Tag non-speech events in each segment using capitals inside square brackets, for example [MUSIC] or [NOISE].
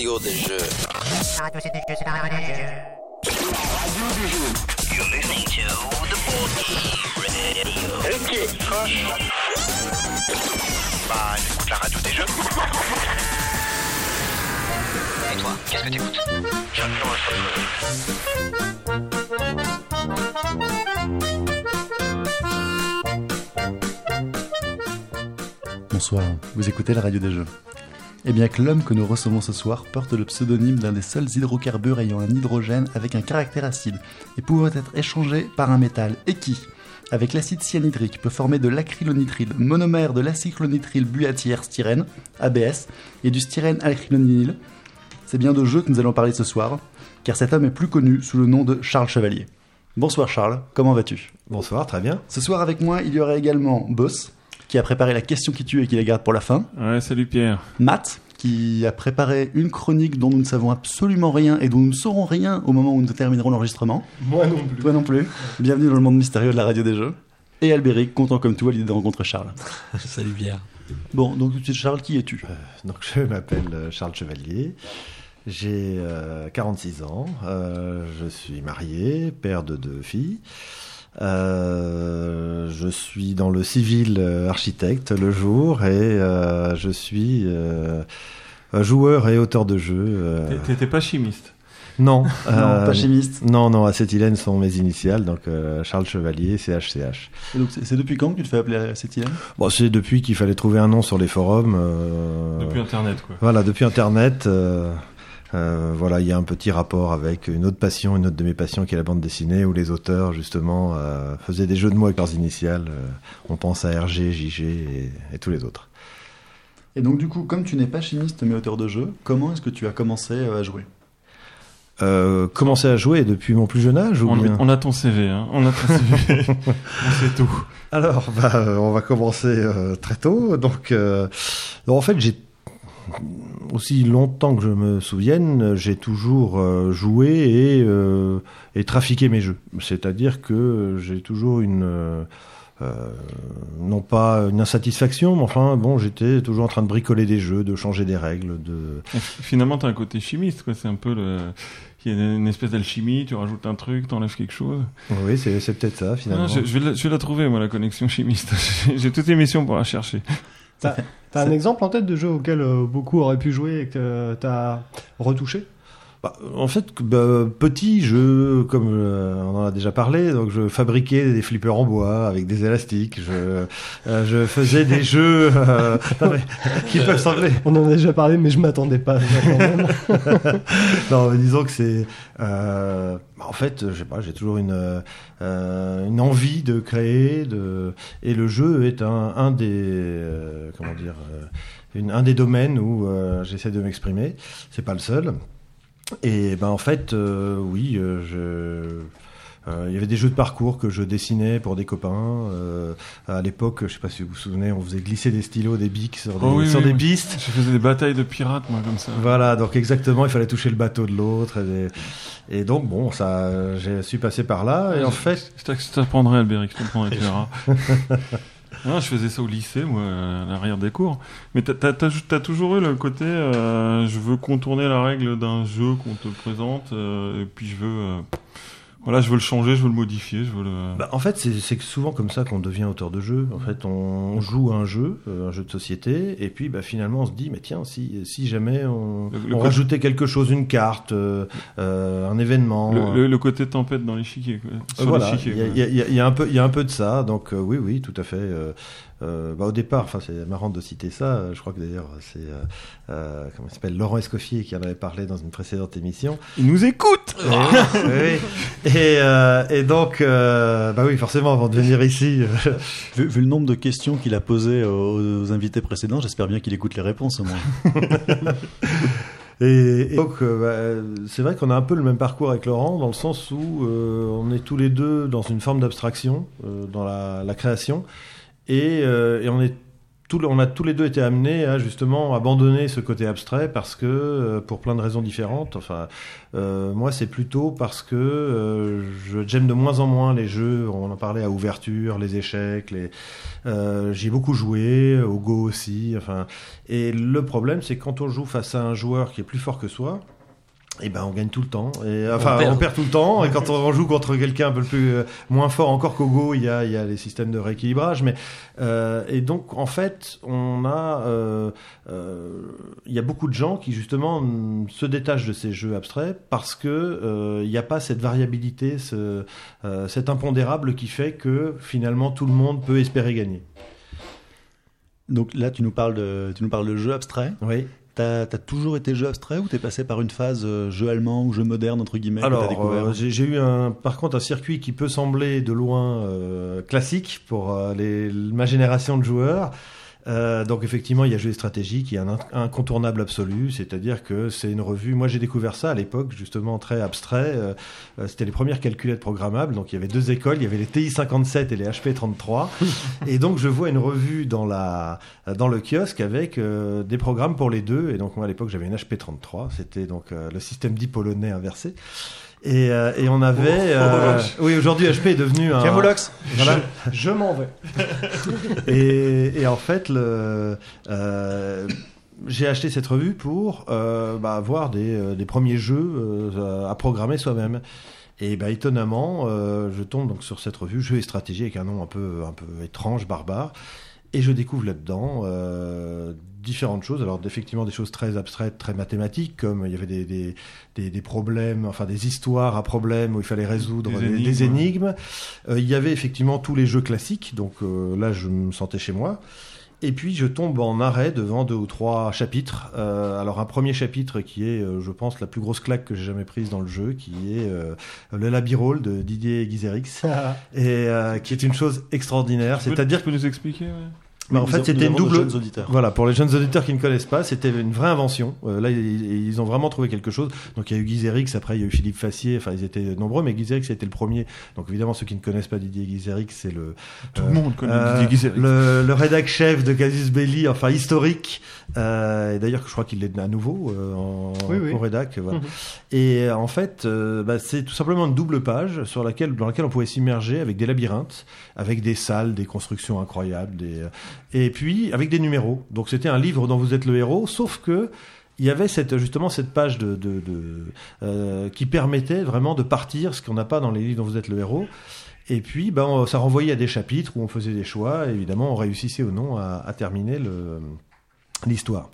radio des jeux. Radio des jeux. You're listening to the Board Radio. Ok, Bah, j'écoute la radio des jeux. Et toi, qu'est-ce que t'écoutes J'adore. Bonsoir, vous écoutez la radio des jeux. Eh bien que l'homme que nous recevons ce soir porte le pseudonyme d'un des seuls hydrocarbures ayant un hydrogène avec un caractère acide et pouvant être échangé par un métal, et qui, avec l'acide cyanhydrique, peut former de l'acrylonitrile, monomère de l'acylonitrile buatière styrène, ABS, et du styrène acrylonynyle. C'est bien de jeu que nous allons parler ce soir, car cet homme est plus connu sous le nom de Charles Chevalier. Bonsoir Charles, comment vas-tu? Bonsoir, très bien. Ce soir avec moi, il y aurait également Boss, qui a préparé la question qui tue et qui la garde pour la fin. Ouais, salut Pierre. Matt, qui a préparé une chronique dont nous ne savons absolument rien et dont nous ne saurons rien au moment où nous terminerons l'enregistrement. Moi non plus. Toi non plus. Bienvenue dans le monde mystérieux de la radio des jeux. Et Albéric, content comme toi à l'idée de rencontrer Charles. [LAUGHS] Salut Pierre. Bon, donc tout de suite, Charles, qui es-tu? Donc je m'appelle euh, Charles Chevalier. J'ai euh, 46 ans. Euh, je suis marié, père de deux filles. Euh, je suis dans le civil euh, architecte le jour et euh, je suis euh, joueur et auteur de jeux. euh, T'étais pas chimiste? Non, [LAUGHS] Non, euh, pas chimiste. Non, non, acétylène sont mes initiales, donc euh, Charles Chevalier, CHCH. Et donc, c'est c'est depuis quand que tu te fais appeler acétylène? Bon, c'est depuis qu'il fallait trouver un nom sur les forums. euh, depuis Internet quoi. Voilà, depuis Internet, euh, voilà, il y a un petit rapport avec une autre passion, une autre de mes passions qui est la bande dessinée, où les auteurs justement euh, faisaient des jeux de mots avec leurs initiales. euh, on pense à RG, JG et, et tous les autres. Et donc, du coup, comme tu n'es pas chimiste mais auteur de jeux, comment est-ce que tu as commencé euh, à jouer? Euh, commencer à jouer depuis mon plus jeune âge ou On, bien? on a ton CV, hein. on a ton CV. [LAUGHS] on sait tout. Alors, bah, on va commencer euh, très tôt. Donc, euh, donc, en fait, j'ai aussi longtemps que je me souvienne, j'ai toujours euh, joué et, euh, et trafiqué mes jeux. C'est-à-dire que j'ai toujours une euh, non pas une insatisfaction, mais enfin bon, j'étais toujours en train de bricoler des jeux, de changer des règles, de Finalement, t'as un côté chimiste, quoi. C'est un peu le. Il y a une espèce d'alchimie, tu rajoutes un truc, t'enlèves quelque chose. oui, c'est peut-être ça finalement. Non, je, je vais la, je vais la trouver, moi, la connexion chimiste. [LAUGHS] J'ai toute l'émission pour la chercher. T'as un exemple en tête de jeu auquel euh, beaucoup auraient pu jouer et que t'as retouché? Bah, en fait, bah, petit, je, comme euh, on en a déjà parlé, donc je fabriquais des flippers en bois avec des élastiques. Je, euh, je faisais des [LAUGHS] jeux euh, non, mais, qui peuvent sembler. On en a déjà parlé, mais je m'attendais pas. [LAUGHS] Non, mais disons que c'est. euh, bah, en fait, je sais pas, j'ai toujours une euh, une envie de créer, de et le jeu est un, un des euh, comment dire euh, une, un des domaines où euh, j'essaie de m'exprimer. C'est pas le seul. Et ben en fait, euh, oui, euh, je. euh, Il y avait des jeux de parcours que je dessinais pour des copains. Euh, à l'époque, je sais pas si vous vous souvenez, on faisait glisser des stylos, des bics sur des, Oh oui, sur oui, des oui. pistes. Je faisais des batailles de pirates, moi, comme ça. Voilà, donc exactement, il fallait toucher le bateau de l'autre. Et, et donc, bon, ça, j'ai su passer par là. Et en fait, Je t'apprendrai, Albéric, je t'apprendrai, [LAUGHS] tu verras. [LAUGHS] Non, je faisais ça au lycée, moi, à l'arrière des cours. Mais t'as, t'as- t'as- t'as toujours eu le côté, euh, je veux contourner la règle d'un jeu qu'on te présente, euh, et puis je veux, euh, voilà, je veux le changer, je veux le modifier, je veux le. bah, en fait, c'est souvent comme ça qu'on devient auteur de jeu. En fait, on joue à un jeu, euh, un jeu de société, et puis bah, finalement, on se dit, mais tiens, si, si jamais on, Le- le on côté- rajoutait quelque chose, une carte, euh, euh, un événement. le, le- le côté tempête dans l'échiquier, voilà, il y, y y y a un peu de ça. Donc euh, oui, oui, tout à fait. Euh, bah, au départ, enfin c'est marrant de citer ça. euh, Je crois que d'ailleurs c'est euh, euh, comment il s'appelle Laurent Escoffier qui en avait parlé dans une précédente émission. Il nous écoute Et, [LAUGHS] oui, oui. Et, euh, et donc, euh, bah oui, forcément, avant de venir ici, vu, vu le nombre de questions qu'il a posées aux, aux invités précédents, j'espère bien qu'il écoute les réponses au moins. [LAUGHS] Et, et donc, euh, bah, c'est vrai qu'on a un peu le même parcours avec Laurent, dans le sens où euh, on est tous les deux dans une forme d'abstraction, euh, dans la, la création, et, euh, on a tous les deux été amenés à justement abandonner ce côté abstrait parce que euh, pour plein de raisons différentes. Enfin, euh, moi c'est plutôt parce que j'aime de moins en moins les jeux. On en parlait à ouverture, les échecs. Les, euh, J'y ai beaucoup joué au Go aussi. Et le problème c'est quand on joue face à un joueur qui est plus fort que soi. Et ben on gagne tout le temps. Et, enfin, on perd. perd. tout le temps. Et quand [LAUGHS] on joue contre quelqu'un un peu plus euh, moins fort encore qu'au Go, il y a, il y a les systèmes de rééquilibrage. Mais euh, et donc en fait, on a, euh, euh, il y a beaucoup de gens qui justement se détachent de ces jeux abstraits parce que euh, il n'y a pas cette variabilité, ce, euh, cet impondérable qui fait que finalement tout le monde peut espérer gagner. Donc là, tu nous parles de, tu nous parles de jeux abstraits. Oui. T'as as toujours été jeu abstrait ou t'es passé par une phase euh, jeu allemand ou jeu moderne entre guillemets Alors, euh, j'ai j'ai eu un, par contre un circuit qui peut sembler de loin euh, classique pour euh, les, ma génération de joueurs. Euh, donc effectivement, il y a Jeux et Stratégie qui est un in- incontournable absolu, c'est-à-dire que c'est une revue. Moi, j'ai découvert ça à l'époque, justement très abstrait. Euh, euh, C'était les premières calculettes programmables, donc il y avait deux écoles, il y avait les TI 57 et les HP 33. et donc je vois une revue dans la dans le kiosque avec euh, des programmes pour les deux. Et donc moi à l'époque j'avais une HP 33, c'était donc euh, le système dit polonais inversé. Et, euh, et on avait. euh, oui, aujourd'hui HP est devenu un. Molox Voilà. Je m'en vais. [LAUGHS] Et, et en fait, le, euh, j'ai acheté cette revue pour euh, bah, voir des, euh, des premiers jeux euh, à programmer soi-même. Et bah, étonnamment, euh, je tombe donc sur cette revue Jeux et stratégie avec un nom un peu, un peu étrange, barbare. Et je découvre là-dedans euh, différentes choses. Alors effectivement des choses très abstraites, très mathématiques, comme il y avait des, des, des, des problèmes, enfin des histoires à problèmes où il fallait résoudre Des énigmes. énigmes. Euh, il y avait effectivement tous les jeux classiques, donc euh, là je me sentais chez moi. Et puis je tombe en arrêt devant deux ou trois chapitres. Euh, alors un premier chapitre qui est, euh, je pense, la plus grosse claque que j'ai jamais prise dans le jeu, qui est euh, le Labyrole de Didier Guizerix, et euh, qui est une chose extraordinaire. C'est-à-dire peux nous expliquer ouais? Bah, en fait, c'était une double. jeunes auditeurs. Voilà, pour les jeunes auditeurs qui ne connaissent pas, c'était une vraie invention. Euh, là, ils, ils ont vraiment trouvé quelque chose. Donc, il y a eu Guizerix, après, il y a eu Philippe Fassier. Enfin, ils étaient nombreux, mais Guizerix a été le premier. Donc, évidemment, ceux qui ne connaissent pas Didier Guizerix, c'est le. Tout euh, le monde connaît euh, Didier Guizerix. Le, le rédac chef de Casus Belli, enfin historique. Euh, et d'ailleurs, je crois qu'il est à nouveau euh, en, Oui, oui. au rédac. Voilà. Mhm. Et euh, en fait, euh, bah, c'est tout simplement une double page sur laquelle, dans laquelle on pouvait s'immerger avec des labyrinthes, avec des salles, des constructions incroyables, des, euh, et puis avec des numéros. Donc c'était un livre dont vous êtes le héros, sauf que il y avait cette, justement cette page de, euh, qui permettait vraiment de partir, ce qu'on n'a pas dans les livres dont vous êtes le héros. Et puis, ben, ça renvoyait à des chapitres où on faisait des choix. Évidemment, on réussissait ou non à, terminer l'histoire.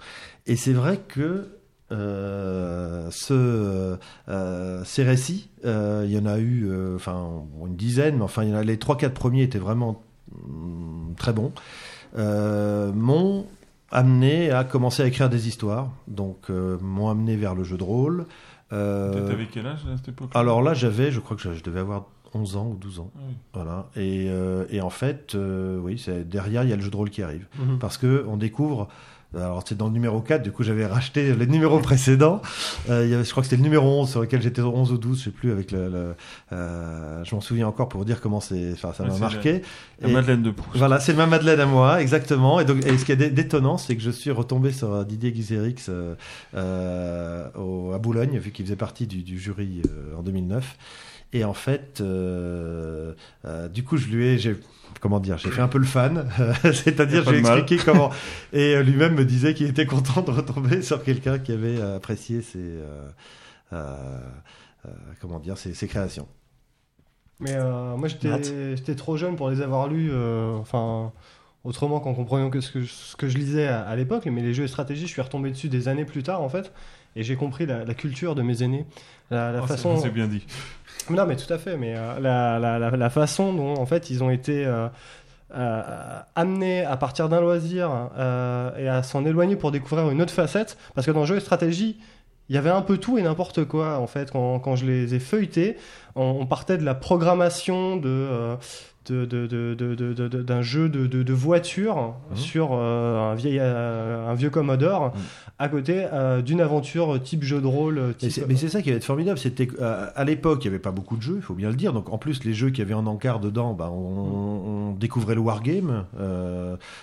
Et c'est vrai que euh, euh, ces récits, il y en a eu, enfin, une dizaine, mais enfin, les trois, quatre premiers étaient vraiment hum, très bons. Euh, m'ont amené à commencer à écrire des histoires, donc euh, m'ont amené vers le jeu de rôle. Euh, T'avais quel âge à cette époque alors là, j'avais, je crois que je, devais avoir 11 ans ou 12 ans. Ah oui. Voilà. Et, euh, et en fait, euh, oui, derrière, il y a le jeu de rôle qui arrive. Mhm. Parce que on découvre. Alors, c'est dans le numéro 4, du coup, j'avais racheté les numéros précédents. Euh, il y avait, je crois que c'était le numéro 11 sur lequel j'étais 11 ou 12, je sais plus, avec le. le- euh, je m'en souviens encore pour dire comment c'est. Enfin, ça m'a marqué. La Et- Madeleine de Proust. voilà, c'est ma Madeleine à moi, exactement. Et, donc, et ce qui est dé- détonnant, c'est que je suis retombé sur Didier Guizerix euh, euh, au- à Boulogne, vu qu'il faisait partie du, du jury euh, en 2009. Et en fait, euh, euh, du coup, je lui ai, j'ai, comment dire, j'ai fait un peu le fan, [LAUGHS] c'est-à-dire j'ai expliqué comment. [LAUGHS] Et euh, lui-même me disait qu'il était content de retomber sur quelqu'un qui avait euh, apprécié ses, euh, euh, euh, comment dire, ses, ses créations. Mais euh, moi, j'étais j'étais trop jeune pour les avoir lus. euh, enfin, autrement qu'en comprenant que ce que, je- ce que je lisais à, à l'époque. Mais les jeux et stratégies, je suis retombé dessus des années plus tard, en fait. Et j'ai compris la, la culture de mes aînés. La, la Oh, c'est- façon. C'est bien dit. Non, mais tout à fait. Mais euh, la, la, la, façon dont, en fait, ils ont été euh, euh, amenés à partir d'un loisir euh, et à s'en éloigner pour découvrir une autre facette. Parce que dans le jeu et stratégie, il y avait un peu tout et n'importe quoi, en fait, quand, quand je les ai feuilletés. On, on partait de la programmation de. euh, d'un jeu de, de- de voiture Mhm. sur euh, un, vieil, euh, un vieux Commodore Mhm. à côté euh, d'une aventure type jeu de rôle. Mais Type... c'est, mais c'est ça qui va être formidable. C'était à l'époque, il n'y avait pas beaucoup de jeux, il faut bien le dire. Donc en plus, les jeux qui avaient en encart dedans, bah, on, on découvrait le wargame,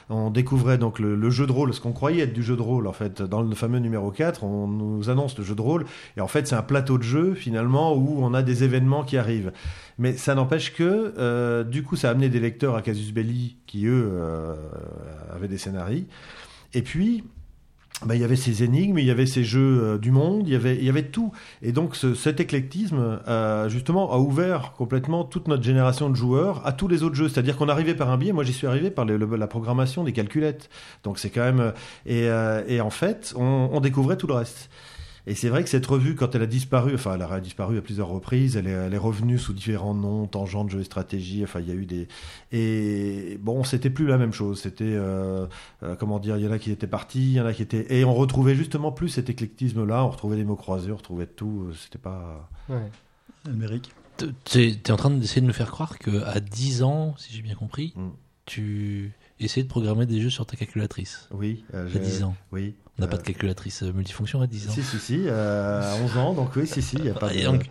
on découvrait donc le, le jeu de rôle, ce qu'on croyait être du jeu de rôle en fait. Dans le fameux numéro 4, on nous annonce le jeu de rôle et en fait c'est un plateau de jeu finalement où on a des événements qui arrivent. Mais ça n'empêche que euh, du coup, ça a amené des lecteurs à Casus Belli qui eux euh, avaient des scénarios. Et puis bah, il y avait ces énigmes, il y avait ces jeux euh, du monde, il y avait, il y avait tout. Et donc ce- cet éclectisme, justement, a ouvert complètement toute notre génération de joueurs à tous les autres jeux. C'est-à-dire qu'on arrivait par un biais, moi j'y suis arrivé par la programmation des calculettes. Donc c'est quand même... Et, en fait, on découvrait tout le reste. Et c'est vrai que cette revue, quand elle a disparu, enfin elle a disparu à plusieurs reprises, elle est, elle est revenue sous différents noms, tangente, jeux et stratégie, enfin il y a eu des... Et bon, c'était plus la même chose, c'était... euh, euh, comment dire, il y en a qui étaient partis, il y en a qui étaient... Et on retrouvait justement plus cet éclectisme-là, on retrouvait les mots croisés, on retrouvait tout, euh, c'était pas... Ouais. Elméric Tu es en train d'essayer de nous faire croire qu'à 10 ans, si j'ai bien compris, Mm. tu essayais de programmer des jeux sur ta calculatrice. Oui, euh, À j'ai- 10 ans. Oui. On n'a Euh, pas de calculatrice euh, multifonction à 10 ans. Si, si, si, euh, à 11 ans, donc oui, si, si, il n'y a pas de... Et donc-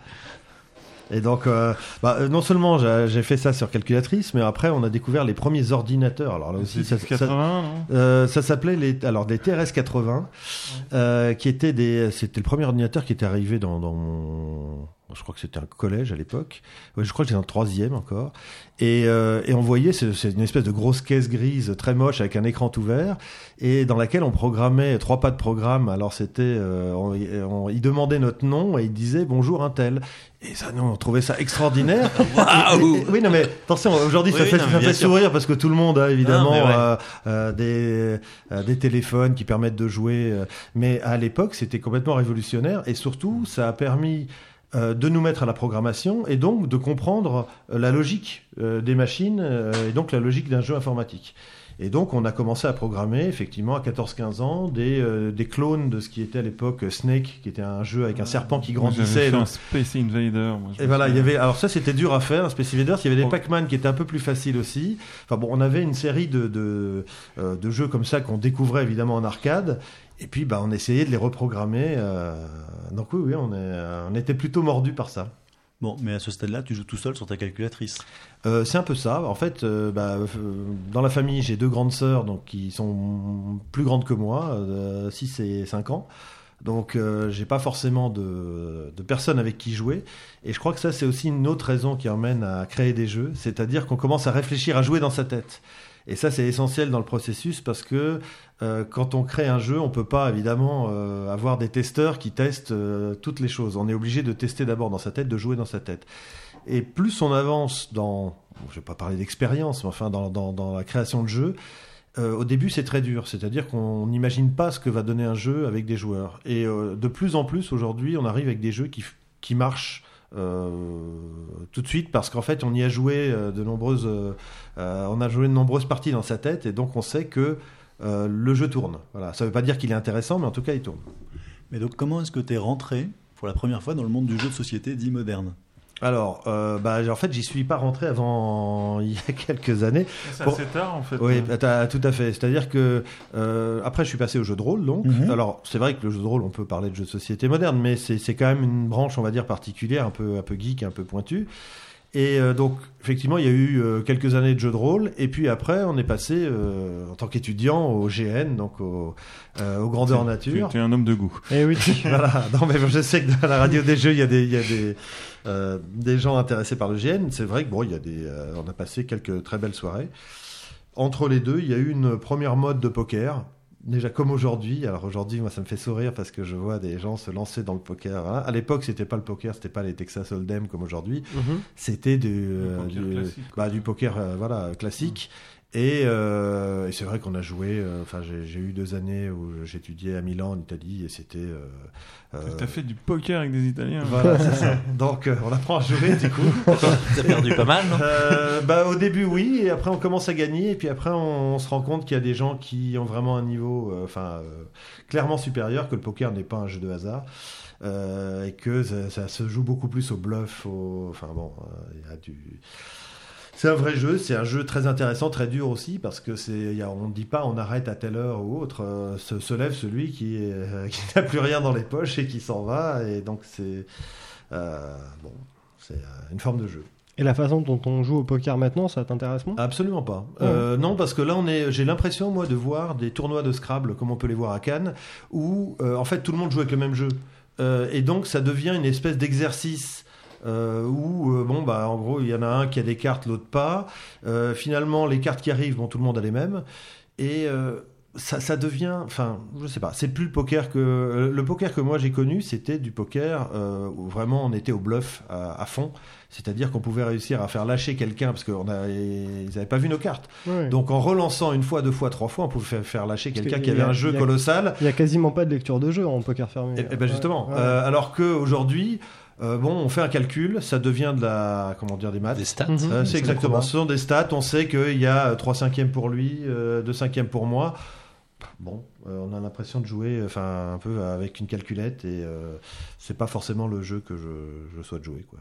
Et donc, euh, bah, euh, non seulement j'ai fait ça sur calculatrice, mais après on a découvert les premiers ordinateurs. Alors là aussi, ça, C'est ça- 80, non? Euh, ça s'appelait les alors des TRS 80 euh, qui étaient des c'était le premier ordinateur qui était arrivé dans, dans mon je crois que c'était un collège à l'époque. Ouais, je crois que j'étais en troisième encore. Et, euh, et on voyait c'est une espèce de grosse caisse grise très moche avec un écran tout vert et dans laquelle on programmait trois pas de programme. Alors c'était euh, on, on- il demandait notre nom et il disait bonjour un tel. Et ça nous on trouvait ça extraordinaire. [LAUGHS] Waouh. Oui non mais attention aujourd'hui Oui, ça fait, non, ça fait sourire parce que tout le monde a évidemment Non, mais ouais. euh, euh, des, euh, des téléphones qui permettent de jouer. euh, mais à l'époque, c'était complètement révolutionnaire et surtout, ça a permis de nous mettre à la programmation et donc de comprendre euh, la logique euh, des machines euh, et donc la logique d'un jeu informatique. Et donc, on a commencé à programmer, effectivement, à 14-15 ans, des, euh, des clones de ce qui était à l'époque Snake, qui était un jeu avec un serpent qui Moi, grandissait. Donc- un Space Invader. moi, et voilà, il y avait. Alors ça, c'était dur à faire, un Space Invaders. Il y avait des Oh. Pac-Man qui étaient un peu plus faciles aussi. Enfin bon, on avait une série de de, euh, de jeux comme ça qu'on découvrait évidemment en arcade. Et puis, bah, on essayait de les reprogrammer. euh, Donc oui, oui, on, est, on était plutôt mordu par ça. Bon, mais à ce stade-là, tu joues tout seul sur ta calculatrice. Euh, c'est un peu ça. En fait, euh, bah, euh, dans la famille, j'ai deux grandes sœurs donc, qui sont plus grandes que moi, 6 et 5 ans. Donc, j'ai pas forcément de, de personnes avec qui jouer. Et je crois que ça, c'est aussi une autre raison qui emmène à créer des jeux. C'est-à-dire qu'on commence à réfléchir à jouer dans sa tête. Et ça, c'est essentiel dans le processus parce que euh, quand on crée un jeu, on peut pas évidemment euh, avoir des testeurs qui testent euh, toutes les choses. On est obligé de tester d'abord dans sa tête, de jouer dans sa tête. Et plus on avance dans, je vais pas parler d'expérience, mais enfin dans, dans, dans la création de euh, au début c'est très dur. C'est-à-dire qu'on n'imagine pas ce que va donner un jeu avec des joueurs. Et de plus en plus aujourd'hui, on arrive avec des jeux qui, qui marchent. Euh, tout de suite parce qu'en fait on y a joué euh, de nombreuses euh, on a joué de nombreuses parties dans sa tête et donc on sait que le jeu tourne. Voilà. Ça veut pas dire qu'il est intéressant mais en tout cas il tourne. Mais donc, comment est-ce que tu es rentré pour la première fois dans le monde du jeu de société dit moderne? Alors euh, bah, en fait j'y suis pas rentré avant [LAUGHS] il y a quelques années C'est Bon. assez tard, en fait. Oui, bah, t'as- tout à fait. C'est-à-dire que euh, après, je suis passé au jeu de rôle, donc. Mhm. Alors, c'est vrai que le jeu de rôle, on peut parler de jeu de société moderne, mais c'est c'est quand même une branche, on va dire particulière, un peu, un peu geek, un peu pointue. Et euh, donc, effectivement, il y a eu euh, quelques années de jeu de rôle, et puis après, on est passé euh, en tant qu'étudiant au GN, donc au, euh, au grandeur Tu nature. tu es un homme de goût. Et oui. [LAUGHS] voilà. Non, mais je sais que dans la radio des jeux, il y a des, il y a des, euh, des gens intéressés par le GN. C'est vrai que bon, il y a des, euh, on a passé quelques très belles soirées. Entre les deux, il y a eu une première mode de poker. Déjà comme aujourd'hui. Alors aujourd'hui, moi, ça me fait sourire parce que je vois des gens se lancer dans le poker. Voilà. À l'époque, c'était pas le poker, c'était pas les Texas Hold'em comme aujourd'hui. Mhm. C'était du, euh, poker du, classique, bah, du poker, euh, voilà, classique. Et, euh, et c'est vrai qu'on a joué. euh, Enfin, j'ai j'ai eu deux années où j'étudiais à Milan, en Italie, et c'était. euh, euh, T'as fait du poker avec des Italiens. voilà, c'est ça. Donc, euh, on apprend à jouer, du coup. [LAUGHS] T'as perdu pas mal, non? Euh, bah, au début, oui, et après, on commence à gagner, et puis après, on, on se rend compte qu'il y a des gens qui ont vraiment un niveau, enfin, euh, clairement supérieur, que le poker n'est pas un jeu de hasard. euh, et que ça, ça se joue beaucoup plus au bluff, au... enfin bon, euh, il y a du, c'est un vrai jeu, c'est un jeu très intéressant, très dur aussi, parce que c'est, on ne dit pas on arrête à telle heure ou autre. euh, se, se lève celui qui, euh, [LAUGHS] qui n'a plus rien dans les poches et qui s'en va, et donc c'est euh, bon, c'est une forme de jeu. Et la façon dont on joue au poker maintenant, ça t'intéresse moins? Absolument pas. Ouais. Euh, non, parce que là, on est. J'ai l'impression, moi, de voir des tournois de Scrabble, comme on peut les voir à Cannes, où euh, en fait tout le monde joue avec le même jeu, Euh, et donc ça devient une espèce d'exercice. Euh, où euh, bon bah en gros il y en a un qui a des cartes l'autre pas Euh, finalement les cartes qui arrivent bon tout le monde a les mêmes et euh, ça, ça devient enfin je sais pas c'est plus le poker que le poker que moi j'ai connu c'était du poker euh, où vraiment on était au bluff à, à fond c'est-à-dire qu'on pouvait réussir à faire lâcher quelqu'un parce qu'ils n'avaient pas vu nos cartes Ouais. donc en relançant une fois, deux fois, trois fois, on pouvait faire, faire lâcher quelqu'un que qui avait a- un jeu il y a- colossal. Il y a quasiment pas de lecture de jeu en poker fermé. Et, et ben justement, Ouais, ouais. Euh, alors qu'aujourd'hui, euh, bon, on fait un calcul, ça devient de la, comment dire, des maths. Des stats. Euh, c'est exactement. Ce sont des stats. On sait qu'il y a 3 cinquièmes pour lui, euh, 2 cinquièmes pour moi. Bon, euh, on a l'impression de jouer, enfin un peu avec une calculette et euh, c'est pas forcément le jeu que je, je souhaite jouer, quoi.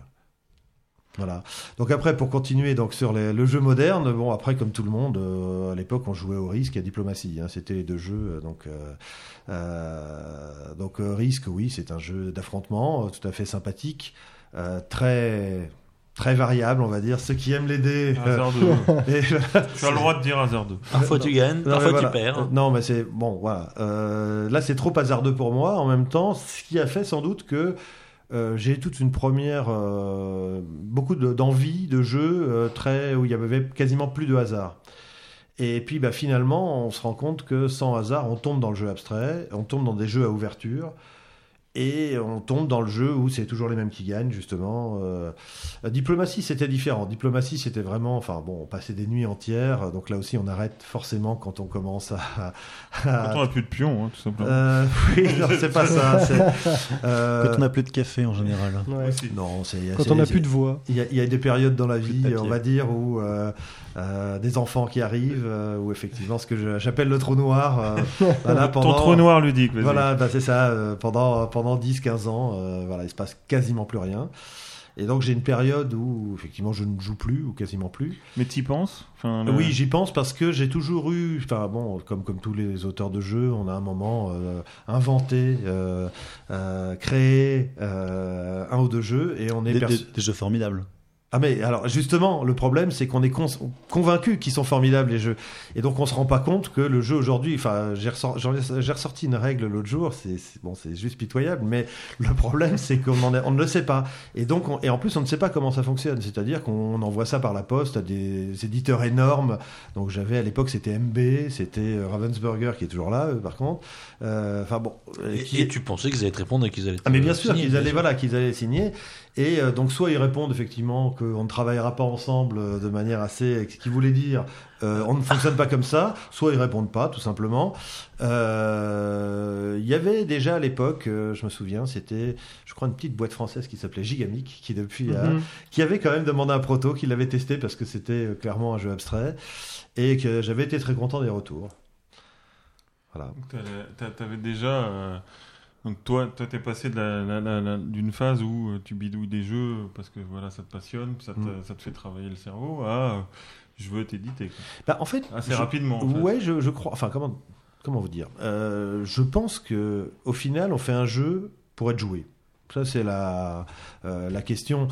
Voilà. Donc après, pour continuer donc sur les- le jeu moderne, bon après comme tout le monde, euh, à l'époque on jouait au risque et à diplomatie. hein. C'était les deux jeux. euh, Donc euh, euh, donc euh, risque, oui, c'est un jeu d'affrontement euh, tout à fait sympathique, euh, très très variable, on va dire. Ceux qui aiment les dés. [LAUGHS] et- tu as le droit de dire hasardeux. Parfois tu gagnes, non, parfois voilà. tu perds. Non, mais c'est bon, voilà. Euh, là, c'est trop hasardeux pour moi. En même temps, ce qui a fait sans doute que euh, j'ai toute une première, euh, beaucoup de- d'envie de jeu euh, très où il y avait quasiment plus de hasard. Et puis, bah, finalement, on se rend compte que sans hasard, on tombe dans le jeu abstrait, on tombe dans des jeux à ouverture. Et on tombe dans le jeu où c'est toujours les mêmes qui gagnent, justement. Euh, la diplomatie, c'était différent. Diplomatie, c'était vraiment, enfin bon, on passait des nuits entières. Donc là aussi, on arrête forcément quand on commence à. à- Quand on a plus de pions, hein, tout simplement. Euh, oui, [LAUGHS] non, c'est pas ça. c'est, euh, Quand on n'a plus de café en général. Ouais. Non, c'est. Quand c'est- on n'a c'est- plus de voix. il y, y a des périodes dans la vie, on va dire, où euh, des enfants qui arrivent, euh, où effectivement, ce que j'appelle le trou noir, euh, [LAUGHS] voilà, Ton pendant, trou noir ludique, vas-y. voilà, bah, c'est ça, euh, pendant, pendant 10-15 ans, euh, voilà, il se passe quasiment plus rien. Et donc j'ai une période où effectivement je ne joue plus ou quasiment plus. Mais t'y penses? Enfin, le- Oui, j'y pense parce que j'ai toujours eu, enfin bon, comme comme tous les auteurs de jeux, on a un moment euh, inventé, euh, euh, créé euh, un ou deux jeux et on est des- des jeux formidables. Ah mais alors justement le problème c'est qu'on est con- convaincu qu'ils sont formidables les jeux. Et donc on se rend pas compte que le jeu aujourd'hui enfin j'ai ressorti une règle l'autre jour c'est bon c'est juste pitoyable mais le problème c'est qu'on est- on ne le sait pas. Et donc on- et en plus on ne sait pas comment ça fonctionne. C'est-à-dire qu'on envoie ça par la poste à des éditeurs énormes. Donc j'avais à l'époque c'était MB c'était euh, Ravensburger qui est toujours là par contre. Euh, enfin bon euh, Et, qui- et tu pensais qu'ils allaient te répondre et qu'ils allaient te ah mais bien sûr qu'ils allaient voilà qu'ils allaient signer et euh, donc soit ils répondent effectivement qu'on ne travaillera pas ensemble euh, de manière assez ce qui voulait dire euh, on ne fonctionne pas comme ça soit ils répondent pas tout simplement Euh, il y avait déjà à l'époque euh, je me souviens c'était je crois une petite boîte française qui s'appelait Gigamic qui depuis a- Mhm. qui avait quand même demandé un proto qui l'avait testé parce que c'était euh, clairement un jeu abstrait et que j'avais été très content des retours voilà T'avais déjà. Donc toi, toi, t'es passé d'une phase où euh, tu bidouilles des jeux parce que voilà, ça te passionne, ça te, Mm. ça te fait travailler le cerveau, à je veux t'éditer. Bah, en fait Assez je- rapidement. en fait. Ouais, je, je crois. Enfin, comment, comment vous dire Euh, Je pense que au final, on fait un jeu pour être joué. Ça, c'est la, euh, la question.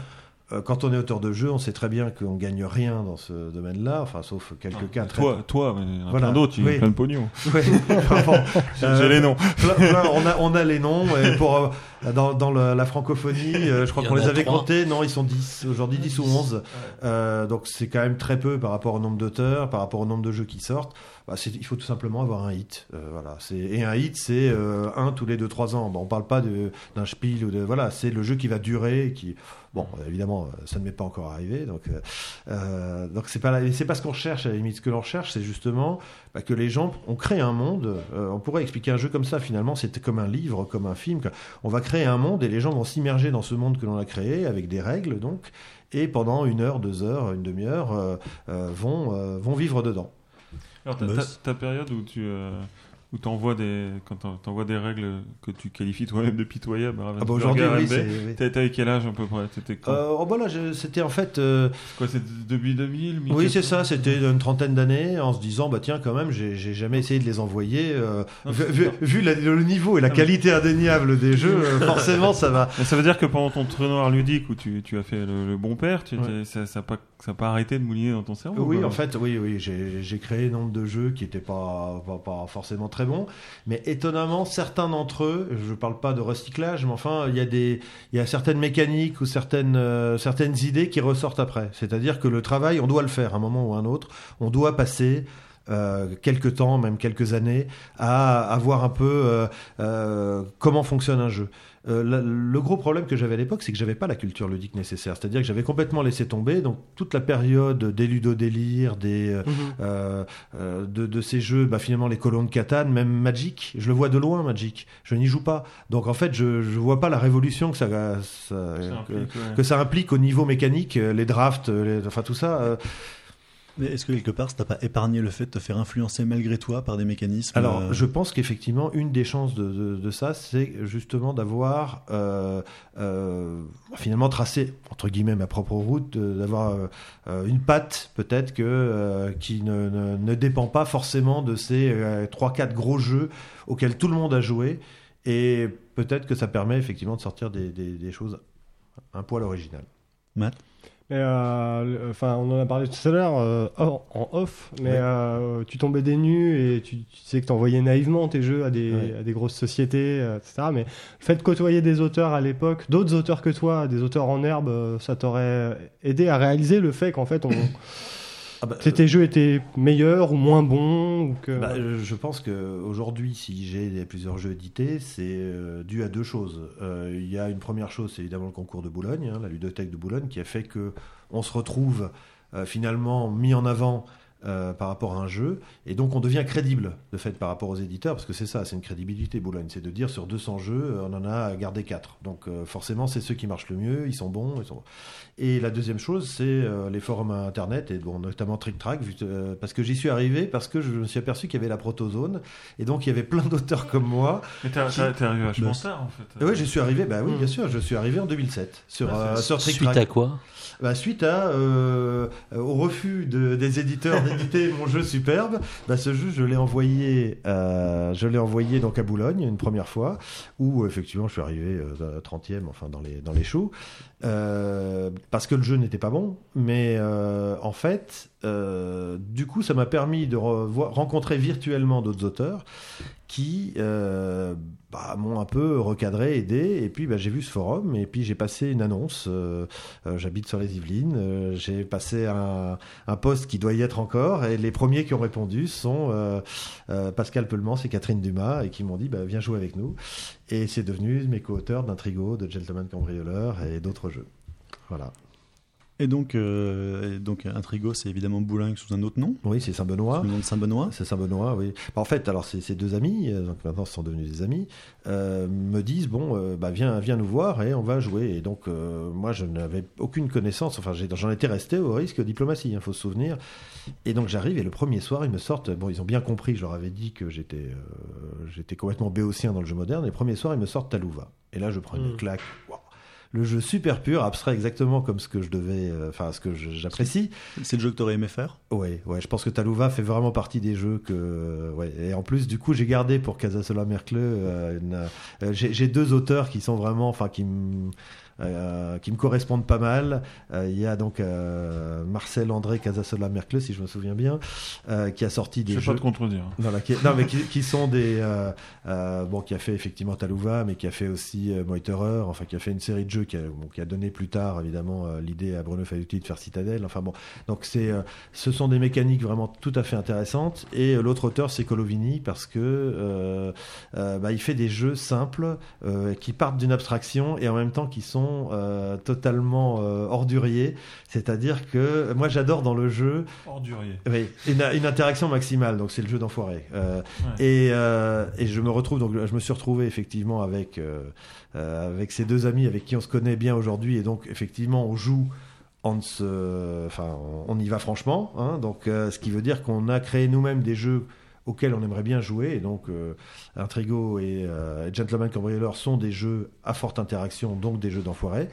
Euh, Quand on est auteur de jeu, on sait très bien qu'on gagne rien dans ce domaine-là, enfin, sauf quelques Ah, cas très. Toi, toi, mais il y en a Voilà. plein d'autres, il y a Oui. plein de pognon. [LAUGHS] Enfin, bon, [LAUGHS] J'ai euh, j'ai les noms. [LAUGHS] plein- plein- on, a, on a les noms. Et pour, euh, dans dans la francophonie, euh, je crois qu'on les avait comptés. Non, ils sont 10. Aujourd'hui, 10 ou 11. Euh, donc c'est quand même très peu par rapport au nombre d'auteurs, par rapport au nombre de jeux qui sortent. Bah, c'est- il faut tout simplement avoir un hit. Euh, voilà. C'est- Et un hit, c'est euh, un tous les 2-3 ans. Bon, on parle pas de- d'un spiel ou de voilà, c'est le jeu qui va durer, qui bon, évidemment, euh, ça ne m'est pas encore arrivé. Donc euh, euh, donc c'est pas la- c'est pas ce qu'on recherche. À la limite, ce que l'on recherche, c'est justement bah, que les gens, on crée un monde. euh, on pourrait expliquer un jeu comme ça. Finalement, c'est comme un livre, comme un film. quoi. On va créer un monde et les gens vont s'immerger dans ce monde que l'on a créé avec des règles donc et pendant une heure, deux heures, une demi-heure, euh, euh, vont, euh, vont vivre dedans. Alors, ta, Buzz. ta- ta période où tu, euh, Où t'envoies des, quand t'en- t'envoies des règles que tu qualifies toi-même de pitoyables. à Ah bah aujourd'hui, oui. T'as- T'avais quel âge à peu près? T'étais Euh, oh, bah là, c'était en fait. euh, Quoi, c'était début 2000 Oui, 1400? c'est ça, c'était une trentaine d'années, en se disant, bah tiens, quand même, j'ai jamais essayé de les envoyer. euh, Non, vu c'est vu- sûr. vu la- le niveau et la Ah, qualité indéniable des jeux, euh, forcément, ça va. Mais ça veut dire que pendant ton tournoi ludique où tu, tu as fait le, le bon père, tu Ouais. ça n'a pas, ça pas arrêté de mouliner dans ton cerveau Oui, en fait, oui, oui, j'ai j'ai créé nombre de jeux qui n'étaient pas, pas, pas forcément très mais étonnamment, certains d'entre eux, je parle pas de recyclage, mais enfin, il y a des, il y a certaines mécaniques ou certaines, euh, certaines idées qui ressortent après. C'est-à-dire que le travail, on doit le faire à un moment ou un autre, on doit passer euh, quelques temps, même quelques années, à, à voir un peu euh, euh, comment fonctionne un jeu. Euh, la- le gros problème que j'avais à l'époque, c'est que j'avais pas la culture ludique nécessaire. C'est-à-dire que j'avais complètement laissé tomber. Donc toute la période des ludodélires, des Mhm. euh, euh, de, de ces jeux, bah, finalement les colons de Catane, même Magic, je le vois de loin Magic. Je n'y joue pas. Donc en fait, je je vois pas la révolution que ça, ça- Ça que, implique, ouais. que ça implique au niveau mécanique, les drafts, les- enfin tout ça. Mais est-ce que quelque part, ça t'a pas épargné le fait de te faire influencer malgré toi par des mécanismes Alors, euh, je pense qu'effectivement, une des chances de, de- de ça, c'est justement d'avoir euh, euh, finalement tracé, entre guillemets, ma propre route, d'avoir une patte, peut-être, que, qui ne, ne- ne dépend pas forcément de ces euh, 3-4 gros jeux auxquels tout le monde a joué. Et peut-être que ça permet effectivement de sortir des, des- des choses un poil originales. Matt? Mais, euh, enfin, on en a parlé tout à l'heure euh, en off, mais euh, tu tombais des nues et tu, tu sais que tu envoyais naïvement tes jeux à des, Ouais. à des grosses sociétés, euh, etc. Mais le fait de côtoyer des auteurs à l'époque, d'autres auteurs que toi, des auteurs en herbe, euh, ça t'aurait aidé à réaliser le fait qu'en fait, on, Ah bah, que tes jeux étaient meilleurs ou moins bons ou que. Bah, euh, je pense que aujourd'hui, si j'ai plusieurs jeux édités, c'est euh, dû à deux choses. Euh, Il y a une première chose, c'est évidemment le concours de Boulogne, hein, la ludothèque de Boulogne, qui a fait que on se retrouve euh, finalement mis en avant. Euh, par rapport à un jeu, et donc on devient crédible de fait par rapport aux éditeurs, parce que c'est ça, c'est une crédibilité Boulogne, c'est de dire sur 200 jeux, euh, on en a gardé 4. Donc euh, forcément, c'est ceux qui marchent le mieux, ils sont bons. Ils sont... Et la deuxième chose, c'est euh, les forums internet, et bon, notamment TrickTrack, euh, parce que j'y suis arrivé, parce que je me suis aperçu qu'il y avait la protozone, et donc il y avait plein d'auteurs comme moi. Mais t'es Qui- arrivé vachement Le- tard en fait. Et ouais, j'y suis arrivé, bah oui, Mm. bien sûr, je suis arrivé en 2007 sur, Ah, euh, c'est- sur Suite à quoi? Bah, suite à, euh, au refus de- des éditeurs d'éditer [LAUGHS] mon jeu superbe, bah, ce jeu je l'ai envoyé, euh, je l'ai envoyé donc à Boulogne une première fois, où effectivement je suis arrivé euh, 30e, enfin dans les dans les shows, euh, parce que le jeu n'était pas bon, mais en fait, du coup ça m'a permis de rencontrer virtuellement d'autres auteurs qui euh, bah, m'ont un peu recadré, aidé, et puis bah, j'ai vu ce forum, et puis j'ai passé une annonce. euh, euh, J'habite sur les Yvelines, j'ai passé un, poste qui doit y être encore, et les premiers qui ont répondu sont Pascal Peulemans et Catherine Dumas, et qui m'ont dit bah, viens jouer avec nous. Et c'est devenu mes co-auteurs d'Intrigo, de Gentleman Cambrioleur et d'autres jeux. Voilà. Et donc, euh, et donc Intrigo, c'est évidemment Boulogne sous un autre nom, Oui, c'est Saint-Benoît. sous le nom de Saint-Benoît. C'est Saint-Benoît, oui. Bah, en fait, alors ces ces deux amis, euh, donc maintenant ce sont devenus des amis, euh, me disent bon, euh, bah viens, viens nous voir et on va jouer. Et donc euh, moi, je n'avais aucune connaissance. Enfin, j'en étais resté au risque diplomatie, il faut se souvenir. Et donc j'arrive et le premier soir, ils me sortent. Bon, ils ont bien compris. Je leur avais dit que j'étais, euh, j'étais complètement béotien dans le jeu moderne. Et le premier soir, ils me sortent Talouva. Et là, je prends une Mm. claque. Le jeu super pur, abstrait exactement comme ce que je devais, euh, enfin ce que j'apprécie. C'est le jeu que t'aurais aimé faire? Ouais, ouais, je pense que Talouva fait vraiment partie des jeux que, ouais, et en plus, du coup, j'ai gardé pour Casasola Mercle, euh, euh, j'ai j'ai deux auteurs qui sont vraiment, enfin, qui me, euh, qui me correspondent pas mal. Euh, Il y a donc euh, Marcel André Casasola Mercle, si je me souviens bien, qui a sorti Je des vais jeux. pas te contredire. Qui, non, mais qui, qui sont des. bon, qui a fait effectivement Talouva, mais qui a fait aussi Moiterer, enfin, qui a fait une série de jeux qui a, bon, qui a donné plus tard, évidemment, l'idée à Bruno Faiuti de faire Citadel. Enfin, bon. Donc, c'est, ce sont des mécaniques vraiment tout à fait intéressantes. Et l'autre auteur, c'est Colovini, parce que bah, il fait des jeux simples qui partent d'une abstraction et en même temps qui sont euh, totalement euh, orduriers. C'est-à-dire que moi, j'adore dans le jeu Ordurier. oui, une, une interaction maximale, donc c'est le jeu d'enfoiré. Euh, Ouais. et, et je me retrouve, donc je me suis retrouvé effectivement avec, avec ces deux amis avec qui on se connaît bien aujourd'hui, et donc effectivement on joue, on, se, enfin, on y va franchement, hein, donc ce qui veut dire qu'on a créé nous-mêmes des jeux auxquels on aimerait bien jouer. Et donc, euh, Intrigo et euh, Gentleman Cambrioleur sont des jeux à forte interaction, donc des jeux d'enfoirés.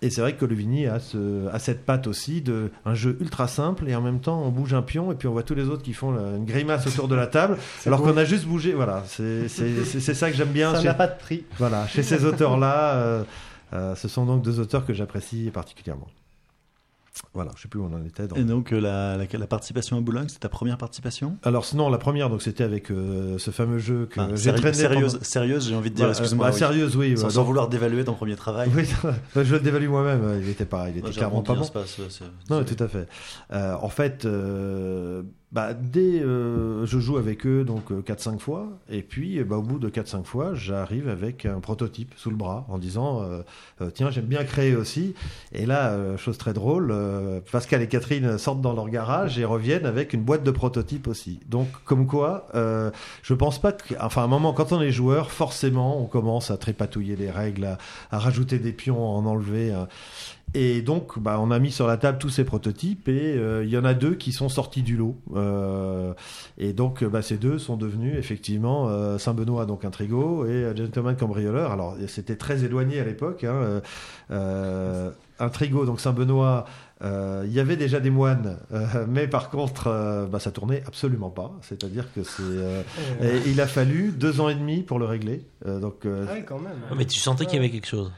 Et c'est vrai que Colovini a, ce, a cette patte aussi de un jeu ultra simple et en même temps on bouge un pion et puis on voit tous les autres qui font la- une grimace autour de la table [LAUGHS] alors qu'on a juste bougé. Voilà, c'est ça que j'aime bien. Ça n'a pas de prix. voilà, chez ces auteurs-là, euh, euh, ce sont donc deux auteurs que j'apprécie particulièrement. Voilà, je sais plus où on en était. dans- Et donc, euh, la, la, la participation à Boulogne, c'est ta première participation? Alors sinon, la première, donc c'était avec euh, ce fameux jeu que Enfin, j'ai traîné sérieuse, pendant- sérieuse, j'ai envie de dire, Voilà, excuse-moi. bah, oui. sérieuse, oui. Sans, ouais, sans donc- vouloir dévaluer ton premier travail. Oui, [LAUGHS] je le dévalue moi-même. Il était pas, il était j'ai clairement pas bon. c'est pas- c'est- c'est- Non, tout à fait. Euh, en fait, bah, dès euh, je joue avec eux donc euh, 4-5 fois, et puis euh, bah, au bout de 4-5 fois, j'arrive avec un prototype sous le bras en disant euh, euh, tiens j'aime bien créer aussi. Et là, euh, chose très drôle, euh, Pascal et Catherine sortent dans leur garage et reviennent avec une boîte de prototypes aussi. Donc comme quoi, euh, je pense pas que, enfin à un moment quand on est joueur, forcément on commence à trépatouiller les règles, à, à rajouter des pions, à en enlever. Et donc, bah, on a mis sur la table tous ces prototypes et euh, il y en a deux qui sont sortis du lot. Euh, et donc, bah, ces deux sont devenus effectivement euh, Saint-Benoît, donc Intrigo, et euh, Gentleman Cambrioleur. Alors, c'était très éloigné à l'époque. Hein, euh, euh, Intrigo, donc Saint-Benoît, euh, il y avait déjà des moines, euh, mais par contre, euh, bah, ça tournait absolument pas. C'est-à-dire que c'est, euh, et il a fallu deux ans et demi pour le régler. Euh, donc, euh, Ah oui, quand même. Ouais, Mais tu sentais qu'il y avait quelque chose.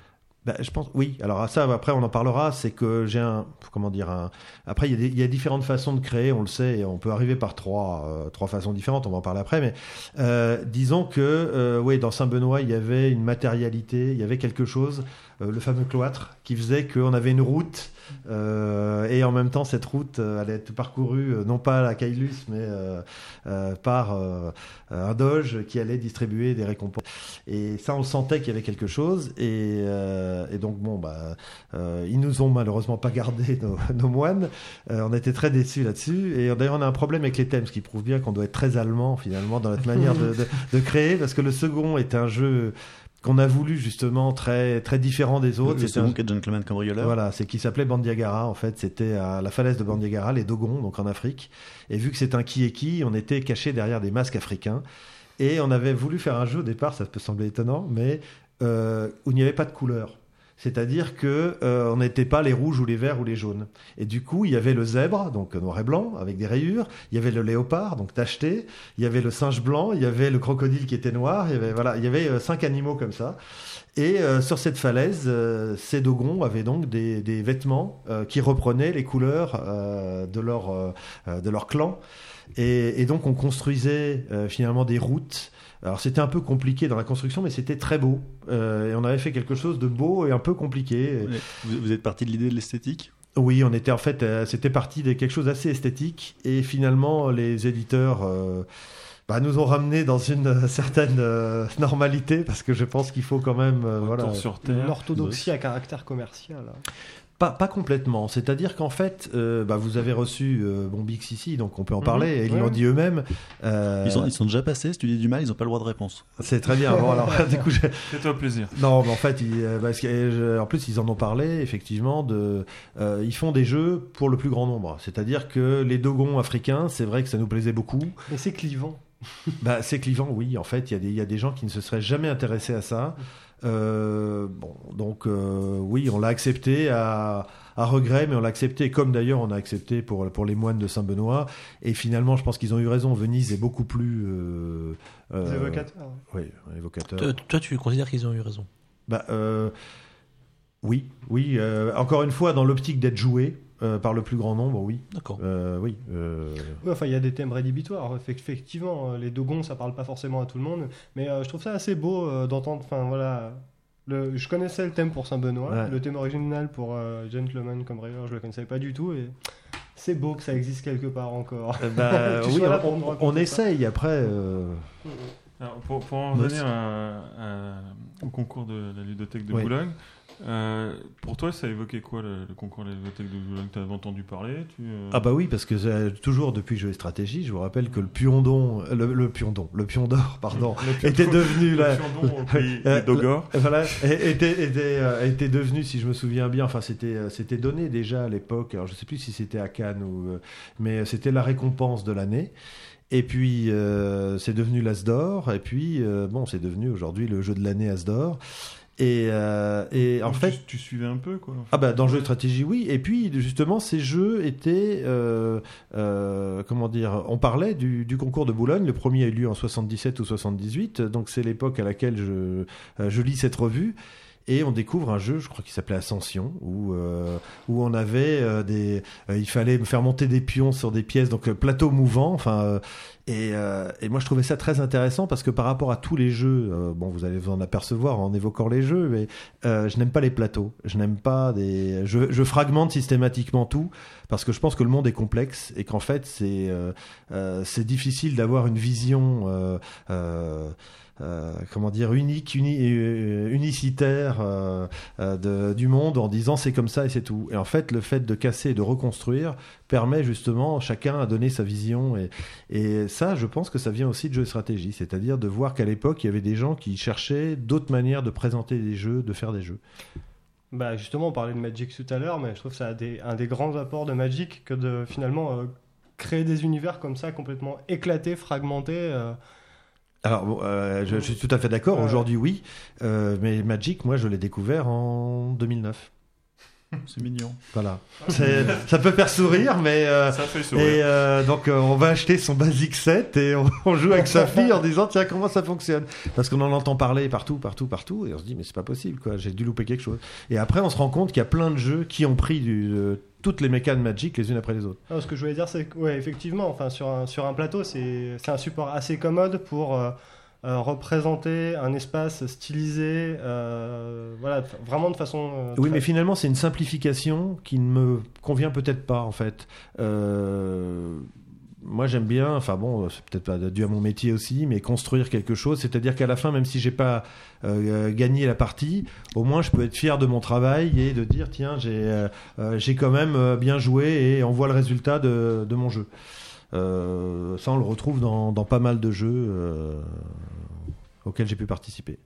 Bah, je pense, oui. Alors ça, après, on en parlera. C'est que j'ai un, comment dire, un. Après, il y, a des- il y a différentes façons de créer. On le sait, et on peut arriver par trois, euh, trois façons différentes. On va en parler après. Mais euh, disons que, euh, oui, dans Saint-Benoît, il y avait une matérialité, il y avait quelque chose, le fameux cloître, qui faisait qu'on avait une route. euh, et en même temps, cette route euh, allait être parcourue euh, non pas à la Kailus, mais euh, euh, par euh, un doge qui allait distribuer des récompenses. Et ça, on sentait qu'il y avait quelque chose. Et, euh, et donc, bon, bah, euh, ils nous ont malheureusement pas gardé nos, [LAUGHS] nos moines. Euh, on était très déçus là-dessus. Et d'ailleurs, on a un problème avec les thèmes, ce qui prouve bien qu'on doit être très allemand finalement dans notre [LAUGHS] manière de, de- de créer, parce que le second est un jeu qu'on a voulu justement très très différent des autres. Le C'est un- second qui est Gentleman Cambrioleur. voilà, c'est qui s'appelait Bandiagara. En fait, c'était à la falaise de Bandiagara, les Dogons, donc en Afrique. Et vu que c'est un qui est qui, on était caché derrière des masques africains. Et on avait voulu faire un jeu au départ, ça peut sembler étonnant, mais euh, où il n'y avait pas de couleur. C'est-à-dire que euh, on n'était pas les rouges ou les verts ou les jaunes. Et du coup, il y avait le zèbre, donc noir et blanc, avec des rayures. Il y avait le léopard, donc tacheté. Il y avait le singe blanc. Il y avait le crocodile qui était noir. Il y avait voilà, il y avait euh, cinq animaux comme ça. Et euh, sur cette falaise, euh, ces dogons avaient donc des, des vêtements euh, qui reprenaient les couleurs euh, de leur euh, de leur clan. Et, et donc on construisait finalement des routes. Alors c'était un peu compliqué dans la construction, mais c'était très beau. Euh, et on avait fait quelque chose de beau et un peu compliqué. Vous, vous êtes parti de l'idée de l'esthétique? Oui, on était en fait, euh, c'était parti de quelque chose d'assez esthétique. Et finalement, les éditeurs euh, bah, nous ont ramené dans une certaine euh, normalité parce que je pense qu'il faut quand même, euh, voilà, sur Une orthodoxie à caractère commercial. Pas, pas complètement. C'est-à-dire qu'en fait, euh, bah, vous avez reçu euh, Bombix ici, donc on peut en parler. et ils ouais. l'ont dit eux-mêmes. Euh, ils, sont, ils sont déjà passés, si tu dis du mal, ils n'ont pas le droit de réponse. C'est très bien. Bon, alors, [LAUGHS] du coup, j'ai- Fais-toi plaisir. non, mais en fait, ils, euh, parce que, je- en plus, ils en ont parlé, effectivement. De, euh, ils font des jeux pour le plus grand nombre. C'est-à-dire que les dogons africains, c'est vrai que ça nous plaisait beaucoup. Mais c'est clivant. Bah, c'est clivant, oui. En fait, y, il y a des gens qui ne se seraient jamais intéressés à ça. Euh, bon, donc euh, oui, on l'a accepté à, à regret, mais on l'a accepté, comme d'ailleurs on a accepté pour, pour les moines de Saint-Benoît. Et finalement, je pense qu'ils ont eu raison. Venise est beaucoup plus euh, euh, Les évocateurs. Oui, évocateur. Toi, toi, tu considères qu'ils ont eu raison? Bah, euh, oui, oui. euh, encore une fois, dans l'optique d'être joué euh, par le plus grand nombre, oui. D'accord. Euh, oui. euh, Oui, enfin, il y a des thèmes rédhibitoires. Effectivement, les dogons, ça parle pas forcément à tout le monde, mais euh, je trouve ça assez beau euh, d'entendre. Enfin, voilà. Le, je connaissais le thème pour Saint-Benoît, Ouais. le thème original pour euh, Gentleman comme Rêveur, je le connaissais pas du tout, et c'est beau que ça existe quelque part encore. [LAUGHS] euh, bah, oui, sois là on, essaye. Après, euh, Alors, pour, pour en revenir au concours de la ludothèque de Oui. Boulogne, euh, pour toi, ça évoquait quoi le, le concours de la de Boulogne Tu avais entendu parler tu, euh, ah bah oui, parce que euh, toujours depuis Jeux et Stratégie, je vous rappelle que le piondon, euh, le, le le pion d'or, pardon, [LAUGHS] était devenu le [LAUGHS] Euh, des Dogors. Voilà, était, était, était devenu, si je me souviens bien, enfin c'était c'était donné déjà à l'époque, alors je sais plus si c'était à Cannes ou, mais c'était la récompense de l'année. Et puis, c'est devenu l'As d'or. Et puis, bon, c'est devenu aujourd'hui le jeu de l'année As d'or. Et, euh, et en fait, tu, suivais un peu quoi. ah bah dans le jeu de stratégie oui. Et puis justement ces jeux étaient euh, euh, comment dire on parlait du, du concours de Boulogne. Le premier a eu lieu en 77 ou 78 donc c'est l'époque à laquelle je, je lis cette revue et on découvre un jeu, je crois qu'il s'appelait Ascension, où, euh, où on avait euh, des, euh, il fallait faire monter des pions sur des pièces, donc plateau mouvant. Enfin, et, moi je trouvais ça très intéressant parce que par rapport à tous les jeux, bon vous allez vous en apercevoir en évoquant les jeux, mais je n'aime pas les plateaux, je n'aime pas des, je, fragmente systématiquement tout parce que je pense que le monde est complexe et qu'en fait c'est c'est difficile d'avoir une vision. Euh, comment dire unique, uni, euh, unicitaire euh, de- du monde en disant c'est comme ça et c'est tout. Et en fait, le fait de casser et de reconstruire permet justement chacun à donner sa vision. Et, ça, je pense que ça vient aussi de jeux de stratégie, c'est-à-dire de voir qu'à l'époque, il y avait des gens qui cherchaient d'autres manières de présenter des jeux, de faire des jeux. Bah justement, on parlait de Magic tout à l'heure, mais je trouve que c'est un des, grands apports de Magic que de finalement créer des univers comme ça complètement éclatés, fragmentés. Alors, euh, je, je suis tout à fait d'accord. Ouais. Aujourd'hui, oui, Euh, mais Magic, moi, je l'ai découvert en 2009. C'est mignon. Voilà. C'est- ça peut faire sourire, mais euh, Ça fait sourire. Et euh, donc euh, on va acheter son Basic 7 et on, on joue avec sa fille en disant tiens comment ça fonctionne? Parce qu'on en entend parler partout partout partout et on se dit mais c'est pas possible quoi j'ai dû louper quelque chose et après on se rend compte qu'il y a plein de jeux qui ont pris du, euh, toutes les mécas de Magic les unes après les autres ce que je voulais dire, c'est que, ouais, effectivement, enfin, sur, un, sur un plateau, c'est c'est un support assez commode pour euh, euh, représenter un espace stylisé, euh, voilà, vraiment de façon. oui très- mais finalement c'est une simplification qui ne me convient peut-être pas en fait moi j'aime bien, enfin bon, c'est peut-être pas dû à mon métier aussi, mais construire quelque chose, c'est-à-dire qu'à la fin, même si j'ai pas euh, gagné la partie, au moins je peux être fier de mon travail et de dire tiens j'ai euh, euh, quand même euh, bien joué et on voit le résultat de, mon jeu. Euh, ça on le retrouve dans, dans pas mal de jeux euh, auxquels j'ai pu participer.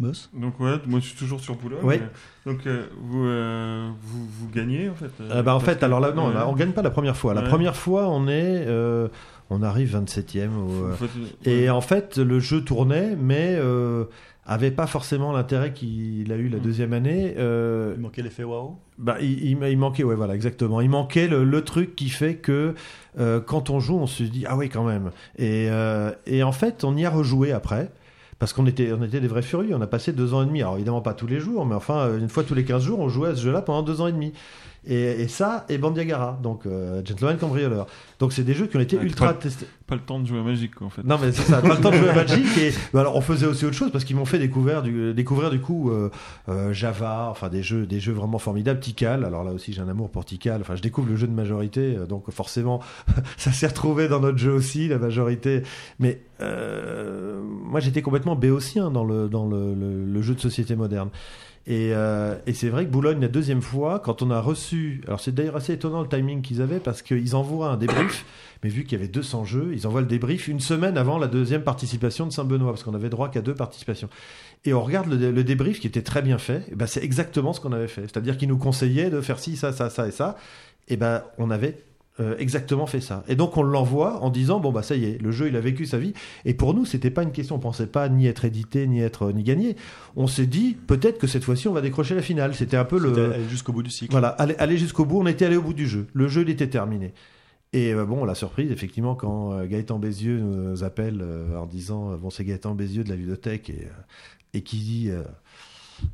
Boss Donc ouais, moi je suis toujours sur Boulogne. Ouais. Donc euh, vous, euh, vous vous gagnez en fait. euh, Euh, bah, en fait, que- alors là, non, Ouais. là, on gagne pas la première fois. La Ouais. première fois, on est, euh, on arrive 27e. au, Vous euh, faites- et en fait, le jeu tournait, mais euh, avait pas forcément l'intérêt qu'il a eu la Mm. deuxième année. Euh, Il manquait l'effet waouh. bah, il, il- il manquait, ouais, voilà, exactement. Il manquait le, le truc qui fait que euh, quand on joue, on se dit ah oui quand même. Et, euh, et en fait, on y a rejoué après. Parce qu'on était, on était des vrais furieux. On a passé deux ans et demi. Alors évidemment pas tous les jours, mais enfin euh, une fois tous les 15 jours, on jouait à ce jeu-là pendant deux ans et demi. Et, et ça, et Bandiagara, donc euh, Gentleman Cambrioleur. Donc c'est des jeux qui ont été ultra testés. Pas le temps de jouer à Magic quoi, en fait. Non mais c'est ça, pas le temps de jouer à Magic et bah, alors on faisait aussi autre chose parce qu'ils m'ont fait découvrir du, découvrir du coup euh, euh, Java, enfin des jeux des jeux vraiment formidables, Tikal. Alors là aussi j'ai un amour pour Tikal. Enfin je découvre le jeu de majorité euh, donc forcément [LAUGHS] ça s'est retrouvé dans notre jeu aussi la majorité. Mais euh, moi j'étais complètement béotien dans le dans le, le- le jeu de société moderne. Et, euh, et c'est vrai que Boulogne, la deuxième fois, quand on a reçu. Alors, c'est d'ailleurs assez étonnant le timing qu'ils avaient parce qu'ils envoient un débrief, [COUGHS] mais vu qu'il y avait 200 jeux, ils envoient le débrief une semaine avant la deuxième participation de Saint-Benoît parce qu'on avait droit qu'à deux participations. Et on regarde le, débrief qui était très bien fait, ben c'est exactement ce qu'on avait fait. C'est-à-dire qu'ils nous conseillaient de faire ci, ça, ça, ça et ça. Et ben on avait euh, exactement fait ça. Et donc on l'envoie en disant bon bah ça y est, le jeu il a vécu sa vie. Et pour nous c'était pas une question, on pensait pas ni être édité ni être ni gagné. On s'est dit peut-être que cette fois-ci on va décrocher la finale. C'était un peu le jusqu'au bout du cycle. voilà, aller, aller jusqu'au bout, on était allé au bout du jeu. Le jeu, il était terminé. Et euh, bon, la surprise, effectivement, quand euh, Gaëtan Bézieux nous appelle euh, en disant euh, Bon, c'est Gaëtan Bézieux de la bibliothèque et, euh, et qui dit euh,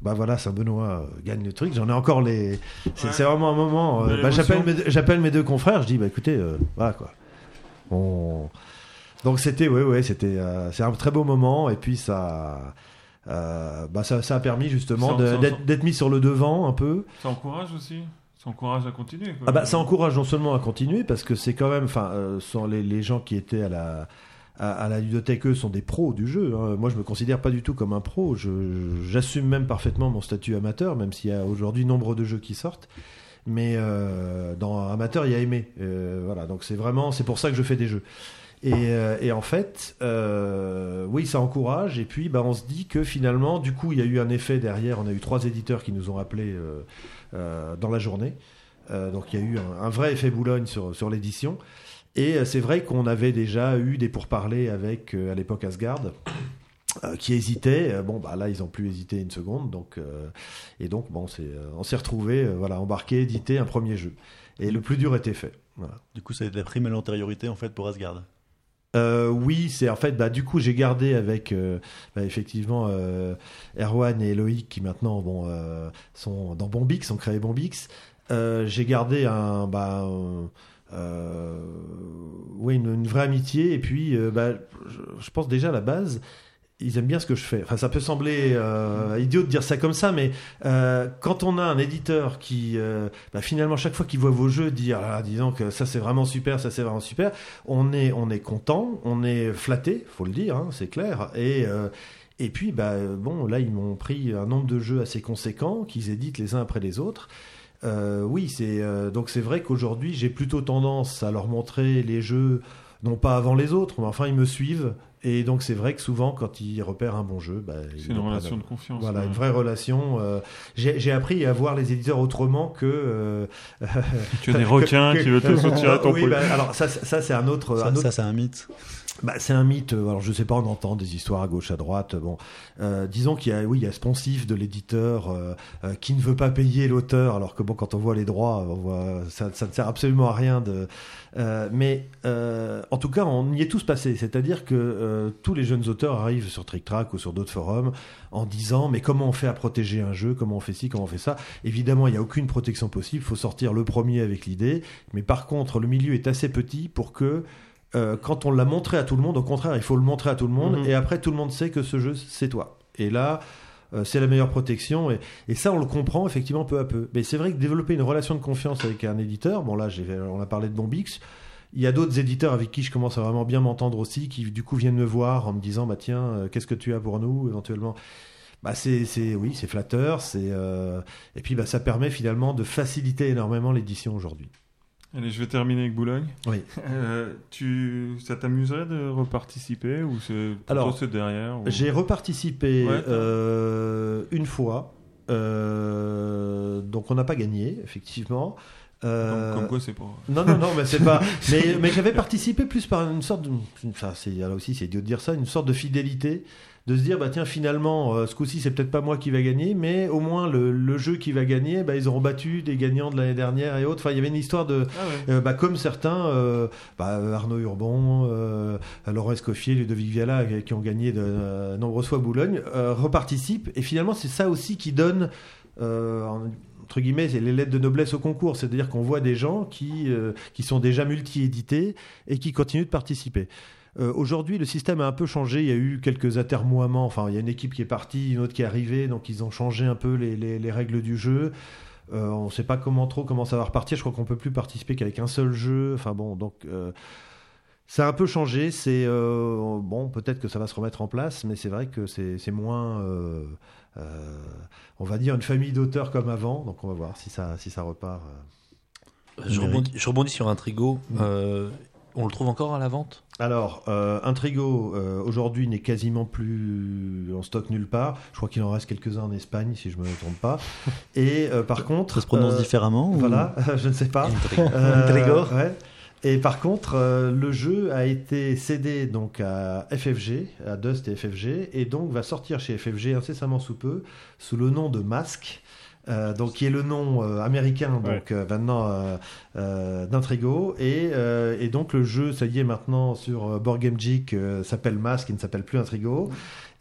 Bah voilà, Saint-Benoît euh, gagne le truc. J'en ai encore les. C'est Ouais. vraiment un moment. euh, bah, j'appelle, mes, deux confrères, je dis Bah écoutez, euh, voilà quoi. On... Donc c'était, ouais, ouais, c'était euh, c'est un très beau moment. Et puis ça. bah ça, ça a permis justement d'être, mis sur le devant un peu. Ça encourage aussi. Ça encourage à continuer. Quoi. Ah bah, ça encourage non seulement à continuer parce que c'est quand même, enfin, euh, sont les, les gens qui étaient à la à, à la ludothèque eux sont des pros du jeu. hein. Moi, je me considère pas du tout comme un pro. J'assume même parfaitement mon statut amateur, même s'il y a aujourd'hui nombre de jeux qui sortent. Mais euh, dans amateur, il y a aimé. Euh, voilà, donc c'est vraiment, c'est pour ça que je fais des jeux. Et, euh, et en fait, euh, oui, ça encourage. Et puis, bah, on se dit que finalement, du coup, il y a eu un effet derrière. On a eu trois éditeurs qui nous ont appelés euh, euh, dans la journée. Donc, il y a eu un, un vrai effet Boulogne sur, sur l'édition. Et euh, c'est vrai qu'on avait déjà eu des pourparlers avec, euh, à l'époque, Asgard. euh, qui hésitaient, Euh, bon bah là ils ont plus hésité une seconde, donc et donc bon on s'est retrouvé voilà embarqué, édité un premier jeu, et le plus dur était fait. Voilà. Du coup, ça a été la prime à l'antériorité en fait pour Asgard. Euh, oui, c'est en fait, bah, du coup, j'ai gardé avec euh, bah, effectivement euh, Erwan et Loïc qui maintenant bon, sont dans Bombix, ont créé Bombix. J'ai gardé un, bah, un- euh, oui, une, vraie amitié. Et puis, euh, bah, je, pense déjà à la base, ils aiment bien ce que je fais. Enfin, ça peut sembler euh, idiot de dire ça comme ça, mais quand on a un éditeur qui, bah, finalement, chaque fois qu'il voit vos jeux dire, ah, disons que ça c'est vraiment super, ça c'est vraiment super, on est, on est content, on est flatté, faut le dire, hein, c'est clair. Et, et puis, bah, bon, là, ils m'ont pris un nombre de jeux assez conséquent qu'ils éditent les uns après les autres. Euh, oui, c'est euh, donc c'est vrai qu'aujourd'hui, j'ai plutôt tendance à leur montrer les jeux, non pas avant les autres, mais enfin, ils me suivent. Et donc, c'est vrai que souvent, quand ils repèrent un bon jeu, bah, C'est une relation de confiance. Voilà, ouais. une vraie relation. euh, j'ai appris à voir les éditeurs autrement que. euh, [LAUGHS] Tu as des requins [LAUGHS] que- qui veulent te soutirer ton oui, bah, alors ça, ça c'est un autre. Ça, un autre- ça, c'est un mythe. Bah, c'est un mythe. euh, Alors je sais pas, on entend des histoires à gauche, à droite. Bon, Euh, disons qu'il y a, oui, il y a ce poncif de l'éditeur euh, euh, qui ne veut pas payer l'auteur, alors que bon, quand on voit les droits, ça, ne sert absolument à rien de. Euh, mais euh, en tout cas, on y est tous passés. C'est-à-dire que euh, tous les jeunes auteurs arrivent sur Trick Track ou sur d'autres forums en disant mais comment on fait à protéger un jeu, comment on fait ci, comment on fait ça? Évidemment, il n'y a aucune protection possible. Il faut sortir le premier avec l'idée. Mais par contre, le milieu est assez petit pour que euh, quand on l'a montré à tout le monde, au contraire, il faut le montrer à tout le monde, Mhm. et après tout le monde sait que ce jeu, c'est toi. Et là, euh, c'est la meilleure protection, et, et ça, on le comprend effectivement peu à peu. Mais c'est vrai que développer une relation de confiance avec un éditeur, bon là, on a parlé de Bombix, il y a d'autres éditeurs avec qui je commence à vraiment bien m'entendre aussi, qui du coup viennent me voir en me disant, bah tiens, euh, qu'est-ce que tu as pour nous, éventuellement. Bah c'est, oui, c'est flatteur, c'est et puis bah ça permet finalement de faciliter énormément l'édition aujourd'hui. Allez, je vais terminer avec Boulogne. Oui. [LAUGHS] Euh, tu, ça t'amuserait de reparticiper ou c'est Alors, c'est derrière ou- J'ai reparticipé Ouais, euh, une fois. Euh, donc on n'a pas gagné, effectivement. Euh, Comme, comme quoi, c'est pas. non, non, non, mais c'est pas. [LAUGHS] Mais, mais j'avais participé plus par une sorte de. Ça, c'est là aussi, c'est idiot de dire ça, une sorte de fidélité, de se dire bah tiens finalement, euh, ce coup-ci c'est peut-être pas moi qui va gagner, mais au moins le, le jeu qui va gagner, bah ils auront battu des gagnants de l'année dernière et autres. Enfin, il y avait une histoire de. Ah ouais. Euh, bah, comme certains, euh, bah, Arnaud Urbon, euh, Laurent Escoffier, Ludovic Viala, qui ont gagné de euh, nombreuses fois Boulogne, euh, reparticipent. Et finalement, c'est ça aussi qui donne, euh, en- entre guillemets, c'est les lettres de noblesse au concours. C'est-à-dire qu'on voit des gens qui, euh, qui sont déjà multi-édités et qui continuent de participer. Euh, Aujourd'hui, le système a un peu changé. Il y a eu quelques atermoiements. Enfin, il y a une équipe qui est partie, une autre qui est arrivée. Donc, ils ont changé un peu les, les- les règles du jeu. Euh, on ne sait pas comment trop comment ça va repartir. Je crois qu'on peut plus participer qu'avec un seul jeu. Enfin bon, donc euh, ça a un peu changé. C'est euh, bon, peut-être que ça va se remettre en place, mais c'est vrai que c'est moins, on va dire une famille d'auteurs comme avant. Donc on va voir si ça si ça repart. Je rebondis, je rebondis sur Intrigo. Euh, on le trouve encore à la vente? Alors, euh, Intrigo euh, aujourd'hui n'est quasiment plus en stock nulle part. Je crois qu'il en reste quelques-uns en Espagne, si je me trompe pas. [LAUGHS] Et euh, par contre, Ça se prononce euh, différemment ou- Voilà, [LAUGHS] je ne sais pas. Intrigo. Euh, Intrigo. ouais. Et par contre, euh, le jeu a été cédé donc à FFG, à Dust et FFG, et donc va sortir chez FFG incessamment sous peu sous le nom de Mask. Euh, donc qui est le nom euh, américain donc euh, maintenant euh, euh, d'Intrigo et, euh, et donc le jeu ça y est maintenant sur Board Game Geek euh, s'appelle Mask il ne s'appelle plus Intrigo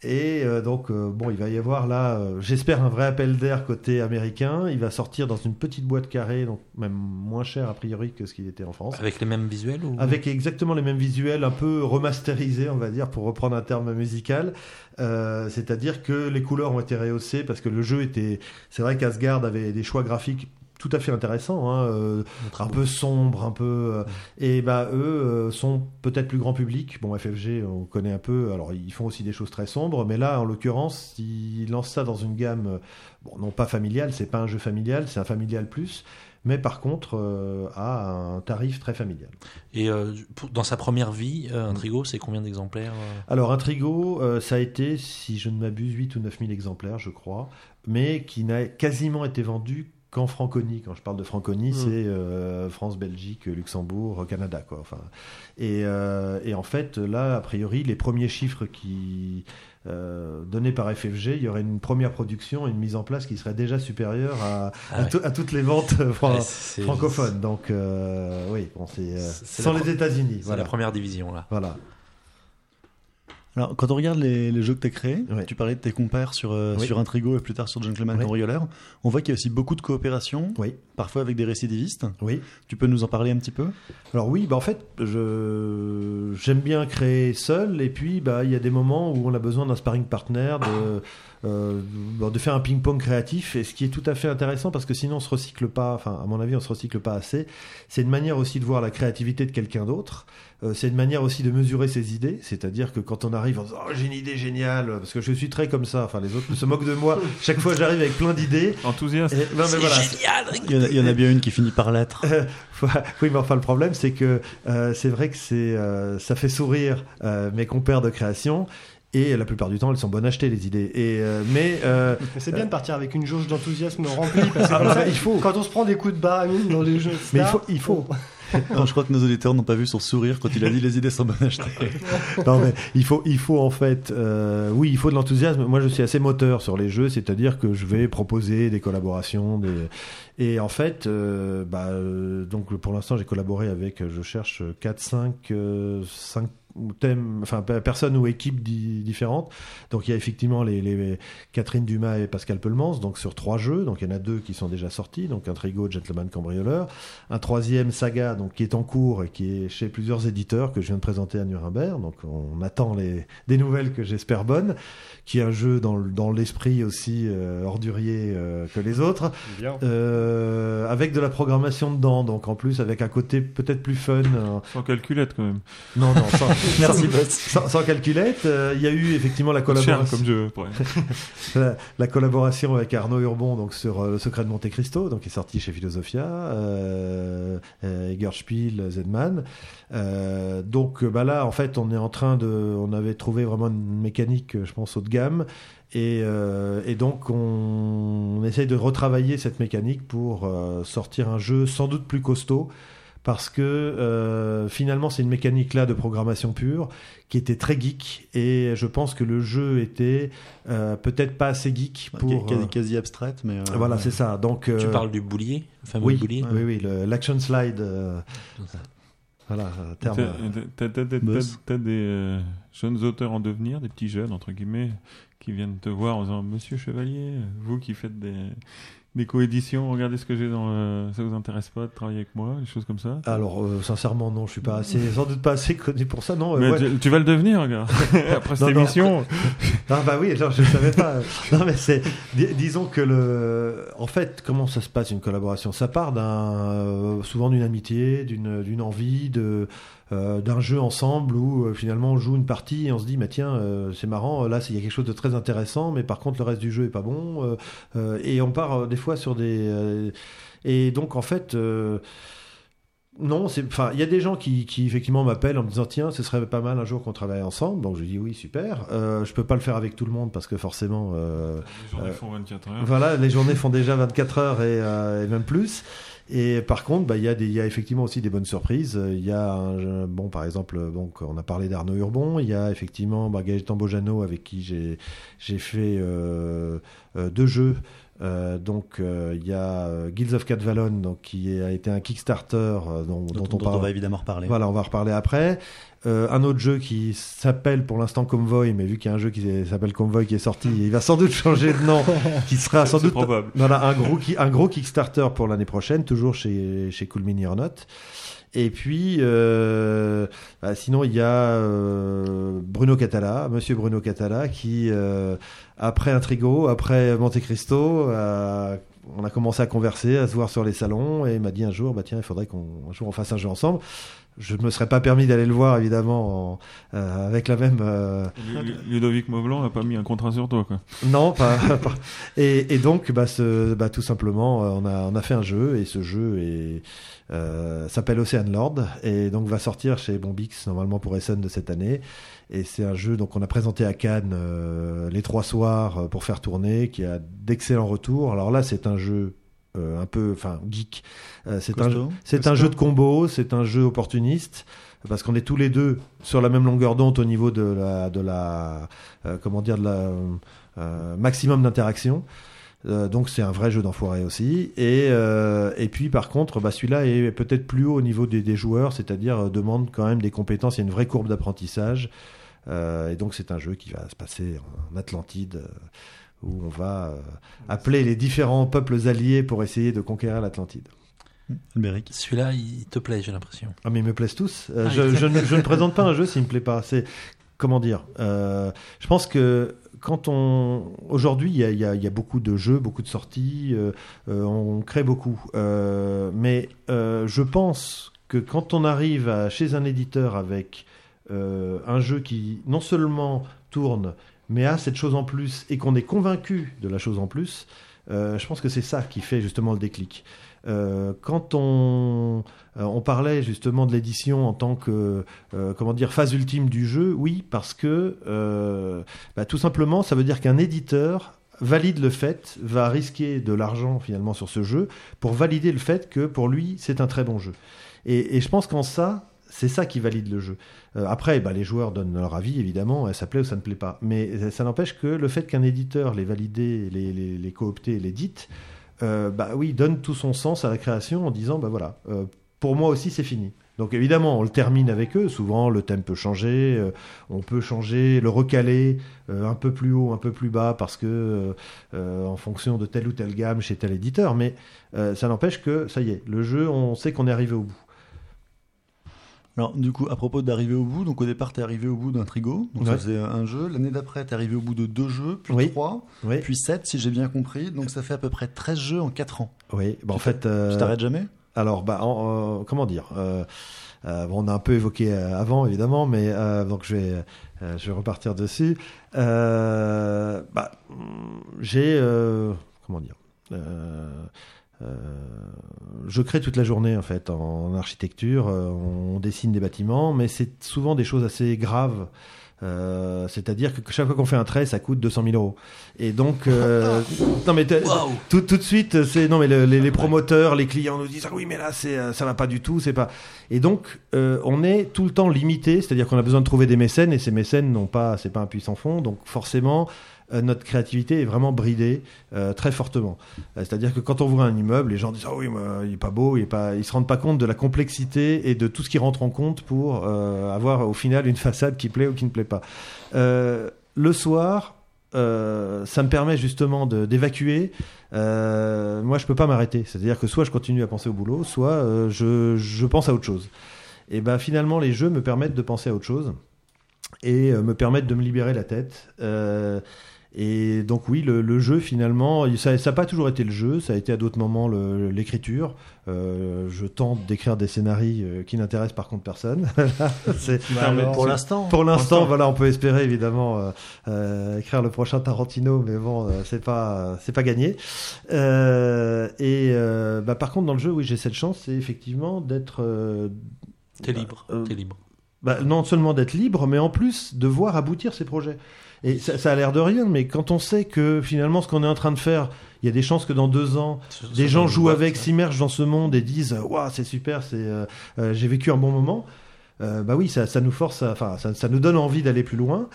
et euh, donc euh, bon il va y avoir là euh, j'espère un vrai appel d'air côté américain il va sortir dans une petite boîte carrée donc même moins cher a priori que ce qu'il était en France Avec les mêmes visuels ou... avec exactement les mêmes visuels, un peu remasterisés, on va dire, pour reprendre un terme musical. C'est-à-dire que les couleurs ont été rehaussées parce que le jeu était. C'est vrai qu'Asgard avait des choix graphiques tout à fait intéressants, hein, euh, un peu sombres, un peu. euh, et bah eux euh, sont peut-être plus grand public. Bon, FFG, on connaît un peu. Alors ils font aussi des choses très sombres, mais là, en l'occurrence, ils lancent ça dans une gamme, bon, non pas familiale, c'est pas un jeu familial, c'est un familial plus. Mais par contre, à un tarif très familial. Et pour- dans sa première vie, Intrigo, c'est combien d'exemplaires Alors, Intrigo, ça a été, si je ne m'abuse, 8 ou 9 000 exemplaires, je crois, mais qui n'a quasiment été vendu qu'en francophonie. Quand je parle de francophonie, Mm. c'est euh, France, Belgique, Luxembourg, Canada, quoi. Enfin, et, euh, et en fait, là, a priori, les premiers chiffres qui euh, donnés par FFG, il y aurait une première production, une mise en place qui serait déjà supérieure à, Ah à, ouais. tout- à toutes les ventes fran- Ouais, c'est- francophones. Donc, oui, bon, c'est sans la les États-Unis. C'est Voilà. la première division là. voilà. Alors, quand on regarde les, les jeux que tu as créés, Ouais. tu parlais de tes compères sur, euh, Oui. sur Intrigo et plus tard sur Gentleman Oui. Cambrioleur. On voit qu'il y a aussi beaucoup de coopération, Oui, parfois avec des récidivistes. oui. Tu peux nous en parler un petit peu? Alors oui, bah en fait, je j'aime bien créer seul, et puis bah il y a des moments où on a besoin d'un sparring partner, de euh, bon, de faire un ping-pong créatif, et ce qui est tout à fait intéressant parce que sinon on se recycle pas. Enfin, à mon avis, on se recycle pas assez. C'est une manière aussi de voir la créativité de quelqu'un d'autre. Euh, c'est une manière aussi de mesurer ses idées, c'est-à-dire que quand on arrive en disant oh, j'ai une idée géniale, parce que je suis très comme ça. Enfin, les autres se moquent de moi. [LAUGHS] Chaque fois, j'arrive avec plein d'idées. Enthousiaste. Et, non, mais voilà, il y, en a, il y en a bien une qui finit par l'être. [LAUGHS] oui, mais enfin le problème c'est que euh, c'est vrai que c'est euh, ça fait sourire euh, mes compères de création et la plupart du temps elles sont bonnes à acheter les idées. Et euh, mais euh, c'est bien de partir avec une jauge d'enthousiasme remplie [LAUGHS] parce que Ah, bah, ça, il faut. quand on se prend des coups de baramine dans les jeux, Mais il faut- il faut non, je crois que nos auditeurs n'ont pas vu son sourire quand il a dit les idées sont bonnes achetées. non, mais il faut, il faut en fait, euh, oui, il faut de l'enthousiasme. Moi, je suis assez moteur sur les jeux, c'est-à-dire que je vais proposer des collaborations, des, et en fait, euh, bah, euh, donc pour l'instant, j'ai collaboré avec, je cherche 4, 5, 5 ou thème, enfin personne ou équipe différente. Donc il y a effectivement les, les, Catherine Dumas et Pascal Pelmans, donc sur trois jeux. Donc il y en a deux qui sont déjà sortis, donc Intrigo, Gentleman Cambrioleur, un troisième Saga, donc qui est en cours et qui est chez plusieurs éditeurs que je viens de présenter à Nuremberg. Donc on attend les, des nouvelles que j'espère bonnes, qui est un jeu dans, dans l'esprit aussi euh, ordurier euh, que les autres, euh, avec de la programmation dedans. Donc en plus avec un côté peut-être plus fun. Hein. Sans calculette quand même. Non non. Sans... [LAUGHS] [LAUGHS] Merci, Boss. sans, sans calculette. euh, Il y a eu effectivement la Cher collaboration, comme jeu. ouais. [LAUGHS] la, la collaboration avec Arnaud Urbon donc sur euh, Le Secret de Monte Cristo, donc qui est sorti chez Philosophia, euh, euh, Eggerspiel, Zedman. Euh, donc euh, bah là, en fait, on est en train de, on avait trouvé vraiment une mécanique, euh, je pense, haut de gamme. Et, euh, et donc, on, on essaye de retravailler cette mécanique pour euh, sortir un jeu sans doute plus costaud. Parce que euh, finalement, c'est une mécanique là de programmation pure qui était très geek. Et je pense que le jeu était euh, peut-être pas assez geek pour. quasi, euh, quasi abstraite, mais. euh, voilà, ouais. c'est ça. Donc, Tu euh, parles du boulier, le fameux oui, boulier. oui, oui, l'action slide. euh, voilà, terme. T'as- des euh, jeunes auteurs en devenir, des petits jeunes, entre guillemets, qui viennent te voir en disant Monsieur Chevalier, vous qui faites des, des coéditions, regardez ce que j'ai dans le... Ça vous intéresse pas de travailler avec moi Des choses comme ça Alors, euh, sincèrement, non, je suis pas assez, sans doute pas assez connu pour ça, non. euh, Mais ouais. tu, tu vas le devenir, regarde. [LAUGHS] Après cette émission. [LAUGHS] Ah bah oui, non, je ne savais pas. non mais c'est, dis- disons que le, en fait, comment ça se passe une collaboration? Ça part d'un, euh, souvent d'une amitié, d'une, d'une envie, de, euh, d'un jeu ensemble où euh, finalement on joue une partie et on se dit, mais tiens, euh, c'est marrant, là il y a quelque chose de très intéressant, mais par contre le reste du jeu est pas bon, et on part des fois sur des, et donc en fait. non, c'est, enfin, il y a des gens qui, qui effectivement m'appellent en me disant tiens, ce serait pas mal un jour qu'on travaille ensemble. Donc je dis oui, super. Euh, je peux pas le faire avec tout le monde parce que forcément, euh, Les journées Euh, font 24 heures. voilà, les journées font déjà 24 heures et, et même plus. Et par contre, bah, il y a des, y a effectivement aussi des bonnes surprises. Il y a un, bon, par exemple, bon, on a parlé d'Arnaud Urbon. Il y a effectivement bah, Gaëtan avec qui j'ai, j'ai fait euh, euh, deux jeux. Euh, donc euh, il y a euh, Guilds of Cat Vallon, donc qui a été un Kickstarter dont, Dont, dont on dont parle. on va évidemment reparler. Voilà, on va reparler après. Un autre jeu qui s'appelle pour l'instant Convoy, mais vu qu'il y a un jeu qui s'appelle Convoy qui est sorti, il va sans doute [LAUGHS] changer de nom, qui sera sans doute probable. voilà, un gros, ki- un gros Kickstarter pour l'année prochaine, toujours chez, chez Cool Mini or Not. Et puis, euh, bah, sinon, il y a euh, Bruno Catala, monsieur Bruno Catala, qui, euh, après Intrigo, après Monte Cristo, a- on a commencé à converser, à se voir sur les salons, et il m'a dit un jour, bah tiens, il faudrait qu'on un jour on fasse un jeu ensemble. Je ne me serais pas permis d'aller le voir, évidemment, en- euh, avec la même. euh, Lu- Lu- Ludovic Maublanc a pas mis un contrat sur toi, quoi. non, pas. [LAUGHS] pas- Et, et donc, bah, ce, bah, tout simplement, euh, on a, on a fait un jeu et ce jeu est, euh, s'appelle Ocean Lord et donc va sortir chez Bombix normalement pour Essen de cette année. Et c'est un jeu donc on a présenté à Cannes euh, les trois soirs euh, pour faire tourner, qui a d'excellents retours. Alors là, c'est un jeu euh, un peu, enfin geek. Euh, c'est un, c'est un jeu de combo, c'est un jeu opportuniste parce qu'on est tous les deux sur la même longueur d'onde au niveau de la, de la, euh, comment dire, de la euh, maximum d'interaction. Euh, donc c'est un vrai jeu d'enfoiré aussi. Et, euh, et puis par contre, bah, celui-là est peut-être plus haut au niveau des, des joueurs, c'est-à-dire euh, demande quand même des compétences. Il y a une vraie courbe d'apprentissage. Euh, et donc c'est un jeu qui va se passer en Atlantide, euh, où on va euh, appeler les différents peuples alliés pour essayer de conquérir l'Atlantide. Albéric. Celui-là, il te plaît, j'ai l'impression. Ah mais ils me plaisent tous. Euh, Ah, je, je ne, je ne présente pas un jeu s'il me plaît pas. C'est comment dire. euh, je pense que quand on aujourd'hui il y a, beaucoup de jeux, beaucoup de sorties, euh, euh, on crée beaucoup. Euh, mais je pense que quand on arrive chez un éditeur avec un jeu qui non seulement tourne, mais a cette chose en plus et qu'on est convaincu de la chose en plus, je pense que c'est ça qui fait justement le déclic. Euh, quand on, euh, on parlait justement de l'édition en tant que euh, comment dire phase ultime du jeu, oui, parce que bah, tout simplement, ça veut dire qu'un éditeur valide le fait, va risquer de l'argent finalement sur ce jeu pour valider le fait que pour lui c'est un très bon jeu. Et, et je pense qu'en ça, c'est ça qui valide le jeu. Après, bah, les joueurs donnent leur avis, évidemment, ça plaît ou ça ne plaît pas. Mais ça n'empêche que le fait qu'un éditeur les validé, les, les, les coopté, les dite, euh, bah oui, donne tout son sens à la création en disant, bah voilà, euh, pour moi aussi c'est fini. Donc évidemment, on le termine avec eux. Souvent, le thème peut changer. euh, on peut changer, le recaler euh, un peu plus haut, un peu plus bas, parce que en fonction de telle ou telle gamme chez tel éditeur. Mais ça n'empêche que ça y est, le jeu, on sait qu'on est arrivé au bout. Alors, du coup, à propos d'arriver au bout, donc au départ, t'es arrivé au bout d'un trigo, donc ça faisait un jeu. L'année d'après, t'es arrivé au bout de deux jeux, puis Oui. trois, Oui, puis sept, si j'ai bien compris. Donc ça fait à peu près 13 jeux en 4 ans. oui. Bah, en Tu fait, euh, Tu t'arrêtes jamais? Alors, bah, en- euh, comment dire euh, bon, On a un peu évoqué avant, évidemment, mais donc je vais, je vais repartir dessus. Bah, hum, j'ai, comment dire je crée toute la journée en fait en architecture. euh, on dessine des bâtiments, mais c'est souvent des choses assez graves. Euh, C'est-à-dire que chaque fois qu'on fait un trait, ça coûte 200 000 euros. Et donc, euh, [LAUGHS] non mais tout, tout de suite, c'est non mais le- les, les promoteurs, les clients nous disent ah oui mais là c'est euh, ça va pas du tout, c'est pas. Et donc euh, on est tout le temps limité, c'est-à-dire qu'on a besoin de trouver des mécènes et ces mécènes n'ont pas, c'est pas un puissant fond, donc forcément euh, notre créativité est vraiment bridée euh, très fortement. Euh, c'est-à-dire que quand on voit un immeuble, les gens disent ah oui mais, il est pas beau, il est pas, ils se rendent pas compte de la complexité et de tout ce qui rentre en compte pour euh, avoir au final une [LAUGHS] façade qui plaît ou qui ne plaît pas. Euh, le soir. euh, ça me permet justement d'évacuer euh, moi, je peux pas m'arrêter. C'est-à-dire que soit je continue à penser au boulot, soit euh, je, je pense à autre chose. Et ben finalement, les jeux me permettent de penser à autre chose et euh, me permettent de me libérer la tête. Et donc oui, le, le jeu finalement, ça n'a pas toujours été le jeu, ça a été à d'autres moments l'écriture. Euh, je tente d'écrire des scénarios euh, qui n'intéressent par contre personne. [LAUGHS] Alors, Pour l'instant. pour l'instant, voilà, on peut espérer évidemment euh, euh, écrire le prochain Tarantino, mais bon, euh, c'est pas c'est pas gagné. Euh, et euh, bah, par contre, dans le jeu, oui, j'ai cette chance, c'est effectivement d'être euh, T'es libre. Euh, T'es libre. bah, non seulement d'être libre, mais en plus de voir aboutir ces projets. Et ça, ça a l'air de rien, mais quand on sait que finalement ce qu'on est en train de faire, il y a des chances que dans deux ans, des gens jouent avec, s'immergent dans ce monde et disent waouh c'est super, c'est euh, euh, j'ai vécu un bon moment. Euh, bah oui, ça, ça nous force, enfin ça, ça nous donne envie d'aller plus loin.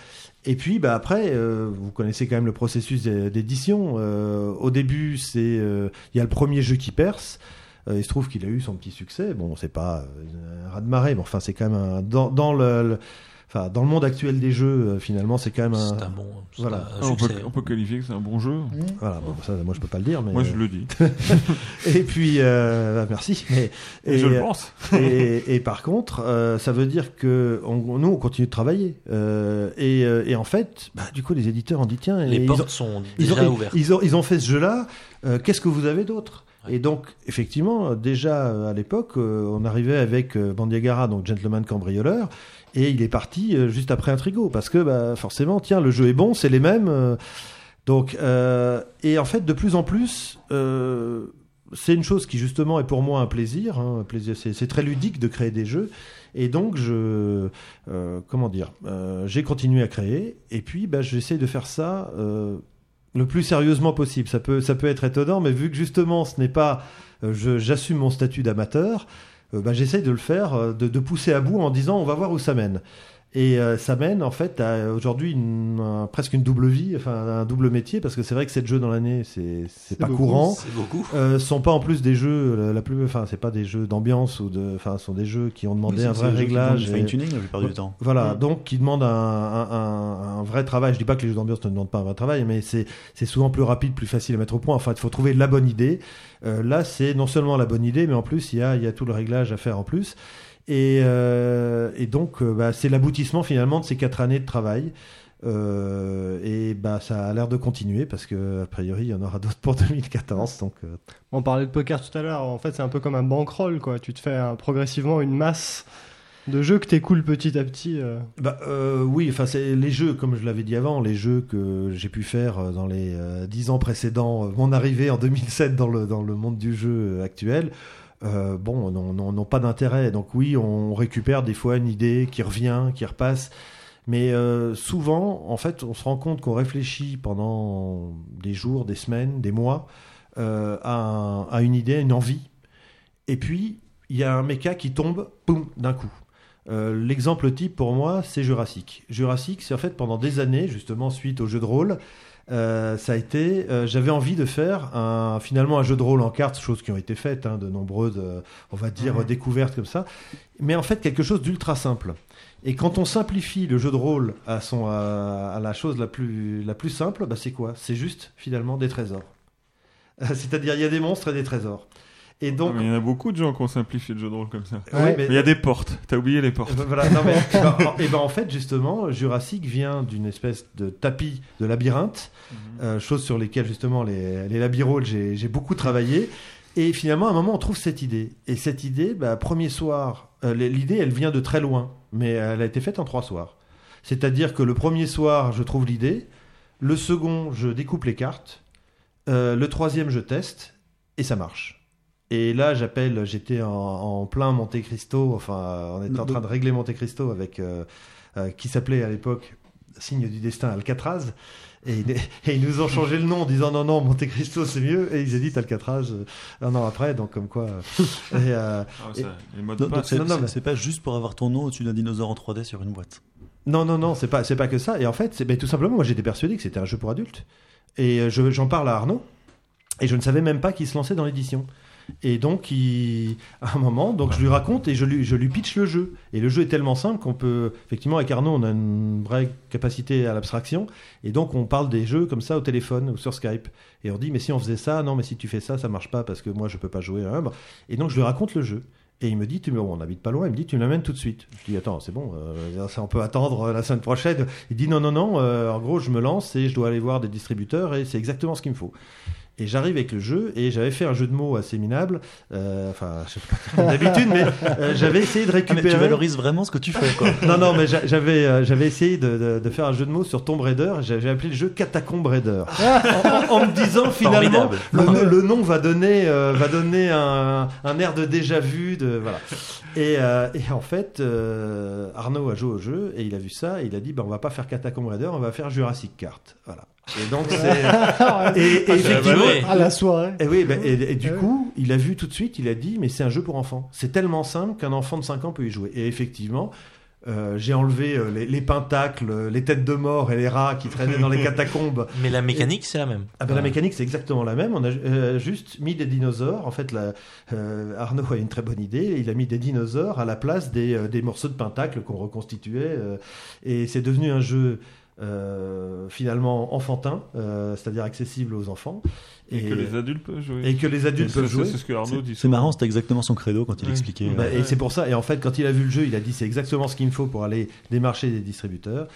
Et puis bah après, vous connaissez quand même le processus d'é- d'édition. Au début, c'est il y a le premier jeu qui perce. Il se trouve qu'il a eu son petit succès. Bon, c'est pas un raz de marée, mais enfin c'est quand même un, dans, dans le, le- enfin dans le monde actuel des jeux, euh, finalement c'est quand même un, C'est un bon. voilà. un on, peut, succès. on peut qualifier que c'est un bon jeu. voilà. Bon, ça, moi je peux pas le dire, mais Moi, je le dis. [LAUGHS] et puis euh, bah, merci. Mais Et je le pense. [LAUGHS] et, et par contre, euh, ça veut dire que on- nous, on continue de travailler. Euh, et, euh, et en fait, bah, du coup, les éditeurs ont dit tiens, Les ils portes ont, sont ils, déjà ont, ouvertes. ils, ont, ils ont fait ce jeu-là. euh, Qu'est-ce que vous avez d'autre? Ouais. Et donc, effectivement, déjà euh, à l'époque, euh, on arrivait avec euh, Bandiagara, donc Gentleman Cambrioleur, et il est parti juste après Intrigo, parce que bah, forcément, tiens, le jeu est bon, c'est les mêmes. donc, euh, et en fait, de plus en plus, euh, c'est une chose qui justement est pour moi un plaisir. hein, un plaisir c'est, c'est très ludique de créer des jeux. Et donc, je, euh, comment dire, euh, j'ai continué à créer. Et puis, bah, j'essaie de faire ça euh, le plus sérieusement possible. Ça peut, ça peut être étonnant, mais vu que justement ce n'est pas, euh, j'assume mon statut d'amateur, euh, bah, j'essaye de le faire, euh, de, de pousser à bout en disant on va voir où ça mène. Et euh, ça mène en fait à aujourd'hui une- un- presque une double vie, enfin un double métier, parce que c'est vrai que 7 jeux dans l'année, c'est pas beaucoup. courant. C'est beaucoup. Euh, sont pas en plus des jeux la, la plus, enfin c'est pas des jeux d'ambiance ou de, enfin sont des jeux qui ont demandé un vrai réglage. Du et- fine-tuning la plupart du temps. voilà, Mm. donc qui demande un, un- un- un vrai travail. Je dis pas que les jeux d'ambiance ne demandent pas un vrai travail, mais c'est c'est souvent plus rapide, plus facile à mettre au point. Enfin, il faut trouver la bonne idée. Euh, là, c'est non seulement la bonne idée, mais en plus, il y a, il y a tout le réglage à faire en plus. Et, euh, et donc, euh, bah, c'est l'aboutissement finalement de ces quatre années de travail. Euh, et bah, ça a l'air de continuer parce que a priori, il y en aura d'autres pour [LAUGHS] 2014. Donc, euh, On parlait de poker tout à l'heure. En fait, c'est un peu comme un bankroll, quoi. Tu te fais progressivement une masse de jeux que t'écoules petit à petit. euh. Bah, oui, enfin c'est les jeux, comme je l'avais dit avant, les jeux que j'ai pu faire dans les dix ans précédents, mon arrivée en 2007 dans le dans le monde du jeu actuel. Euh, bon, n'ont- pas d'intérêt. Donc oui, on récupère des fois une idée qui revient, qui repasse. Mais euh, souvent, en fait, on se rend compte qu'on réfléchit pendant des jours, des semaines, des mois euh, à, un- à une idée, une envie. Et puis, il y a un méca qui tombe, boum, d'un coup. L'exemple type pour moi, c'est Jurassic. Jurassic, c'est en fait pendant des années, justement suite au jeu de rôle, euh, ça a été. euh, J'avais envie de faire un, finalement un jeu de rôle en cartes, choses qui ont été faites, hein, de nombreuses, euh, on va dire, découvertes comme ça. Mais en fait, quelque chose d'ultra simple. Et quand on simplifie le jeu de rôle à, son, à, à la chose la plus, la plus simple, bah, c'est quoi? C'est juste finalement des trésors. [LAUGHS] C'est-à-dire, il y a des monstres et des trésors. Et donc. Mais il y en a beaucoup de gens qui ont simplifié le jeu de rôle comme ça. Ouais. mais- il y a des portes. T'as oublié les portes. Euh, Voilà, non mais, [LAUGHS] et ben, en- et ben, en fait justement Jurassic vient d'une espèce de tapis de labyrinthe, euh, chose sur lesquelles justement les, les j'ai j'ai beaucoup travaillé. Et finalement à un moment on trouve cette idée. Et cette idée, bah, premier soir, euh, l'idée elle vient de très loin, mais elle a été faite en trois soirs. C'est-à-dire que le premier soir je trouve l'idée, le second je découpe les cartes, euh, le troisième je teste et ça marche. Et là, j'appelle, j'étais en, en plein Monte Cristo, enfin, on était en train de régler Monte Cristo avec, euh, euh, qui s'appelait à l'époque Signe du Destin Alcatraz. Et, ils- et ils nous ont changé le nom en disant non, non, Monte Cristo c'est mieux. Et ils éditent Alcatraz euh, un an après, donc comme quoi. euh, et, euh, [LAUGHS] Ah, non, non, c'est- mais- c'est pas juste pour avoir ton nom au-dessus d'un dinosaure en 3D sur une boîte. Non, non, non, c'est pas, c'est pas que ça. Et en fait, c'est ben, tout simplement, moi j'étais persuadé que c'était un jeu pour adultes. Et euh, je- j'en parle à Arnaud. Et je ne savais même pas qu'il se lançait dans l'édition. Et donc, il... à un moment, donc je lui raconte et je lui, je lui pitch le jeu. Et le jeu est tellement simple qu'on peut, effectivement, avec Arnaud, on a une vraie capacité à l'abstraction. Et donc, on parle des jeux comme ça au téléphone ou sur Skype. Et on dit, mais si on faisait ça, non, mais si tu fais ça, ça marche pas parce que moi, je peux pas jouer. hein. Et donc, je lui raconte le jeu. Et il me dit, tu me... on n'habite pas loin, il me dit, tu me l'amènes tout de suite. Je dis, attends, c'est bon, euh, ça on peut attendre euh, la semaine prochaine. Il dit, non, non, non, euh, en gros, je me lance et je dois aller voir des distributeurs et c'est exactement ce qu'il me faut. Et j'arrive avec le jeu et j'avais fait un jeu de mots assez minable, euh, enfin, je sais pas comme d'habitude, mais euh, j'avais essayé de Ah, mais récupérer. tu valorises vraiment ce que tu fais, quoi. Non, non, mais j'a- j'avais euh, j'avais essayé de, de- de faire un jeu de mots sur Tomb Raider. J'avais appelé le jeu Catacomb Raider. en, en me disant [LAUGHS] finalement, le, le nom va donner, euh, va donner un, un air de déjà vu. De, voilà. et, euh, et en fait, euh, Arnaud a joué au jeu et il a vu ça et il a dit bah, on va pas faire Catacomb Raider, on va faire Jurassic Kart. Voilà. Et donc, c'est. [LAUGHS] et, et effectivement. À la soirée. Et oui, bah, et, et du Ouais. coup, il a vu tout de suite, il a dit, mais c'est un jeu pour enfants. C'est tellement simple qu'un enfant de 5 ans peut y jouer. Et effectivement, euh, j'ai enlevé euh, les, les pentacles, euh, les têtes de mort et les rats qui traînaient dans les [LAUGHS] catacombes. Mais la mécanique, c'est la même. Ah ben, la mécanique, c'est exactement la même. On a euh, juste mis des dinosaures. En fait, la- euh, Arnaud a une très bonne idée. Il a mis des dinosaures à la place des, euh, des morceaux de pentacle qu'on reconstituait. euh, et c'est devenu un jeu euh, finalement enfantin, euh, c'est-à-dire accessible aux enfants. Et que les adultes peuvent jouer. et que les adultes peuvent jouer. C'est ce que Arnaud dit. C'est marrant, c'était exactement son credo quand il Ouais. expliquait. Bah, euh, et c'est pour ça. Et en fait, quand il a vu le jeu, il a dit c'est exactement ce qu'il me faut pour aller démarcher des distributeurs.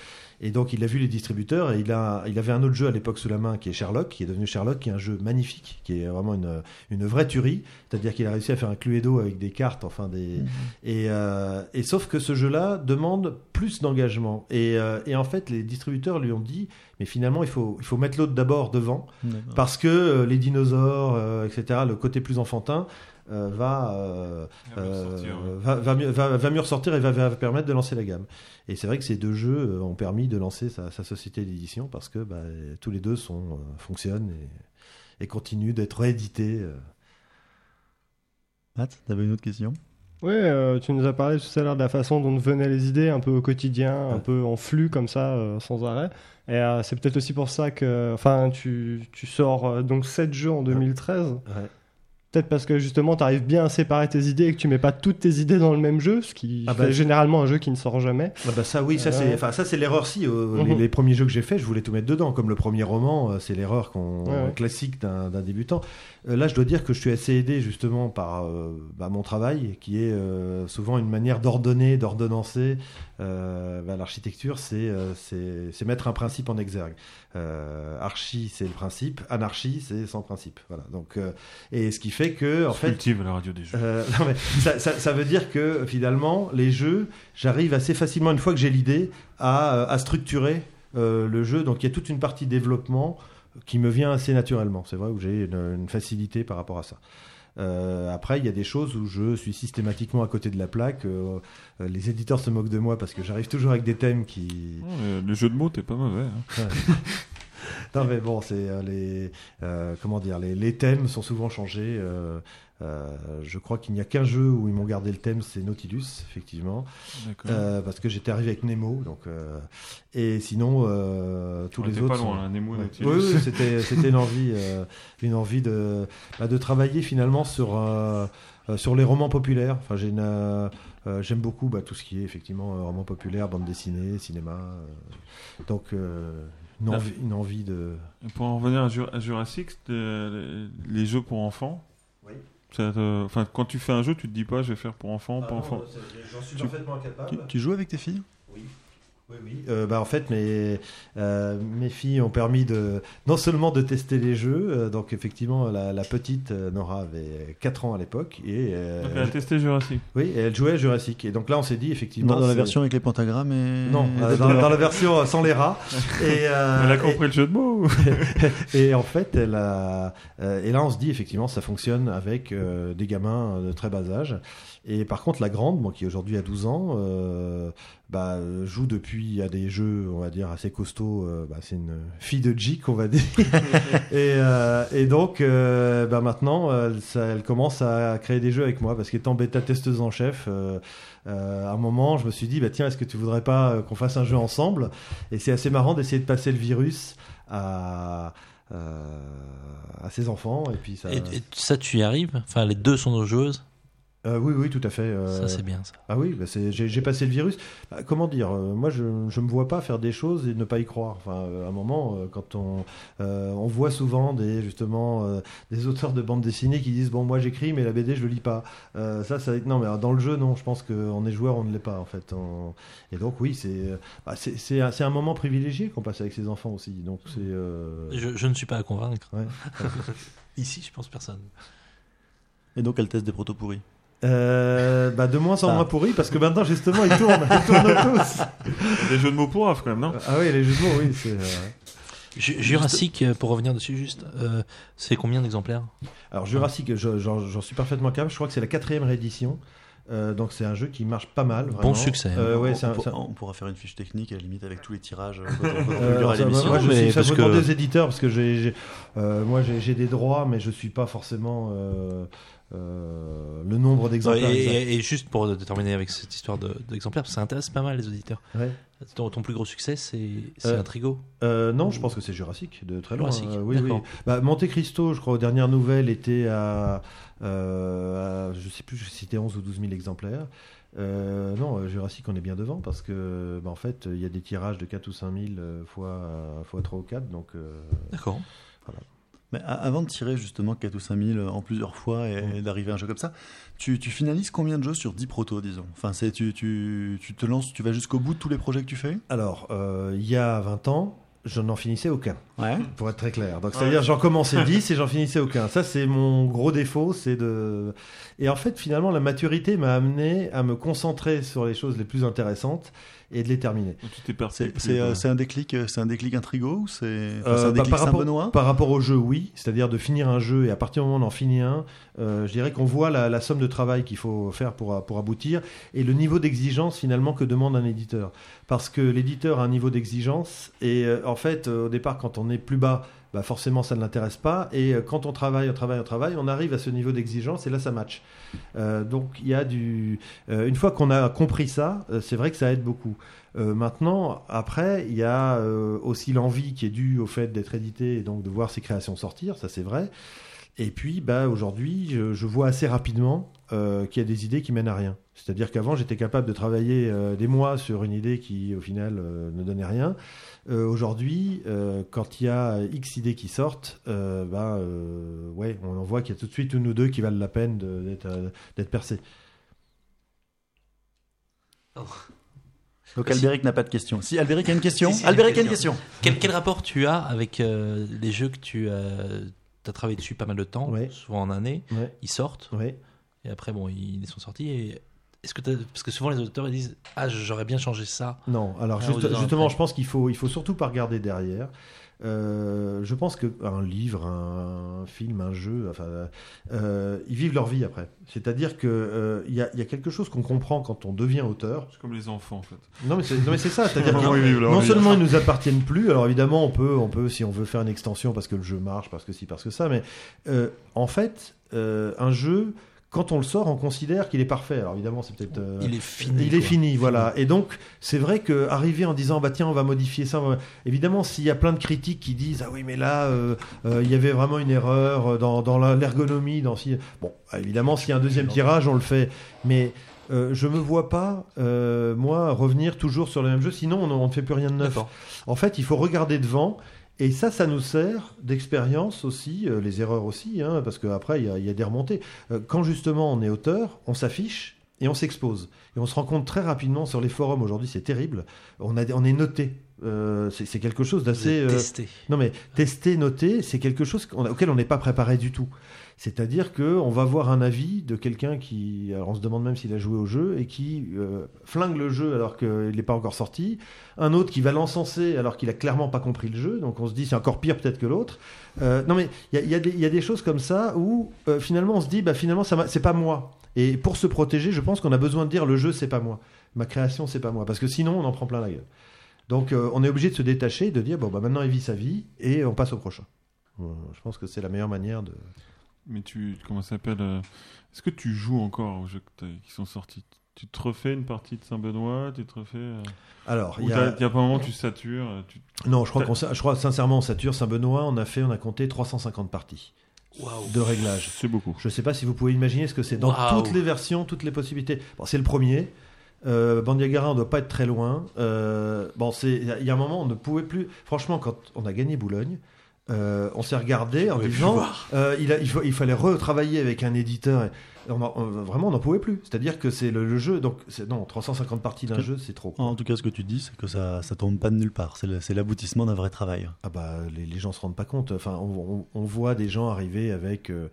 Et donc, il a vu les distributeurs et il, a, il avait un autre jeu à l'époque sous la main qui est Sherlock, qui est devenu Sherlock, qui est un jeu magnifique, qui est vraiment une, une vraie tuerie. C'est-à-dire qu'il a réussi à faire un Cluedo avec des cartes, enfin des. Et, euh, et sauf que ce jeu-là demande plus d'engagement. Et, euh, et en fait, les distributeurs lui ont dit Mais finalement, il faut, il faut mettre l'autre d'abord devant, parce que euh, les dinosaures, euh, etc., le côté plus enfantin, euh, va, euh, euh, sortir, ouais. va, va mieux, va, va mieux ressortir et va, va permettre de lancer la gamme. Et c'est vrai que ces deux jeux euh, ont permis de lancer sa, sa société d'édition parce que bah, tous les deux sont, euh, fonctionnent et, et continuent d'être réédités. euh. Matt, t'avais une autre question? Oui, euh, tu nous as parlé tout à l'heure de la façon dont venaient les idées, un peu au quotidien, un peu en flux comme ça, euh, sans arrêt. Et euh, c'est peut-être aussi pour ça que, enfin, tu, tu sors euh, donc 7 jeux en 2013. Ouais. Peut-être parce que justement, tu arrives bien à séparer tes idées et que tu mets pas toutes tes idées dans le même jeu, ce qui Ah fait bah, généralement un jeu qui ne sort jamais. Ah bah ça oui, ça c'est enfin ça c'est l'erreur si euh, les, Mhm. les premiers jeux que j'ai faits, je voulais tout mettre dedans comme le premier roman, euh, c'est l'erreur qu'on Ouais, ouais. classique d'un débutant. Euh, là, je dois dire que je suis assez aidé justement par euh, bah, mon travail qui est euh, souvent une manière d'ordonner, d'ordonnancer bah, l'architecture, c'est mettre un principe en exergue. Archi, c'est le principe, anarchie, c'est sans principe. Voilà. Donc et ce qui fait que en fait cultive la radio des jeux. non, mais ça, ça- ça veut dire que finalement, les jeux, j'arrive assez facilement, une fois que j'ai l'idée, à, à structurer euh, le jeu. Donc il y a toute une partie développement qui me vient assez naturellement. C'est vrai où j'ai une, une facilité par rapport à ça. Euh, après, il y a des choses où je suis systématiquement à côté de la plaque. Euh, euh, les éditeurs se moquent de moi parce que j'arrive toujours avec des thèmes qui, Ouais, le jeu de mots, t'es pas mauvais. hein. [LAUGHS] non mais bon, c'est euh, les comment dire, les, les thèmes sont souvent changés. Euh, je crois qu'il n'y a qu'un jeu où ils m'ont gardé le thème, c'est Nautilus, effectivement. Euh, parce que j'étais arrivé avec Nemo, donc euh, et sinon tous On les autres. pas loin, sont- là, Nemo, Ouais. Nautilus. Oui, oui, c'était [LAUGHS] c'était une envie, une envie de bah, de travailler finalement sur sur les romans populaires. Enfin, j'ai une, euh, j'aime beaucoup bah, tout ce qui est effectivement euh, romans populaires, bande dessinée, cinéma. euh, donc une envie, une envie de Pour en revenir à, Jur- à Jurassic, les jeux pour enfants. Te- Enfin, quand tu fais un jeu, tu te dis pas, je vais faire pour enfants, Ah pour enfants. J'en suis Tu- parfaitement capable. tu, tu joues avec tes filles? Oui. Oui, oui. Euh, bah, en fait, mes, euh, mes filles ont permis de non seulement de tester les jeux, euh, donc effectivement, la, la petite euh, Nora avait 4 ans à l'époque, et, euh, Donc, elle a testé Jurassic. oui, et elle jouait à Jurassic. Et donc là, on s'est dit effectivement. dans, dans la version avec les pentagrammes et Non, et euh, dans, la version sans les rats. [LAUGHS] Et, euh, Elle a et- compris le jeu de mots. [LAUGHS] et en fait, elle a, euh, et là, on se dit effectivement, ça fonctionne avec euh, des gamins de très bas âge. Et par contre, la grande, moi, qui aujourd'hui a 12 ans, euh, bah, euh, joue depuis à des jeux, on va dire, assez costauds. euh, bah, c'est une fille de geek, on va dire. [LAUGHS] et, euh, et donc, euh, bah, maintenant, elle, ça- elle commence à créer des jeux avec moi parce qu'étant bêta testeuse en chef. euh, euh, à un moment, je me suis dit, bah, tiens, est-ce que tu voudrais pas euh, qu'on fasse un jeu ensemble? Et c'est assez marrant d'essayer de passer le virus à, euh, à ses enfants. Et puis ça. Et, et ça, tu y arrives? Enfin, les deux sont nos joueuses? Euh, oui, oui, tout à fait. euh, Ça, c'est bien, ça. Ah oui, bah, c'est- j'ai j'ai passé le virus. Bah, comment dire euh, Moi, je ne me vois pas faire des choses et ne pas y croire. Enfin, euh, à un moment, euh, quand on, euh, on voit souvent des justement euh, des auteurs de bande dessinée qui disent bon, moi j'écris, mais la BD je le lis pas. Euh, ça, ça, non, mais dans le jeu, non. Je pense qu'on est joueur, on ne l'est pas en fait. On- Et donc oui, c'est bah, c'est un, moment privilégié qu'on passe avec ses enfants aussi. Donc c'est euh, Je, je ne suis pas à convaincre. ouais. [LAUGHS] Ici, je pense personne. Et donc elle teste des protos pourris. Euh, bah, de moins en moins pourri parce que maintenant justement ils tournent, ils tournent [LAUGHS] tous. Des jeux de mots pour Raph, quand même, non Ah oui, les jeux de mots, oui, c'est. euh, Ju- Jurassic, euh, pour revenir dessus juste, euh, c'est combien d'exemplaires Alors Jurassic, je- j'en j'en suis parfaitement capable. Je crois que c'est la quatrième réédition. Euh, donc c'est un jeu qui marche pas mal. Bon vraiment. succès. hein. Euh, ouais, on, c'est un- pour- c'est un- on pourra faire une fiche technique à la limite avec tous les tirages euh, quand on, quand [LAUGHS] on Euh, publiera alors, ça, l'émission. moi, je mais suis, ça parce faut que- demander aux éditeurs parce que j'ai, j'ai- euh, moi j'ai, j'ai des droits, mais je suis pas forcément euh, euh, le nombre d'exemplaires. et, et- et juste pour terminer avec cette histoire de- d'exemplaires, que ça intéresse pas mal les auditeurs. Ouais. Ton, ton plus gros succès, c'est Euh, un trigo. Euh, non, je pense que c'est Jurassic de très loin. Jurassic, Euh, oui, oui. Bah, Monte Cristo, je crois, aux dernières nouvelles, était à, euh, à, je sais plus, si c'était 11 ou 12 000 exemplaires. Euh, non, Jurassic, on est bien devant parce que, bah, en fait, il y a des tirages de 4 ou 5 000 euh, fois, fois 3 ou 4. Donc, euh, D'accord. Mais avant de tirer justement 4 ou 5 000 en plusieurs fois et, d'arriver à un jeu comme ça, tu, tu finalises combien de jeux sur 10 protos, disons? Enfin, c'est tu, tu, tu te lances, tu vas jusqu'au bout de tous les projets que tu fais? Alors, euh, il y a 20 ans, je n'en finissais aucun. Ouais. Pour être très clair. Donc, c'est-à-dire, j'en commençais [LAUGHS] 10 et j'en finissais aucun. Ça, c'est mon gros défaut, c'est de. Et en fait, finalement, la maturité m'a amené à me concentrer sur les choses les plus intéressantes et de les terminer. C'est euh, c'est un déclic, euh, c'est un déclic intrigo ou c'est enfin, Euh, bah, par, rapport, par rapport au jeu, oui. C'est-à-dire de finir un jeu et à partir du moment où on en finit un, je dirais qu'on voit la, la somme de travail qu'il faut faire pour, pour aboutir et le niveau d'exigence finalement que demande un éditeur. Parce que l'éditeur a un niveau d'exigence et en fait, au départ, quand on est plus bas, bah forcément ça ne l'intéresse pas. Et euh, quand on travaille, on travaille, on travaille, on arrive à ce niveau d'exigence et là ça match. Euh, donc il y a du. euh, une fois qu'on a compris ça, c'est vrai que ça aide beaucoup. Maintenant, après, il y a aussi l'envie qui est due au fait d'être édité et donc de voir ses créations sortir, ça c'est vrai. Et puis, bah, aujourd'hui, je vois assez rapidement euh, qu'il y a des idées qui mènent à rien. C'est-à-dire qu'avant, j'étais capable de travailler euh, des mois sur une idée qui, au final, euh, ne donnait rien. Euh, aujourd'hui, euh, quand il y a X idées qui sortent, euh, bah, euh, ouais, on en voit qu'il y a tout de suite une ou deux qui valent la peine d'être percées. Donc Albéric n'a pas de question. Si Albéric a une question, [LAUGHS] Si, si, Albéric j'ai a une question. Quel, quel rapport tu as avec euh, les jeux que tu as, travaillé dessus pas mal de temps, Ouais. souvent en année? Ouais, Ils sortent? Ouais. Et après, bon, ils sont sortis. Et est-ce que parce que souvent les auteurs ils disent ah j'aurais bien changé ça. Non, alors juste- ans justement, je pense qu'il faut, il faut surtout pas regarder derrière. Euh, je pense que un livre, un film, un jeu, enfin, euh, ils vivent leur vie après. C'est-à-dire que euh, il y, a, il y a quelque chose qu'on comprend quand on devient auteur. C'est comme les enfants en fait. Non mais c'est, non, mais c'est ça. [LAUGHS] C'est-à-dire non vie. seulement ils nous appartiennent plus. Alors évidemment, on peut, on peut, si on veut faire une extension parce que le jeu marche, parce que si, parce que ça. Mais euh, en fait, euh, un jeu, quand on le sort, on considère qu'il est parfait. Alors évidemment, c'est peut-être. euh, Il est fini. il est fini, voilà. Et donc, c'est vrai que arriver en disant, bah tiens, on va modifier ça. va- Évidemment, s'il y a plein de critiques qui disent, ah oui, mais là, euh, euh, il y avait vraiment une erreur dans, dans l'ergonomie, dans si. Bon, évidemment, s'il y a un deuxième tirage, on le fait. Mais euh, je me vois pas, euh, moi, revenir toujours sur le même jeu. Sinon, on ne fait plus rien de neuf. En fait, il faut regarder devant. Et ça, ça nous sert d'expérience aussi, euh, les erreurs aussi, hein, parce qu'après, il y, y a des remontées. Quand justement on est auteur, on s'affiche et on s'expose. Et on se rend compte très rapidement sur les forums, aujourd'hui c'est terrible, on, a, on est noté. Euh, c'est quelque chose d'assez... euh, testé. non mais tester, noter, c'est quelque chose qu'on a- auquel on n'est pas préparé du tout. C'est-à-dire que on va voir un avis de quelqu'un qui, alors on se demande même s'il a joué au jeu et qui euh, flingue le jeu alors qu'il n'est pas encore sorti. Un autre qui va l'encenser alors qu'il a clairement pas compris le jeu. Donc on se dit c'est encore pire peut-être que l'autre. Non mais il y y a des- il y a des choses comme ça où finalement on se dit bah finalement c'est pas moi. Et pour se protéger, je pense qu'on a besoin de dire le jeu c'est pas moi, ma création c'est pas moi, parce que sinon on en prend plein la gueule. Donc euh, on est obligé de se détacher, de dire bon bah maintenant il vit sa vie et on passe au prochain. Euh, Je pense que c'est la meilleure manière de. Mais tu, comment ça s'appelle euh, Est-ce que tu joues encore aux jeux qui sont sortis? Tu te refais une partie de Saint-Benoît Tu te refais euh, Alors il y a... il y a pas un moment où tu satures tu... non, je crois qu'on, je crois sincèrement on sature Saint-Benoît, on a fait, on a compté 350 parties de réglage. C'est beaucoup. Je sais pas si vous pouvez imaginer ce que c'est dans toutes les versions, toutes les possibilités. Bon, c'est le premier. Euh, Bandiagara, on doit pas être très loin. Euh, bon, c'est il y, a- un moment, on ne pouvait plus. Franchement, quand on a gagné Boulogne, euh, on s'est regardé en disant, euh, il, a- il, faut- il fallait retravailler avec un éditeur. Et on en- on- vraiment, on n'en pouvait plus. C'est-à-dire que c'est le, le jeu. Donc, non, 350 parties d'un jeu, c'est trop. En tout cas, ce que tu dis, c'est que ça, ça tombe pas de nulle part. C'est l'aboutissement d'un vrai travail. Ah bah les, les gens se rendent pas compte. Enfin, on, on- on voit des gens arriver avec euh,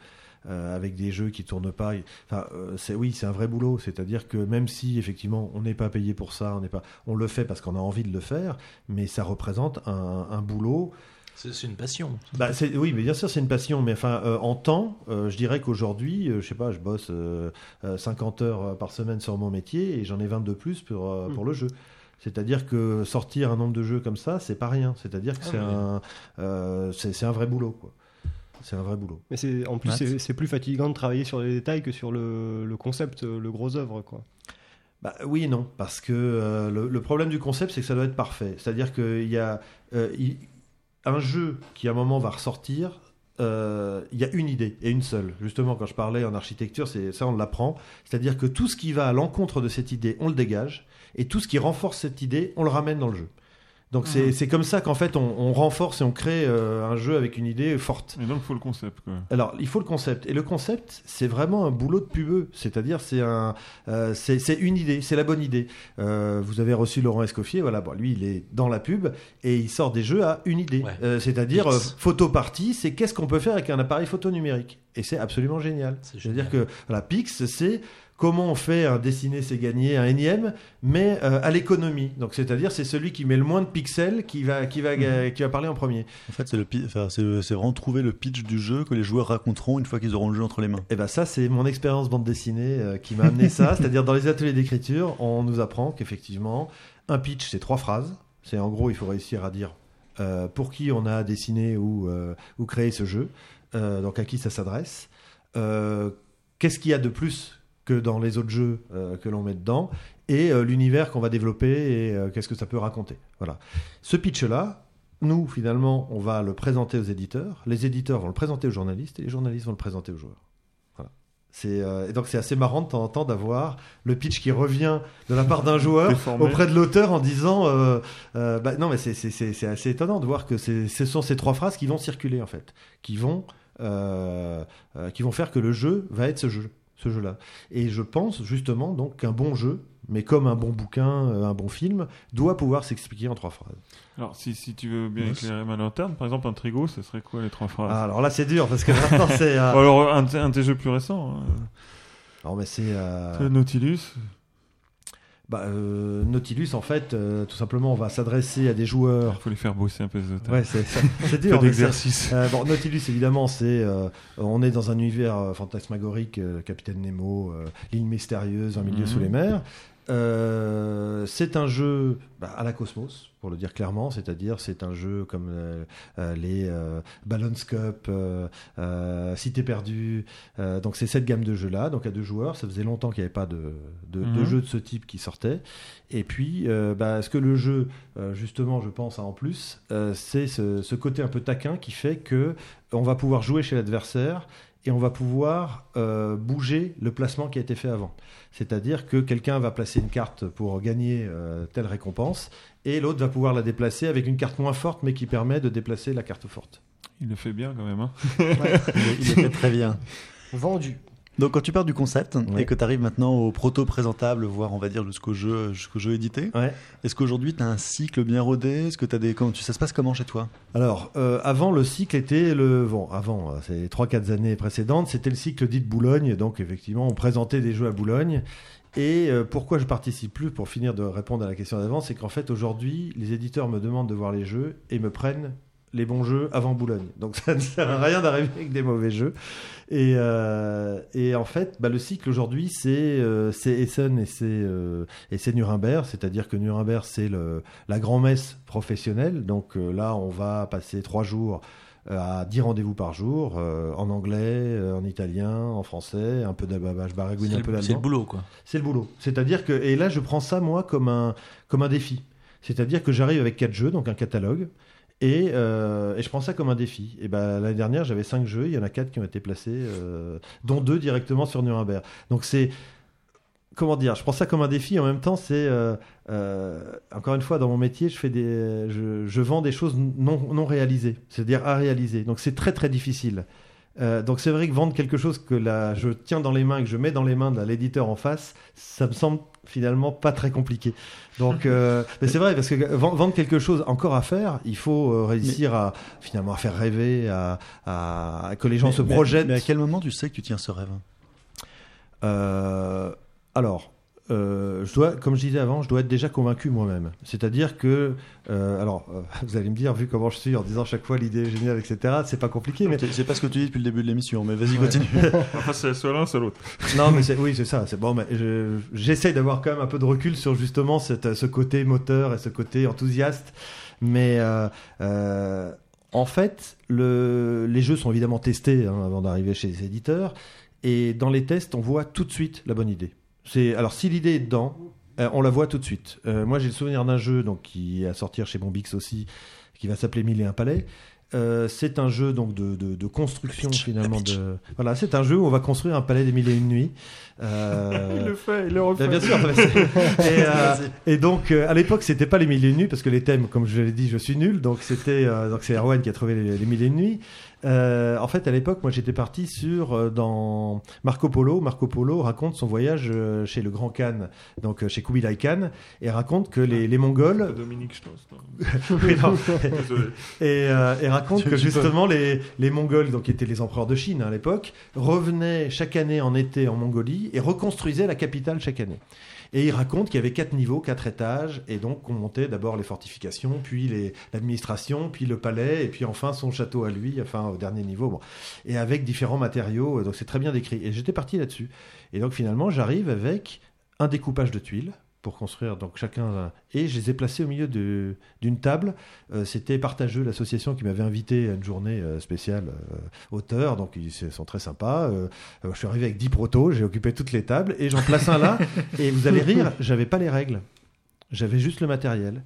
euh, avec des jeux qui tournent pas. Enfin, euh, c'est oui, c'est un vrai boulot. C'est-à-dire que même si effectivement on n'est pas payé pour ça, on n'est pas, on le fait parce qu'on a envie de le faire, mais ça représente un, un boulot. C'est une passion. Bah, oui, mais bien sûr, c'est une passion. Mais enfin, euh, en temps, euh, je dirais qu'aujourd'hui, euh, je sais pas, je bosse euh, euh, 50 heures par semaine sur mon métier et j'en ai 20 de plus pour, euh, Mm. pour le jeu. C'est-à-dire que sortir un nombre de jeux comme ça, c'est pas rien. C'est-à-dire que Ah c'est oui. un, un vrai boulot, quoi. C'est un vrai boulot. Mais c'est en plus c'est plus fatigant de travailler sur les détails que sur le, le concept, le gros œuvre quoi. Bah, oui et non, parce que euh, le, le problème du concept, c'est que ça doit être parfait. C'est-à-dire qu'il y a euh, un jeu qui à un moment va ressortir. euh, Il y a une idée et une seule. Justement, quand je parlais en architecture, c'est ça on l'apprend. C'est-à-dire que tout ce qui va à l'encontre de cette idée, on le dégage, et tout ce qui renforce cette idée, on le ramène dans le jeu. Donc c'est c'est comme ça qu'en fait on, on renforce et on crée euh, un jeu avec une idée forte. Et donc, il faut le concept. Quoi. Alors, il faut le concept. Et le concept, c'est vraiment un boulot de pubeux. C'est-à-dire, c'est un, euh, c'est une idée, c'est la bonne idée. Euh, vous avez reçu Laurent Escoffier. Voilà, bon, lui, il est dans la pub et il sort des jeux à une idée. Ouais. Euh, C'est-à-dire, euh, photo party, c'est qu'est-ce qu'on peut faire avec un appareil photo numérique. Et c'est absolument génial. C'est C'est-à-dire que, voilà, Pix, c'est comment on fait un dessiner c'est gagner, un énième, mais euh, à l'économie. Donc c'est-à-dire c'est celui qui met le moins de pixels qui va qui va Mhm. qui va parler en premier. En fait, c'est le enfin, c'est c'est vraiment trouver le pitch du jeu que les joueurs raconteront une fois qu'ils auront le jeu entre les mains. Et ben ça c'est mon expérience bande dessinée euh, qui m'a amené ça, [LAUGHS] c'est-à-dire dans les ateliers d'écriture, on nous apprend qu'effectivement un pitch c'est trois phrases. C'est en gros il faut réussir à dire euh, pour qui on a dessiné ou ou créé ce jeu, donc à qui ça s'adresse. Qu'est-ce qu'il y a de plus que dans les autres jeux euh, que l'on met dedans et euh, l'univers qu'on va développer et euh, qu'est-ce que ça peut raconter. Voilà. Ce pitch-là, nous, finalement, on va le présenter aux éditeurs. Les éditeurs vont le présenter aux journalistes et les journalistes vont le présenter aux joueurs. Euh, et donc c'est assez marrant de temps en temps d'avoir le pitch qui revient de la part d'un [LAUGHS] joueur Déformé. auprès de l'auteur en disant euh, euh, bah, non mais c'est, assez étonnant de voir que ce sont ces trois phrases qui vont circuler en fait, qui vont qui vont faire que le jeu va être ce jeu ce jeu-là. Et je pense justement donc qu'un bon jeu, mais comme un bon bouquin, euh, un bon film, doit pouvoir s'expliquer en trois phrases. Alors, si, si tu veux bien éclairer ma lanterne, par exemple, un trigo, ce serait quoi les trois phrases? Ah, alors là c'est dur parce que maintenant c'est. euh, [LAUGHS] Alors, un, de- un de tes jeux plus récents, hein. Non mais c'est. euh, Nautilus. Bah, euh, Nautilus en fait, euh, tout simplement, on va s'adresser à des joueurs. Il faut les faire bosser un peu auteurs. Ouais, c'est c'est- [LAUGHS] dur. d'exercice. Euh, bon, Nautilus, évidemment, c'est euh, on est dans un univers fantasmagorique, euh, Capitaine Nemo, euh, l'île mystérieuse, un milieu Mhm. sous les mers. Euh, c'est un jeu bah, à la Cosmos, pour le dire clairement, c'est-à-dire c'est un jeu comme euh, euh, les euh, Balance Cup, Cité perdue. Donc c'est cette gamme de jeux-là, donc à deux joueurs. Ça faisait longtemps qu'il n'y avait pas de, de, de Mhm. jeu de ce type qui sortait. Et puis, bah, ce que le jeu, justement, je pense, en plus, c'est ce, ce côté un peu taquin qui fait que on va pouvoir jouer chez l'adversaire et on va pouvoir euh, bouger le placement qui a été fait avant. C'est-à-dire que quelqu'un va placer une carte pour gagner euh, telle récompense et l'autre va pouvoir la déplacer avec une carte moins forte mais qui permet de déplacer la carte forte. Il le fait bien quand même. Hein. Il, est fait très bien. Vendu. Donc quand tu pars du concept Ouais. et que tu arrives maintenant au proto présentable, voire on va dire jusqu'au jeu, jusqu'au jeu édité, Ouais. est-ce qu'aujourd'hui tu as un cycle bien rodé? Est-ce que tu as des comment ça se passe comment chez toi? Alors, euh, avant, le cycle était le. Bon, avant, euh, c'est les 3-4 années précédentes, c'était le cycle dit de Boulogne. Donc, effectivement, on présentait des jeux à Boulogne. Et euh, pourquoi je participe plus, pour finir de répondre à la question d'avant, c'est qu'en fait, aujourd'hui, les éditeurs me demandent de voir les jeux et me prennent les bons jeux avant Boulogne. Donc, [LAUGHS] ça ne sert à rien d'arriver avec des mauvais jeux. Et, euh, et en fait, bah, le cycle aujourd'hui, c'est euh, Essen et c'est euh, et c'est Nuremberg. C'est-à-dire que Nuremberg, c'est la grand-messe professionnelle. Donc là, on va passer trois jours à 10 rendez-vous par jour, euh, en anglais, euh, en italien, en français, un peu je baragouine un peu le, c'est le boulot, quoi. C'est le boulot. C'est-à-dire que, et là, je prends ça, moi, comme un, comme un défi. C'est-à-dire que j'arrive avec quatre jeux, donc un catalogue, et, euh, et je prends ça comme un défi. Et ben l'année dernière, j'avais cinq jeux, il y en a quatre qui ont été placés, euh, dont deux directement sur Nuremberg. Donc c'est. Comment dire Je prends ça comme un défi. En même temps, c'est euh, encore une fois dans mon métier, je fais des, je, je vends des choses non, non réalisées, c'est-à-dire à réaliser. Donc c'est très très difficile. Euh, donc c'est vrai que vendre quelque chose que je tiens dans les mains et que je mets dans les mains de l'éditeur en face, ça me semble finalement pas très compliqué. Donc euh, [LAUGHS] mais c'est vrai parce que vend- vendre quelque chose encore à faire, il faut euh, réussir à finalement à faire rêver, à, à- à que les gens Mais- se mais- projettent. Mais à quel moment tu sais que tu tiens ce rêve? Alors, euh, je dois, comme je disais avant, je dois être déjà convaincu moi-même. C'est-à-dire que, euh, alors, euh, [LAUGHS] vous allez me dire, vu comment je suis en disant chaque fois l'idée est géniale, etc., c'est pas compliqué, mais C'est pas ce que tu dis depuis le début de l'émission, mais vas-y Ouais. continue. [LAUGHS] Enfin, c'est soit l'un, soit l'autre. non, mais oui, c'est ça. C'est bon, mais je- j'essaye d'avoir quand même un peu de recul sur justement cette, ce côté moteur et ce côté enthousiaste. Mais euh, euh, en fait, le, les jeux sont évidemment testés hein, avant d'arriver chez les éditeurs. Et dans les tests, on voit tout de suite la bonne idée. C'est alors si l'idée est dedans, euh, on la voit tout de suite. Euh, moi, j'ai le souvenir d'un jeu donc qui est à sortir chez Bombix aussi, qui va s'appeler Mille et un palais. Euh, c'est un jeu donc de, de, de construction pitch, finalement de voilà c'est un jeu où on va construire un palais des mille et une nuits [LAUGHS] Euh, Il le fait, il le bah, refait. bien sûr c'est- [LAUGHS] et, euh, et donc à l'époque c'était pas les mille et une nuits parce que les thèmes comme je l'ai dit je suis nul donc c'était donc c'est Erwan qui a trouvé les, les mille et une nuits Euh, en fait, à l'époque, moi, j'étais parti sur euh, dans Marco Polo. Marco Polo raconte son voyage euh, chez le Grand Khan, donc euh, chez Kubilai Khan, et raconte que les, les Mongols Dominique Schnoss. non [LAUGHS] Oui, non. [LAUGHS] Désolé. et, euh, et raconte que justement les, les Mongols, donc qui étaient les empereurs de Chine hein, à l'époque, revenaient chaque année en été en Mongolie et reconstruisaient la capitale chaque année. Et il raconte qu'il y avait quatre niveaux, quatre étages, et donc on montait d'abord les fortifications, puis l'administration, puis le palais, et puis enfin son château à lui, enfin au dernier niveau. Et avec différents matériaux, euh, donc c'est très bien décrit. Et j'étais parti là-dessus. Et donc finalement, j'arrive avec un découpage de tuiles pour construire donc chacun un- et je les ai placés au milieu de- d'une table euh, c'était Partageux, l'association qui m'avait invité à une journée euh, spéciale euh, auteur, donc ils sont très sympas. Euh, je suis arrivé avec 10 protos, j'ai occupé toutes les tables et j'en place un là. [LAUGHS] et vous allez rire, j'avais pas les règles, j'avais juste le matériel.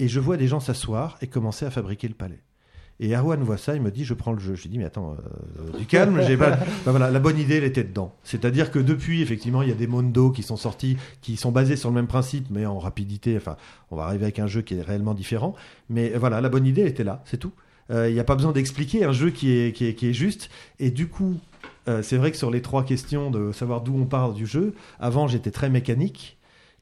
Et je vois des gens s'asseoir et commencer à fabriquer le palais. Et Erwan voit ça, il me dit je prends le jeu. Je lui dis mais attends, euh, du calme, j'ai pas. [LAUGHS] Ben voilà, la bonne idée elle était dedans. C'est-à-dire que depuis effectivement il y a des Mondo qui sont sortis, qui sont basés sur le même principe mais en rapidité. Enfin, on va arriver avec un jeu qui est réellement différent. Mais voilà, la bonne idée elle était là, c'est tout. Euh, Il n'y a pas besoin d'expliquer un jeu qui est, qui est, qui est juste. Et du coup, euh, c'est vrai que sur les trois questions de savoir d'où on parle du jeu, avant j'étais très mécanique.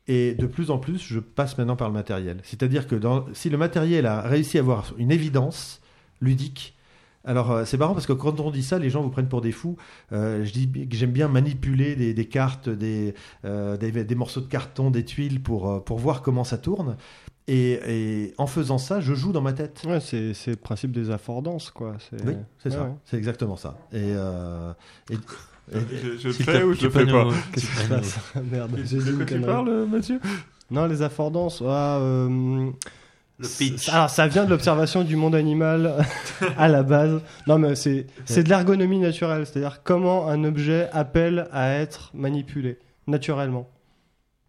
Et de plus en plus, je passe maintenant par le matériel. C'est-à-dire que dans- si le matériel a réussi à avoir une évidence ludique, alors euh, c'est marrant parce que quand on dit ça, les gens vous prennent pour des fous. Euh, je dis que j'aime bien manipuler des, des cartes, des, euh, des, des morceaux de carton, des tuiles pour, pour voir comment ça tourne. Et, et en faisant ça, je joue dans ma tête. Ouais, c'est c'est le principe des affordances, quoi. C'est- Oui, c'est ça. Ouais. C'est exactement ça. Et, euh, et- Je, je le S'il fais ou je fais pas [LAUGHS] Qu'est-ce qui se passe [LAUGHS] Merde, De quoi tu parles, Mathieu? Non, les affordances. ah, euh, Le c'est- pitch. Alors, ça vient de l'observation du monde animal [LAUGHS] à la base. Non, mais c'est c'est de l'ergonomie naturelle. C'est-à-dire comment un objet appelle à être manipulé naturellement.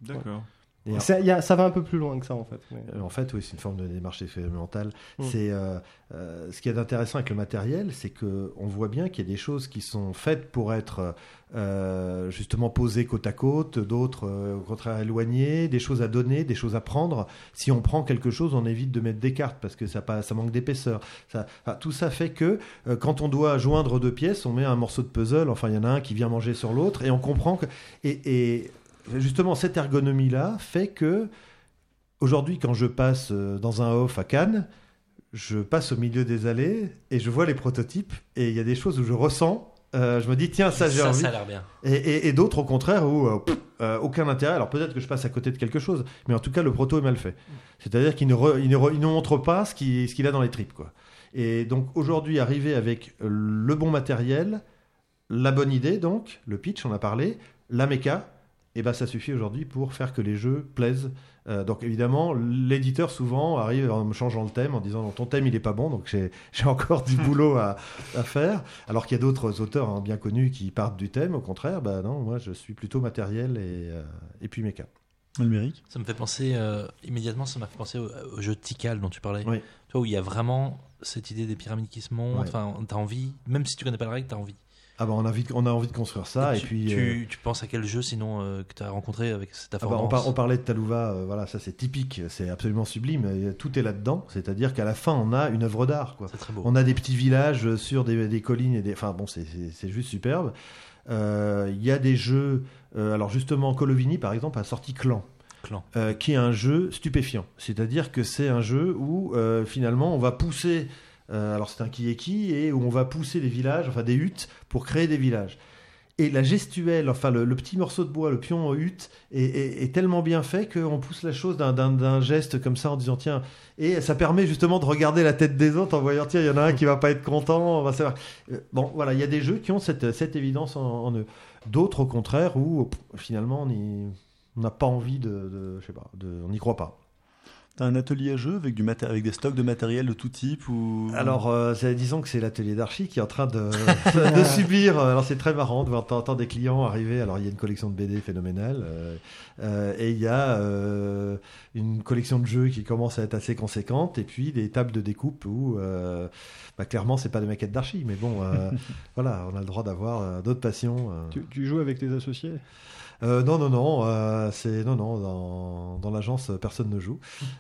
D'accord. Et C'est- il y a- ça va un peu plus loin que ça, en fait. mais- Euh, En fait, oui, c'est une forme de démarche expérimentale. Mm. C'est euh, euh, ce qui est intéressant avec le matériel, c'est que on voit bien qu'il y a des choses qui sont faites pour être euh, justement posées côte à côte, d'autres euh, au contraire éloignées, des choses à donner, des choses à prendre. Si on prend quelque chose, on évite de mettre des cartes parce que ça, pas- ça manque d'épaisseur. Ça, enfin, tout ça fait que quand on doit joindre deux pièces, on met un morceau de puzzle. Enfin, il y en a un qui vient manger sur l'autre et on comprend que et, et justement cette ergonomie là fait que Aujourd'hui, quand je passe euh, dans un off à Cannes, je passe au milieu des allées et je vois les prototypes et il y a des choses où je ressens. euh, je me dis tiens ça j'ai envie ça a l'air bien. et, et- et d'autres au contraire où euh, pff, euh, aucun intérêt alors peut-être que je passe à côté de quelque chose mais en tout cas le proto est mal fait c'est-à-dire qu'il ne, re- il ne, re- il ne montre pas ce qu'il ce qu'il a dans les tripes quoi et donc aujourd'hui arriver avec le bon matériel la bonne idée donc le pitch on a parlé la méca et ben ça suffit aujourd'hui pour faire que les jeux plaisent euh, donc évidemment, l'éditeur souvent arrive en me changeant le thème, en disant non, ton thème il est pas bon, donc [LAUGHS] j'ai encore du boulot à, à faire. Alors qu'il y a d'autres auteurs hein, bien connus qui partent du thème, au contraire, bah non, moi je suis plutôt matériel et, euh, et puis méca. Numérique. Ça me fait penser euh, immédiatement, ça m'a fait penser au, au jeu Tikal dont tu parlais. Oui. Tu vois, où il y a vraiment cette idée des pyramides qui se montent. Ouais. Enfin, t'as envie, même si tu connais pas la règle, t'as envie. Ah bah on a envie de, on a envie de construire ça et, tu, puis. euh, tu, tu penses à quel jeu sinon euh, que t'as rencontré avec cette ah bah, on, par- on parlait de Talouva, euh, voilà, ça c'est typique, c'est absolument sublime, et tout est là-dedans, c'est-à-dire qu'à la fin on a une œuvre d'art. quoi. C'est très beau. On a des petits villages sur des, des collines et des. Enfin bon, c'est- juste superbe. Il y a des jeux. alors justement, Colovini par exemple a sorti Clan. Clan. qui est un jeu stupéfiant. C'est-à-dire que c'est un jeu où finalement on va pousser. Euh, alors c'est un qui qui et où on va pousser des villages, enfin des huttes pour créer des villages. Et la gestuelle, enfin le, petit morceau de bois, le pion hutte, est, tellement bien fait qu'on pousse la chose d'un- geste comme ça en disant tiens. Et ça permet justement de regarder la tête des autres en voyant tiens, il y en a un qui va pas être content, on va savoir. Euh, Bon, voilà, il y a des jeux qui ont cette, évidence en, eux. D'autres au contraire où finalement on n'a pas envie de, de- je sais pas, on n'y croit pas. T'as un atelier à jeu avec, du maté- avec des stocks de matériel de tout type ou... Alors, euh, c'est- disons que c'est l'atelier d'archi qui est en train de, [LAUGHS] de subir. euh, Alors, c'est très marrant de voir tant des clients arriver. Alors, il y a une collection de BD phénoménale euh, euh, et il y a euh, une collection de jeux qui commence à être assez conséquente et puis des tables de découpe où, euh, bah, clairement, c'est pas des maquettes d'archi, mais bon, euh, [LAUGHS] voilà, on a le droit d'avoir euh, d'autres passions. euh. Tu, tu joues avec tes associés? Euh, non, non, non, euh, c'est non, non, dans, dans l'agence, euh, personne ne joue.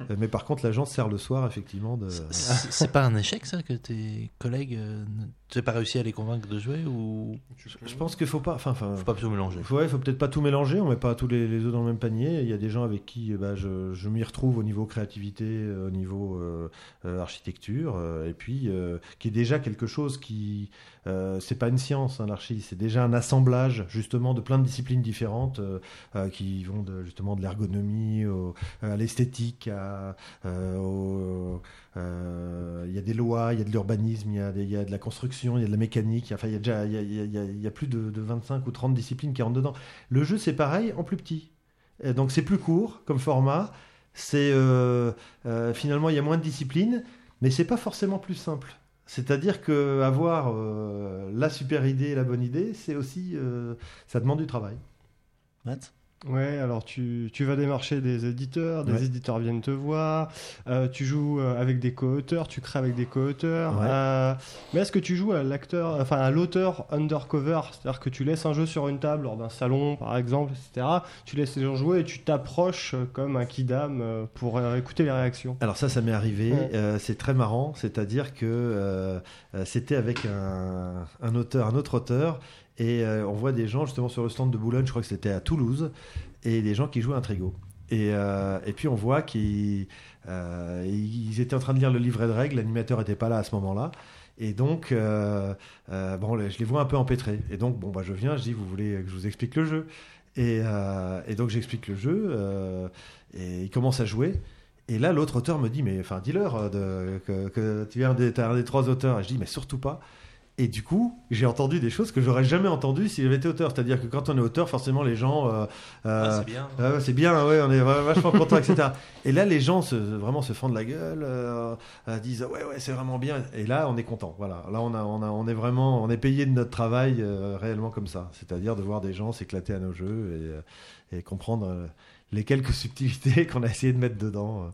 [LAUGHS] Mais par contre, l'agence sert le soir, effectivement. De... C'est pas un échec ça que tes collègues euh, tu n'as pas réussi à les convaincre de jouer ou? Je pense qu'il faut pas. Enfin, enfin, faut pas tout mélanger Ouais, il faut peut-être pas tout mélanger, on met pas tous les, les œufs dans le même panier. Il y a des gens avec qui ben, je, je m'y retrouve au niveau créativité, au niveau euh, euh, architecture, euh, et puis euh, qui est déjà quelque chose qui. Euh, c'est pas une science, hein, l'archi, c'est déjà un assemblage justement de plein de disciplines différentes euh, euh, qui vont de, justement de l'ergonomie à l'esthétique, euh, euh, il y a des lois, il y a de l'urbanisme, il y a, de la construction, il y a de la mécanique. Enfin, il y a déjà il y a, plus de, de 25 ou 30 disciplines qui rentrent dedans. Le jeu, c'est pareil, en plus petit. Et donc, c'est plus court comme format. C'est euh, euh, finalement, il y a moins de disciplines, mais c'est pas forcément plus simple. C'est-à-dire que avoir euh, la super idée, la bonne idée, c'est aussi, euh, ça demande du travail. Ouais, alors tu, tu vas démarcher des éditeurs, des Ouais. éditeurs viennent te voir, euh, tu joues euh, avec des co-auteurs, tu crées avec des co-auteurs. Ouais. euh, mais est-ce que tu joues à l'acteur, enfin à l'auteur undercover, c'est-à-dire que tu laisses un jeu sur une table lors d'un salon, par exemple, etc. Tu laisses les gens jouer et tu t'approches comme un kidam pour écouter les réactions. Alors ça, ça m'est arrivé. Ouais. Euh, c'est très marrant. C'est-à-dire que c'était avec un, un auteur, un autre auteur, et euh, on voit des gens justement sur le stand de Boulogne. Je crois que c'était à Toulouse, et des gens qui jouaient un trigo. Et, euh, puis on voit qu'ils euh, étaient en train de lire le livret de règles. L'animateur n'était pas là à ce moment-là. Et donc, bon, je les vois un peu empêtrés. Et donc, bon, bah, je viens, je dis, vous voulez que je vous explique le jeu? Et, donc j'explique le jeu, et ils commencent à jouer. Et là, l'autre auteur me dit, mais enfin, dis-leur que, tu es un des, un des trois auteurs. Et je dis, mais surtout pas. Et du coup, j'ai entendu des choses que j'aurais jamais entendues si j'avais été auteur. C'est-à-dire que quand on est auteur, forcément, les gens. euh, euh, Ah, c'est bien ouais, c'est bien, ouais, on est va- vachement content, etc. Et là, les gens se, vraiment se fendent la gueule, euh, euh, disent ouais, ouais, c'est vraiment bien. Et là, on est content. Voilà, là, on a, on a, on est vraiment, on est payé de notre travail euh, réellement comme ça. C'est-à-dire de voir des gens s'éclater à nos jeux et, euh, et comprendre euh, les quelques [LAUGHS] subtilités qu'on a essayé de mettre dedans.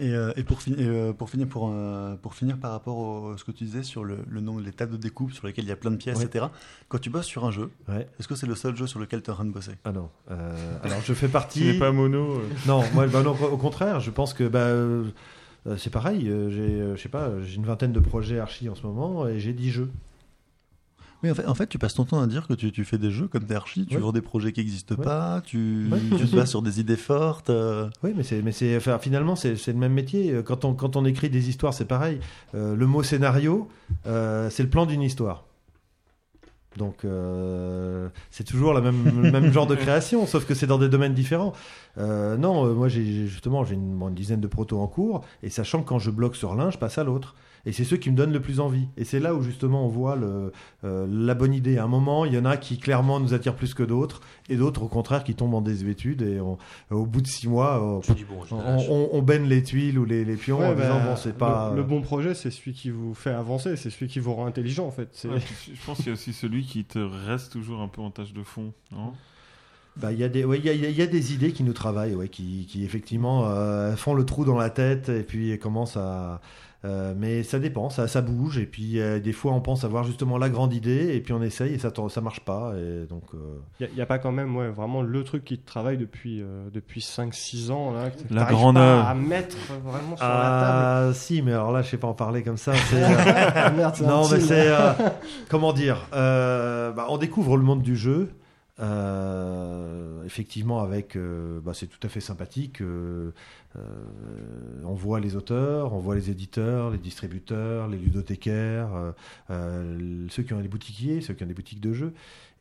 Euh. Et, euh, et pour, euh, pour finir, pour, euh, pour finir par rapport à ce que tu disais sur le, le nombre, les tables de découpe sur lesquelles il y a plein de pièces, Ouais. etc. Quand tu bosses sur un jeu, Ouais. est-ce que c'est le seul jeu sur lequel tu es en train de bosser? Ah non. Euh, alors, je fais Tu partie. n'es pas mono. euh. Non, moi, bah non, au contraire, je pense que bah, c'est pareil. J'ai, je sais pas, j'ai une vingtaine de projets archi en ce moment et j'ai 10 jeux. Oui, en fait, en fait, tu passes ton temps à dire que tu, tu fais des jeux comme des tu Ouais. vends des projets qui n'existent Ouais. pas, tu, Ouais, tu bien te bases sur des idées fortes. euh. Oui, mais c'est, mais c'est, enfin, finalement, c'est, le même métier. Euh, Quand on, quand on écrit des histoires, c'est pareil. Euh, le mot scénario, euh, c'est le plan d'une histoire. Donc, euh, c'est toujours la même, le même genre de [LAUGHS] création, sauf que c'est dans des domaines différents. Euh, non, euh, moi, j'ai justement, j'ai une, une dizaine de protos en cours, et sachant que quand je bloque sur l'un, je passe à l'autre. Et c'est ceux qui me donnent le plus envie. Et c'est là où justement on voit le, euh, la bonne idée. À un moment, il y en a qui clairement nous attirent plus que d'autres, et d'autres au contraire qui tombent en désuétude. Et on- au bout de six mois, on, bon, je on, lâche. on- on baigne les tuiles ou les, les pions en disant bah, bon, c'est pas. le, le bon projet, c'est celui qui vous fait avancer, c'est celui qui vous rend intelligent en fait. Ouais, je pense qu'il y a aussi celui qui te reste toujours un peu en tâche de fond. Non? Bah, il y a des, ouais, il y a, il y a- il y a des idées qui nous travaillent, ouais, qui, qui effectivement euh, font le trou dans la tête et puis commencent à. Euh, mais ça dépend, ça, ça bouge et puis euh, des fois on pense avoir justement la grande idée et puis on essaye et ça ça marche pas et donc. euh, Il n'y a, pas quand même ouais, vraiment le truc qui te travaille depuis, euh, depuis 5-6 ans. Là, que La grande pas à mettre vraiment sur la table. Ah si, mais alors là je sais pas en parler comme ça. c'est, [LAUGHS] euh, Ah, merde, c'est non, mais c'est. euh, comment dire euh, bah, On découvre le monde du jeu. euh, effectivement, avec. euh, bah, c'est tout à fait sympathique. euh, euh, on voit les auteurs, on voit les éditeurs, les distributeurs, les ludothécaires, ceux qui ont des boutiquiers, ceux qui ont des boutiques de jeux.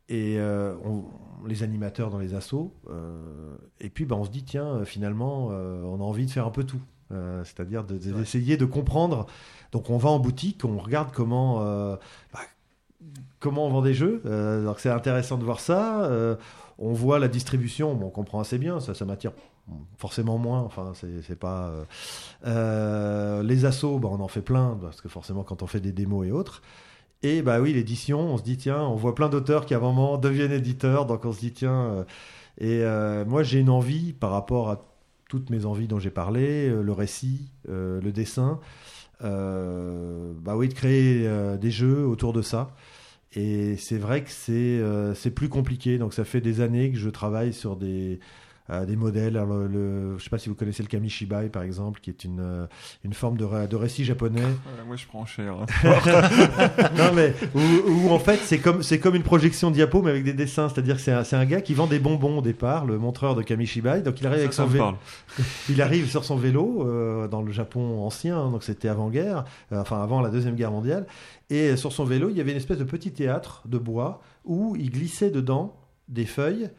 Et on- les animateurs dans les assos. et puis, bah, on se dit, tiens, finalement, on a envie de faire un peu tout. Euh, C'est-à-dire de- de- d'essayer de comprendre donc on va en boutique, on regarde comment euh, bah, comment on vend des jeux. Euh, donc c'est intéressant de voir ça. On voit la distribution, on comprend assez bien, ça, ça m'attire forcément moins. Enfin, c'est pas euh, euh, les assos, bah, on en fait plein parce que forcément quand on fait des démos et autres. Et bah oui, l'édition, on se dit tiens, on voit plein d'auteurs qui à un moment deviennent éditeurs, donc on se dit tiens. euh, et moi j'ai une envie par rapport à toutes mes envies dont j'ai parlé, le récit, le dessin, bah oui, de créer des jeux autour de ça. Et c'est vrai que c'est euh, plus compliqué. Donc ça fait des années que je travaille sur des des modèles. Alors, le, le- je ne sais pas si vous connaissez le kamishibai par exemple, qui est une, euh, une forme de, de récit japonais. Ouais, moi, je prends cher. hein. [LAUGHS] non mais où, où, en fait c'est comme comme une projection diapo mais avec des dessins. C'est-à-dire que c'est un, un gars qui vend des bonbons au départ, le montreur de kamishibai. Donc il arrive avec Ça, son vélo. [LAUGHS] Il arrive sur son vélo euh, dans le Japon ancien, hein, donc c'était avant-guerre, euh, enfin avant la deuxième guerre mondiale. Et sur son vélo, il y avait une espèce de petit théâtre de bois où il glissait dedans des feuilles.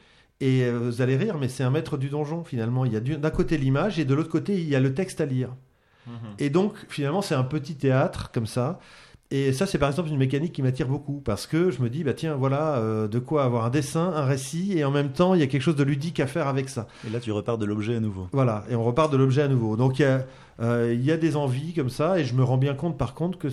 Et euh, vous allez rire, mais c'est un maître du donjon finalement. Il y a du- d'un côté l'image et de l'autre côté il y a le texte à lire. Mhm. Et donc finalement c'est un petit théâtre comme ça. Et ça c'est par exemple une mécanique qui m'attire beaucoup parce que je me dis bah tiens voilà euh, de quoi avoir un dessin, un récit et en même temps il y a quelque chose de ludique à faire avec ça. Et là, tu repars de l'objet à nouveau. Voilà, et on repart de l'objet à nouveau. Donc il y, a, euh, il y a des envies comme ça, et je me rends bien compte par contre que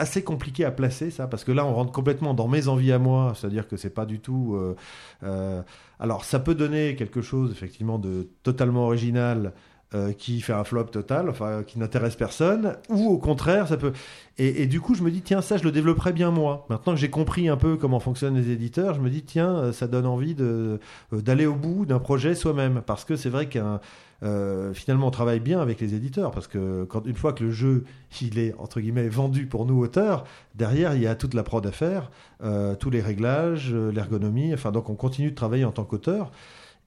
assez compliqué à placer ça, parce que là on rentre complètement dans mes envies à moi, c'est-à-dire que c'est pas du tout. euh, euh, alors ça peut donner quelque chose effectivement de totalement original. euh, qui fait un flop total, enfin qui n'intéresse personne, ou au contraire, ça peut. Et, et du coup, je me dis tiens, ça, je le développerai bien moi. Maintenant que j'ai compris un peu comment fonctionnent les éditeurs, je me dis tiens, ça donne envie de d'aller au bout d'un projet soi-même, parce que c'est vrai qu'un euh, finalement, on travaille bien avec les éditeurs parce que quand, une fois que le jeu il est entre guillemets vendu pour nous auteurs, derrière il y a toute la prod à faire, euh, tous les réglages, euh, l'ergonomie. Enfin, donc on continue de travailler en tant qu'auteur.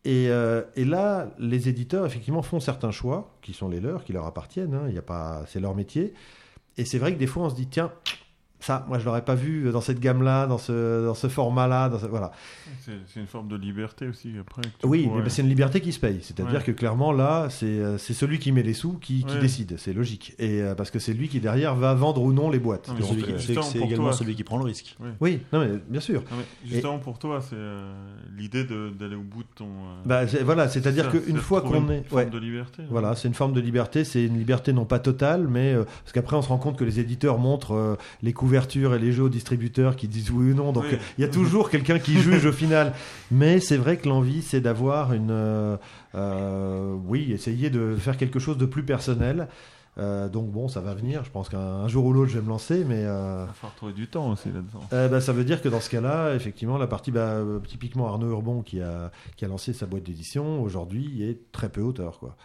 Et, et là, les éditeurs effectivement font certains choix qui sont les leurs, qui leur appartiennent. hein, y a pas, c'est leur métier. Et c'est vrai que des fois on se dit tiens. Ça, moi, je l'aurais pas vu dans cette gamme-là, dans ce, dans ce format-là, dans ce- voilà. C'est une forme de liberté aussi après. que tu Oui, pourrais- mais c'est une liberté qui se paye. C'est-à-dire Ouais. que clairement, là, c'est euh, c'est celui qui met les sous qui, qui Ouais. décide. C'est logique. Et euh, parce que c'est lui qui, derrière, va vendre ou non les boîtes. Non, Donc, C'est également toi. celui qui prend le risque. Oui, non, mais bien sûr. Non, mais justement, pour toi, c'est euh, l'idée d'aller au bout de ton. euh, Bah, c'est- voilà, c'est-à-dire qu'une fois qu'on une est. forme ouais. de liberté. hein. Voilà, c'est une forme de liberté. C'est une liberté non pas totale, mais euh, parce qu'après on se rend compte que les éditeurs montrent les couvertures et les jeux aux distributeurs qui disent oui ou non. Donc Oui. il y a toujours quelqu'un qui juge au [LAUGHS] final. Mais c'est vrai que l'envie, c'est d'avoir une, euh, euh, oui, essayer de faire quelque chose de plus personnel. Euh, donc bon, ça va venir. Je pense qu'un un jour ou l'autre, je vais me lancer, mais. euh, Il va falloir trouver du temps aussi là-dedans. euh, bah, ça veut dire que dans ce cas-là, effectivement, la partie, bah, typiquement Arnaud Urbon qui a, qui a lancé sa boîte d'édition, aujourd'hui est très peu auteur. Quoi.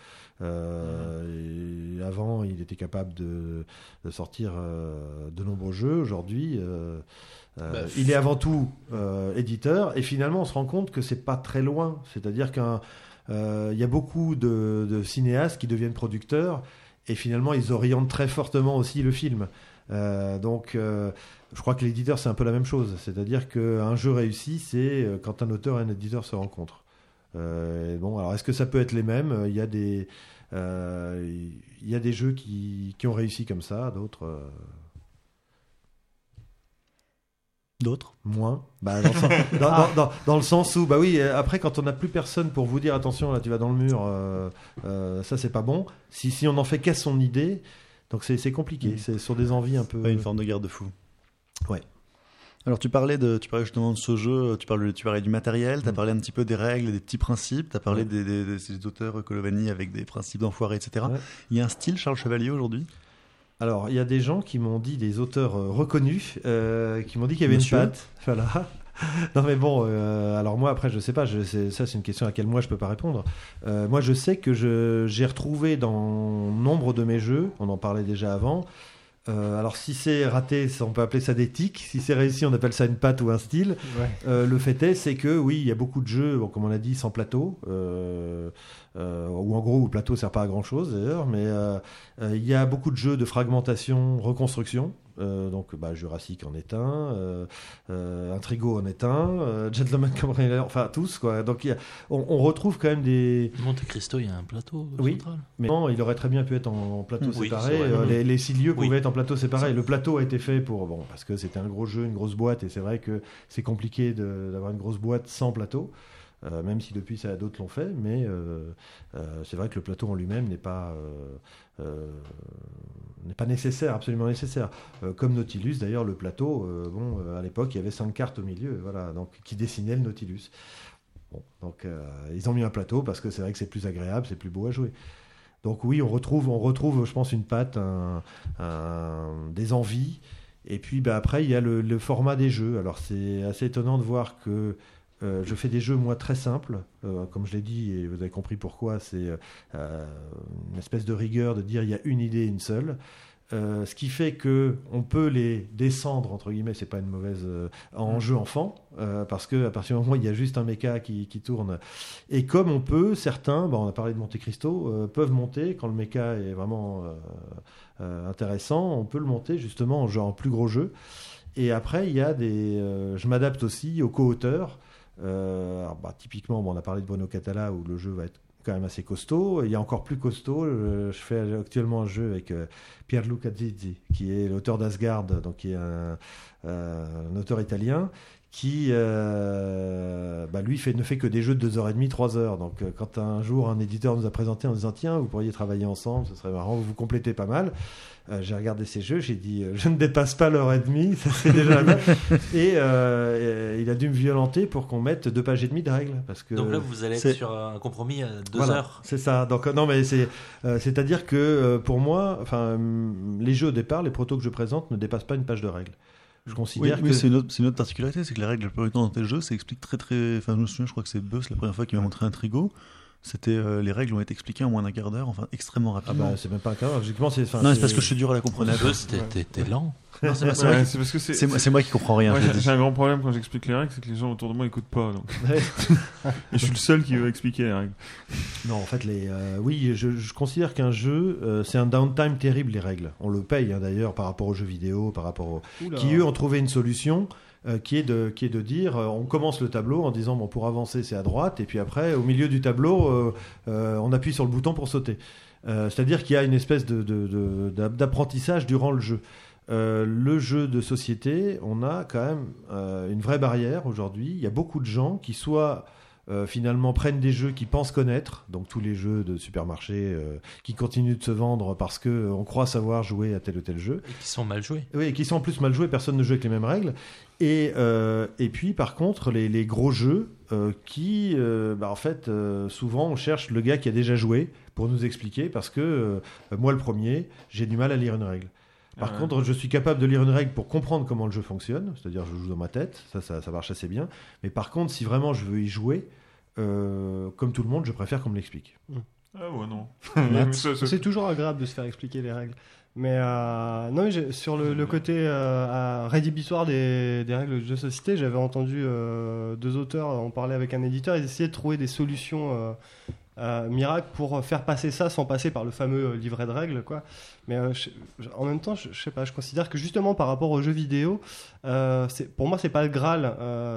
Euh, avant, il était capable de, de sortir euh, de nombreux jeux. Aujourd'hui, euh, Bah, il est avant tout éditeur. Et finalement, on se rend compte que c'est pas très loin. C'est-à-dire qu'un euh, il y a beaucoup de, de cinéastes qui deviennent producteurs et finalement ils orientent très fortement aussi le film. Donc je crois que l'éditeur c'est un peu la même chose. C'est-à-dire qu'un jeu réussi c'est quand un auteur et un éditeur se rencontrent. Euh, bon, alors est-ce que ça peut être les mêmes? Il y a des euh, il y a des jeux qui, qui ont réussi comme ça, d'autres euh, D'autres? moins. Bah, dans, le sens, [LAUGHS] dans- dans- dans- dans le sens où, bah oui, après, quand on n'a plus personne pour vous dire attention, là, tu vas dans le mur, euh, euh, ça, c'est pas bon. Si, si on n'en fait qu'à son idée, donc c'est c'est compliqué. Mm. C'est sur des envies un peu. Ouais, une forme de garde-fou. Ouais. Alors tu parlais de, tu parlais justement de ce jeu, tu parlais, tu parlais du matériel, tu as Mm. parlé un petit peu des règles, des petits principes, tu as parlé Ouais. des, auteurs Colovani avec des principes d'enfoiré, etc. Ouais. Il y a un style Charles Chevalier aujourd'hui? Alors, il y a des gens qui m'ont dit, des auteurs euh, reconnus, euh, qui m'ont dit qu'il y avait Monsieur une patte. [LAUGHS] Voilà. non, mais bon, euh, alors moi, après, je sais pas, je, c'est- ça, c'est une question à laquelle moi, je peux pas répondre. Euh, moi, je sais que je- j'ai retrouvé dans nombre de mes jeux, on en parlait déjà avant. Euh, alors, si c'est raté, on peut appeler ça des tics. Si c'est réussi, on appelle ça une patte ou un style. Ouais. Euh, le fait est, c'est que oui, il y a beaucoup de jeux, bon, comme on l'a dit, sans plateau, euh, euh, ou en gros, le plateau sert pas à grand chose d'ailleurs, mais euh, euh, il y a beaucoup de jeux de fragmentation, reconstruction. Euh, donc, bah, Jurassic en est un, Intrigo en est un, Gentleman Cambrailer, enfin tous quoi. Donc, il y a- on, on retrouve quand même des. Monte Cristo, il y a un plateau Oui. central. Mais non, il aurait très bien pu être en, en plateau Oui, séparé. les, les six lieux Oui. pouvaient être en plateau séparé. Le plateau a été fait pour bon parce que c'était un gros jeu, une grosse boîte, et c'est vrai que c'est compliqué d'avoir une grosse boîte sans plateau. Euh, même si depuis ça d'autres l'ont fait, mais euh, euh, c'est vrai que le plateau en lui-même n'est pas n'est pas nécessaire, absolument nécessaire. Comme Nautilus, d'ailleurs, le plateau, bon, à l'époque, il y avait cinq cartes au milieu, voilà, donc qui dessinaient le Nautilus. Bon, donc ils ont mis un plateau parce que c'est vrai que c'est plus agréable, c'est plus beau à jouer. Donc oui, on retrouve, on retrouve, je pense, une patte, des envies. Et puis bah, après, il y a le format des jeux. Alors c'est assez étonnant de voir que Euh, je fais des jeux, moi, très simples. Euh, comme je l'ai dit, et vous avez compris pourquoi, c'est euh, une espèce de rigueur de dire il y a une idée, une seule. Ce qui fait que on peut les descendre entre guillemets, c'est pas une mauvaise en jeu enfant, parce que à partir du moment où il y a juste un méca qui, qui tourne, et comme on peut, certains, bon, on a parlé de Monte Cristo, peuvent monter quand le méca est vraiment intéressant, on peut le monter justement en genre en plus gros jeu. Et après, il y a des, je m'adapte aussi aux co-auteurs. Euh, bah, typiquement, on a parlé de Bruno Catala où le jeu va être quand même assez costaud. Il y a encore plus costaud. je fais actuellement un jeu avec euh, Pierluca Zizzi, qui est l'auteur d'Asgard, donc qui est un, euh, auteur italien, qui bah, lui ne fait que des jeux de 2h30, 3h. Donc quand un jour un éditeur nous a présenté en disant tiens, vous pourriez travailler ensemble, ce serait marrant, vous vous complétez pas mal. Euh, j'ai regardé ces jeux, j'ai dit euh, je ne dépasse pas l'heure et demie, ça c'est déjà. [LAUGHS] Et euh, et il a dû me violenter pour qu'on mette deux pages et demie de règles. Parce que Donc là, vous allez être sur un compromis à deux voilà, heures. C'est ça. Donc non, mais c'est euh, c'est-à-dire que euh, pour moi, enfin, hum, les jeux au départ, les protos que je présente ne dépassent pas une page de règles. Je Oui, considère oui, que c'est une, autre- c'est une autre particularité, c'est que les règles la plupart du temps dans tes jeux, ça explique très très. Enfin, je me souviens, je crois que c'est Buzz la première fois qui m'a montré un trigo. C'était euh, les règles ont été expliquées en moins d'un quart d'heure, enfin extrêmement ah rapidement. bah c'est même pas un. Logiquement, c'est enfin, non, c'est parce que je suis dur à la comprendre. T'es lent. Non, c'est c'est Ouais, parce que moi- qui comprends rien. Je j'ai un grand problème quand j'explique les règles, c'est que les gens autour de moi écoutent pas. Donc. Ouais. [LAUGHS] Et je suis le seul qui veut expliquer les règles. Non, en fait, les, euh, oui, je, je considère qu'un jeu, euh, c'est un downtime terrible, les règles. On le paye hein, d'ailleurs par rapport aux jeux vidéo, par rapport aux... Oula. qui eux ont trouvé une solution euh, qui, est de, qui est de dire euh, on commence le tableau en disant bon, pour avancer c'est à droite, et puis après, au milieu du tableau, euh, on appuie sur le bouton pour sauter. C'est-à-dire qu'il y a une espèce de- de- de- d'apprentissage durant le jeu. Le jeu de société, on a quand même une vraie barrière aujourd'hui. Il y a beaucoup de gens qui soit euh, finalement prennent des jeux qu'ils pensent connaître, donc tous les jeux de supermarché euh, qui continuent de se vendre parce que euh, on croit savoir jouer à tel ou tel jeu. Et qui sont mal joués. Oui, et qui sont en plus mal joués, personne ne joue avec les mêmes règles. Et, euh, et puis, par contre, les, les gros jeux euh, qui, euh, bah, en fait, euh, souvent, on cherche le gars qui a déjà joué pour nous expliquer, parce que euh, moi, le premier, j'ai du mal à lire une règle. Par Ah ouais. contre, je suis capable de lire une règle pour comprendre comment le jeu fonctionne, c'est-à-dire je joue dans ma tête, ça, ça, ça marche assez bien. Mais par contre, si vraiment je veux y jouer, euh, comme tout le monde, je préfère qu'on me l'explique. Ah ouais, non. [LAUGHS] C'est toujours agréable de se faire expliquer les règles. Mais euh, non, mais sur le, le côté euh, rédhibitoire des, des règles de jeu de société, j'avais entendu euh, deux auteurs en parler avec un éditeur. Ils essayaient de trouver des solutions euh, miracles pour faire passer ça sans passer par le fameux euh, livret de règles. Quoi. Mais euh, je- en même temps, je, je sais pas, je considère que justement par rapport aux jeux vidéo, euh, pour moi, c'est pas le Graal.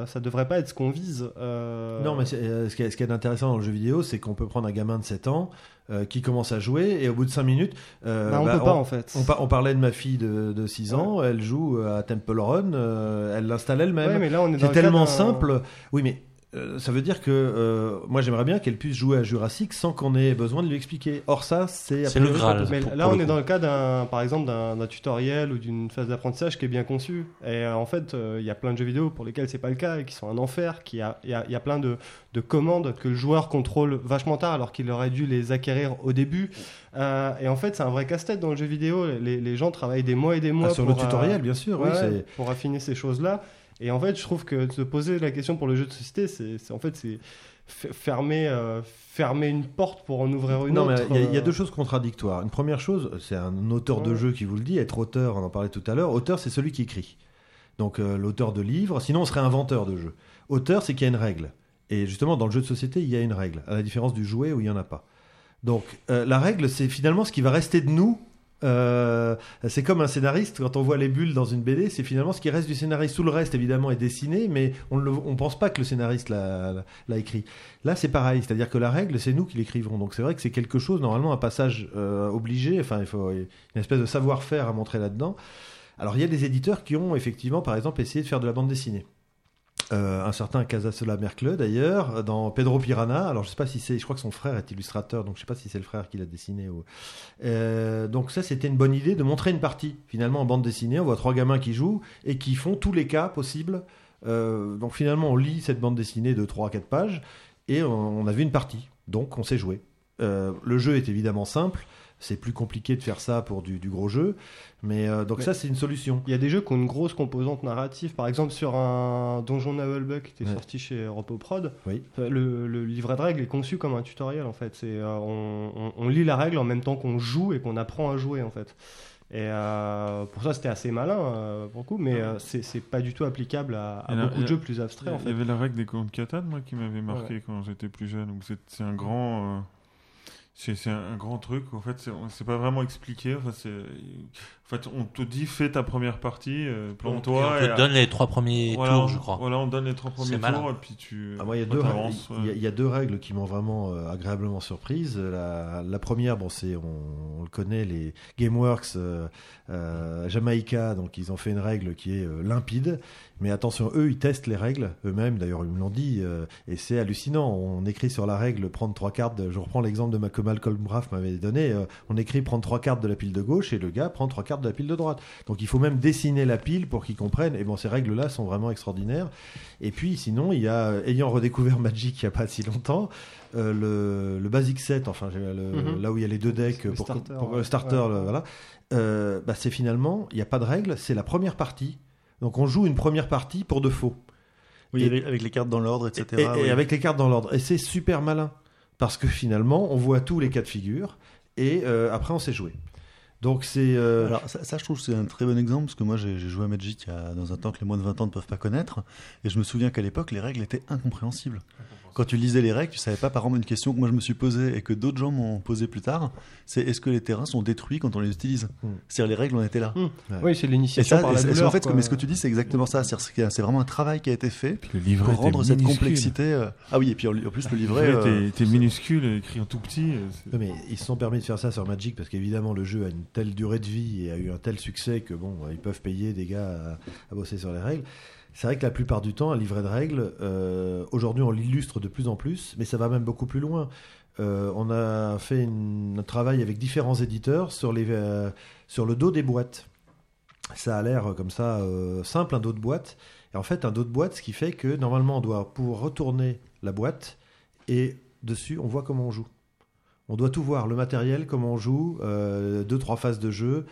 Ça devrait pas être ce qu'on vise. Non, mais ce qui est, ce qui est intéressant dans le jeu vidéo, c'est qu'on peut prendre un gamin de 7 ans euh, qui commence à jouer et au bout de 5 minutes. euh, bah, on bah, peut pas en fait. on, par- on parlait de ma fille de, de 6 ans, elle joue à Temple Run, euh, elle l'installe elle-même. Ouais, mais là, on est tellement simple. Oui, mais euh, ça veut dire que euh, moi j'aimerais bien qu'elle puisse jouer à Jurassic sans qu'on ait besoin de lui expliquer. Or, ça, c'est. le Graal. Mais pour- là, pour on est coup. dans le cas d'un, par exemple, d'un, tutoriel ou d'une phase d'apprentissage qui est bien conçue. Et euh, en fait, euh, il y a plein de jeux vidéo pour lesquels c'est pas le cas et qui sont un enfer. Qui a, il y a, il y a plein de, de commandes que le joueur contrôle vachement tard alors qu'il aurait dû les acquérir au début. Euh, et en fait, c'est un vrai casse-tête dans le jeu vidéo. Les, les gens travaillent des mois et des mois Ah, sur pour, le tutoriel, bien sûr. ouais, oui, pour affiner ces choses-là. Et en fait, je trouve que se poser la question pour le jeu de société, c'est, en fait, c'est fermer, euh, fermer une porte pour en ouvrir une Non, mais autre. il y, a- il y a euh. deux choses contradictoires. Une première chose, c'est un auteur de jeu qui vous le dit, être auteur, on en parlait tout à l'heure. Auteur, c'est celui qui écrit. Donc euh, l'auteur de livres, sinon on serait inventeur de jeu. Auteur, c'est qu'il y a une règle. Et justement, dans le jeu de société, il y a une règle, à la différence du jouet où il n'y en a pas. Donc euh, la règle, c'est finalement ce qui va rester de nous. Euh, c'est comme un scénariste, quand on voit les bulles dans une BD, c'est finalement ce qui reste du scénariste. Tout le reste, évidemment, est dessiné, mais on ne pense pas que le scénariste l'a écrit. Là, c'est pareil, c'est-à-dire que la règle, c'est nous qui l'écrivons. Donc c'est vrai que c'est quelque chose, normalement, un passage euh, obligé, enfin, il faut une espèce de savoir-faire à montrer là-dedans. Alors il y a des éditeurs qui ont effectivement, par exemple, essayé de faire de la bande dessinée. Euh, un certain Casasola Mercle d'ailleurs dans Pedro Piranha alors je sais pas si c'est je crois que son frère est illustrateur donc je sais pas si c'est le frère qui l'a dessiné ou... Euh, donc ça c'était une bonne idée de montrer une partie finalement en bande dessinée. On voit trois gamins qui jouent et qui font tous les cas possibles. Euh, donc finalement on lit cette bande dessinée de 3 à 4 pages et on, on a vu une partie. Donc on jouer Euh, le jeu est évidemment simple c'est plus compliqué de faire ça pour du, du gros jeu. Mais euh, donc Mais- ça, c'est une solution. Il y a des jeux qui ont une grosse composante narrative. Par exemple, sur un Donjon Navelbuck qui était Ouais. sorti chez Europoprod, Oui. euh, le, le livret de règles est conçu comme un tutoriel en fait. C'est, euh, on, on- on lit la règle en même temps qu'on joue et qu'on apprend à jouer en fait. Et euh, pour ça, c'était assez malin euh, pour le coup, mais euh, c'est, pas du tout applicable à, beaucoup de jeux plus Il abstraits en y fait. avait la règle des Catan, moi, qui m'avait marqué quand j'étais plus jeune. C'est un grand. C'est un, grand truc. En fait, c'est c'est pas vraiment expliqué. Enfin, en fait, on te dit fais ta première partie, euh, Et plante-toi. on te donne les trois premiers voilà, tours, on- je crois. Voilà, on donne les trois premiers tours et puis tu. Ah, moi, il y a deux, t'avances, il y a- ouais. il y a deux règles qui m'ont vraiment euh, agréablement surprise. La, la première, bon, c'est on, on le connaît, les GameWorks euh, euh, Jamaïca, donc ils ont fait une règle qui est euh, limpide. Mais attention, eux, ils testent les règles eux-mêmes. D'ailleurs, ils me l'ont dit, euh, et c'est hallucinant. On écrit sur la règle prendre trois cartes. je reprends l'exemple de ma, que Malcolm Braff m'avait donné. euh, on écrit prendre trois cartes de la pile de gauche et le gars prend trois cartes de la pile de droite. Donc il faut même dessiner la pile pour qu'ils comprennent. Et bon, ces règles-là sont vraiment extraordinaires. Et puis sinon, il y a, ayant redécouvert Magic il n'y a pas si longtemps, euh, le, le Basic Set, enfin j'ai le- Mhm. là où il y a les deux decks Le pour, starter, pour- ouais. le starter, Ouais. voilà, bah, c'est finalement, il n'y a pas de règle, c'est la première partie. Donc on joue une première partie pour de faux. Oui, Et- avec, les cartes dans l'ordre, etc. Et, et oui. avec les cartes dans l'ordre. Et c'est super malin. Parce que finalement, on voit tous les cas de figure. Et euh, après, on sait jouer. Donc c'est... euh, Alors ça, ça, je trouve que c'est un très bon exemple parce que moi j'ai joué à Magic il y a- dans un temps que les moins de 20 ans ne peuvent pas connaître et je me souviens qu'à l'époque les règles étaient incompréhensibles. Quand tu lisais les règles, tu savais pas par exemple une question que moi je me suis posée et que d'autres gens m'ont posée plus tard, c'est est-ce que les terrains sont détruits quand on les utilise? Hmm. C'est-à-dire les règles on était là. Oui, c'est l'initiation par la douleur. en fait, quoi. mais ce que tu dis, c'est exactement ça. C'est vraiment un travail qui a été fait Puis le livret pour rendre cette minuscule. complexité. euh, Ah oui, et puis en, en plus le livret. euh, était, était minuscule, écrit en tout petit. euh, Non, mais ils se sont permis de faire ça sur Magic parce qu'évidemment le jeu a une telle durée de vie et a eu un tel succès que bon, ils peuvent payer des gars à, à bosser sur les règles. C'est vrai que la plupart du temps, un livret de règles, euh, aujourd'hui on l'illustre de plus en plus, mais ça va même beaucoup plus loin. Euh, on a fait une- un travail avec différents éditeurs sur, les, euh, sur le dos des boîtes. Ça a l'air comme ça simple, un dos de boîte. Et en fait, un dos de boîte, ce qui fait que normalement on doit pouvoir retourner la boîte et dessus on voit comment on joue. On doit tout voir, le matériel, comment on joue, deux, trois phases de jeu,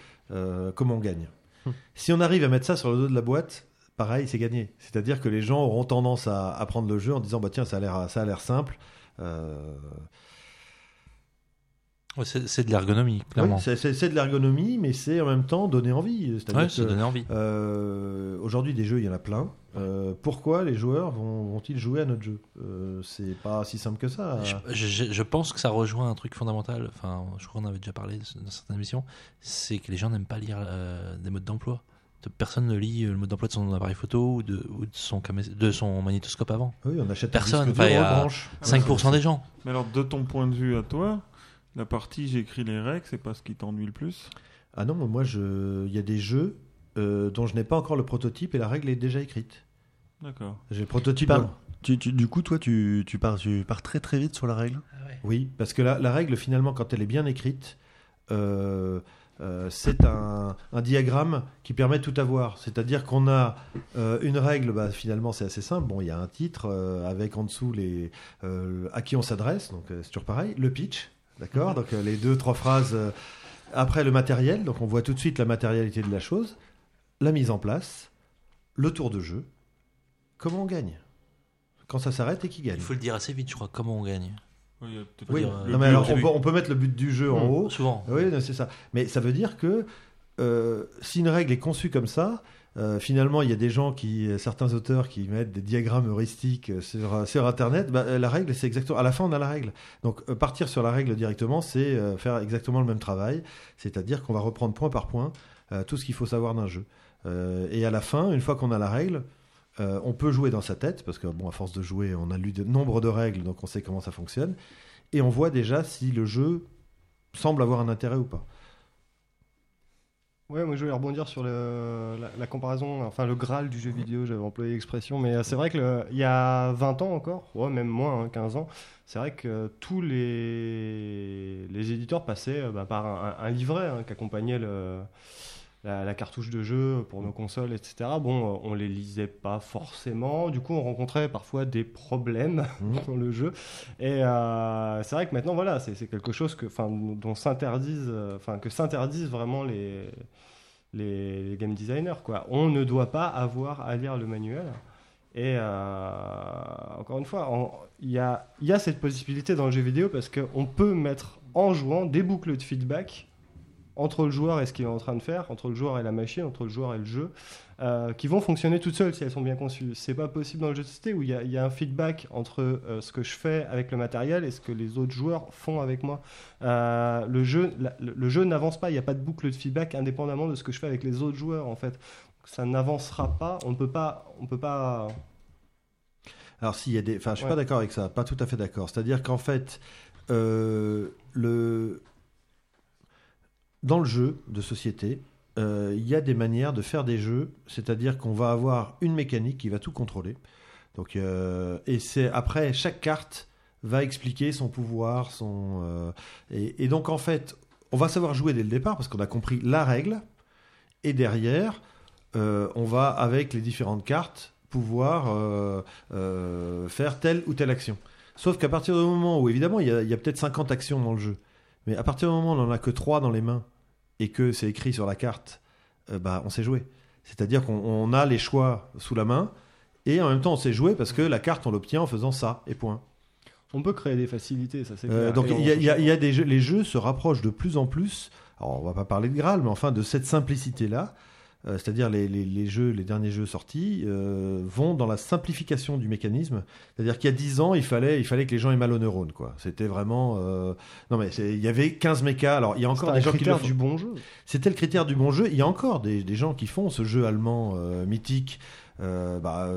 comment on gagne. Hmm. Si on arrive à mettre ça sur le dos de la boîte, pareil, c'est gagné. C'est-à-dire que les gens auront tendance à, à prendre le jeu en disant bah tiens, ça a l'air, ça a l'air simple. Euh, Ouais, c'est de l'ergonomie, clairement. ouais, c'est, de l'ergonomie, mais c'est en même temps donner envie. Ouais, que, donnait envie. euh, aujourd'hui, des jeux, il y en a plein. Euh, pourquoi les joueurs vont, vont-ils jouer à notre jeu? Euh, C'est pas si simple que ça. Je, je- je pense que ça rejoint un truc fondamental. Enfin, je crois qu'on avait déjà parlé dans certaines émissions. C'est que les gens n'aiment pas lire des modes d'emploi. Personne ne lit euh, le mode d'emploi de son appareil photo ou de, ou de, son, camé- de son magnétoscope avant. Oui, on achète Personne, enfin, branche. 5% des gens. Mais alors, de ton point de vue à toi, la partie j'écris les règles, c'est pas ce qui t'ennuie le plus? Ah non, mais moi, je... il y a des jeux euh, dont je n'ai pas encore le prototype et la règle est déjà écrite. D'accord. J'ai le prototype. Tu- tu- du coup, toi, tu, tu, pars, tu pars très très vite sur la règle? Oui, parce que la, la règle, finalement, quand elle est bien écrite, euh, euh, c'est un, diagramme qui permet de tout avoir. C'est-à-dire qu'on a euh, une règle, bah, finalement, c'est assez simple. Bon, il y a un titre euh, avec en dessous les, à qui on s'adresse, donc c'est toujours pareil. Le pitch, d'accord? Donc les deux, trois phrases. après, le matériel, donc on voit tout de suite la matérialité de la chose. La mise en place, le tour de jeu, comment on gagne? Quand ça s'arrête et qui gagne? Il faut le dire assez vite, je crois, comment on gagne? Oui, dire, le- non, mais alors, on, peut, on peut mettre le but du jeu en Mmh, haut. Souvent. Oui, c'est ça. Mais ça veut dire que euh, si une règle est conçue comme ça, euh, finalement, il y a des gens qui, certains auteurs qui mettent des diagrammes heuristiques sur, sur Internet. Bah, euh, la règle, c'est exactement. À la fin, on a la règle. Donc, euh, partir sur la règle directement, c'est euh, faire exactement le même travail. C'est-à-dire qu'on va reprendre point par point euh, tout ce qu'il faut savoir d'un jeu. Euh, et à la fin, une fois qu'on a la règle, euh, on peut jouer dans sa tête, parce que, bon, à force de jouer, on a lu de nombre de règles, donc on sait comment ça fonctionne. Et on voit déjà si le jeu semble avoir un intérêt ou pas. Ouais, moi je voulais rebondir sur la, la comparaison, enfin le Graal du jeu vidéo, j'avais employé l'expression, mais euh, c'est vrai que le- il y a 20 ans encore, ouais, même moins, hein, 15 ans, c'est vrai que tous les, les éditeurs passaient euh, bah, par un, un livret hein, qui accompagnait le, la, la cartouche de jeu pour nos consoles, etc. Bon, euh, on les lisait pas forcément. Du coup, on rencontrait parfois des problèmes [LAUGHS] Mhm. dans le jeu. Et euh, c'est vrai que maintenant, voilà, c'est quelque chose que, enfin, dont s'interdisent, euh, enfin, que s'interdisent vraiment les, les, les game designers. Quoi. On ne doit pas avoir à lire le manuel. Et euh, encore une fois, il y a, il y a cette possibilité dans le jeu vidéo parce qu'on peut mettre en jouant des boucles de feedback entre le joueur et ce qu'il est en train de faire, entre le joueur et la machine, entre le joueur et le jeu, euh, qui vont fonctionner toutes seules si elles sont bien conçues. C'est pas possible dans le jeu de société où il y a, il y a un feedback entre euh, ce que je fais avec le matériel et ce que les autres joueurs font avec moi. Euh, le jeu, la- le, jeu n'avance pas. Il n'y a pas de boucle de feedback indépendamment de ce que je fais avec les autres joueurs en fait. Ça n'avancera pas. On ne peut pas, on peut pas. Alors s'il y a des, enfin, je suis Ouais. pas d'accord avec ça, pas tout à fait d'accord. C'est-à-dire qu'en fait, le dans le jeu de société, euh, il y a des manières de faire des jeux, c'est-à-dire qu'on va avoir une mécanique qui va tout contrôler. Donc euh, et c'est après chaque carte va expliquer son pouvoir, son euh, et, donc en fait, on va savoir jouer dès le départ parce qu'on a compris la règle et derrière, on va avec les différentes cartes pouvoir faire telle ou telle action. Sauf qu'à partir du moment où, évidemment, il y a, il y a peut-être 50 actions dans le jeu, mais à partir du moment où on n'en a que 3 dans les mains et que c'est écrit sur la carte, euh, bah, on sait jouer. C'est-à-dire qu'on on a les choix sous la main et en même temps on sait jouer parce que la carte on l'obtient en faisant ça et point. On peut créer des facilités, ça c'est Euh, clair. donc il y a, y y des jeux, les jeux se rapprochent de plus en plus. Alors on va pas parler de Graal, mais enfin de cette simplicité là. C'est-à-dire les, les, les jeux, les derniers jeux sortis euh, vont dans la simplification du mécanisme. C'est-à-dire qu'il y a 10 ans, il fallait, il fallait que les gens aient mal aux neurones, quoi. C'était vraiment. euh, Non mais il y avait 15 mécas. Alors il y a encore des gens qui le font. du bon jeu. C'était le critère du bon jeu. Il y a encore des, des gens qui font ce jeu allemand euh, mythique. Euh, bah,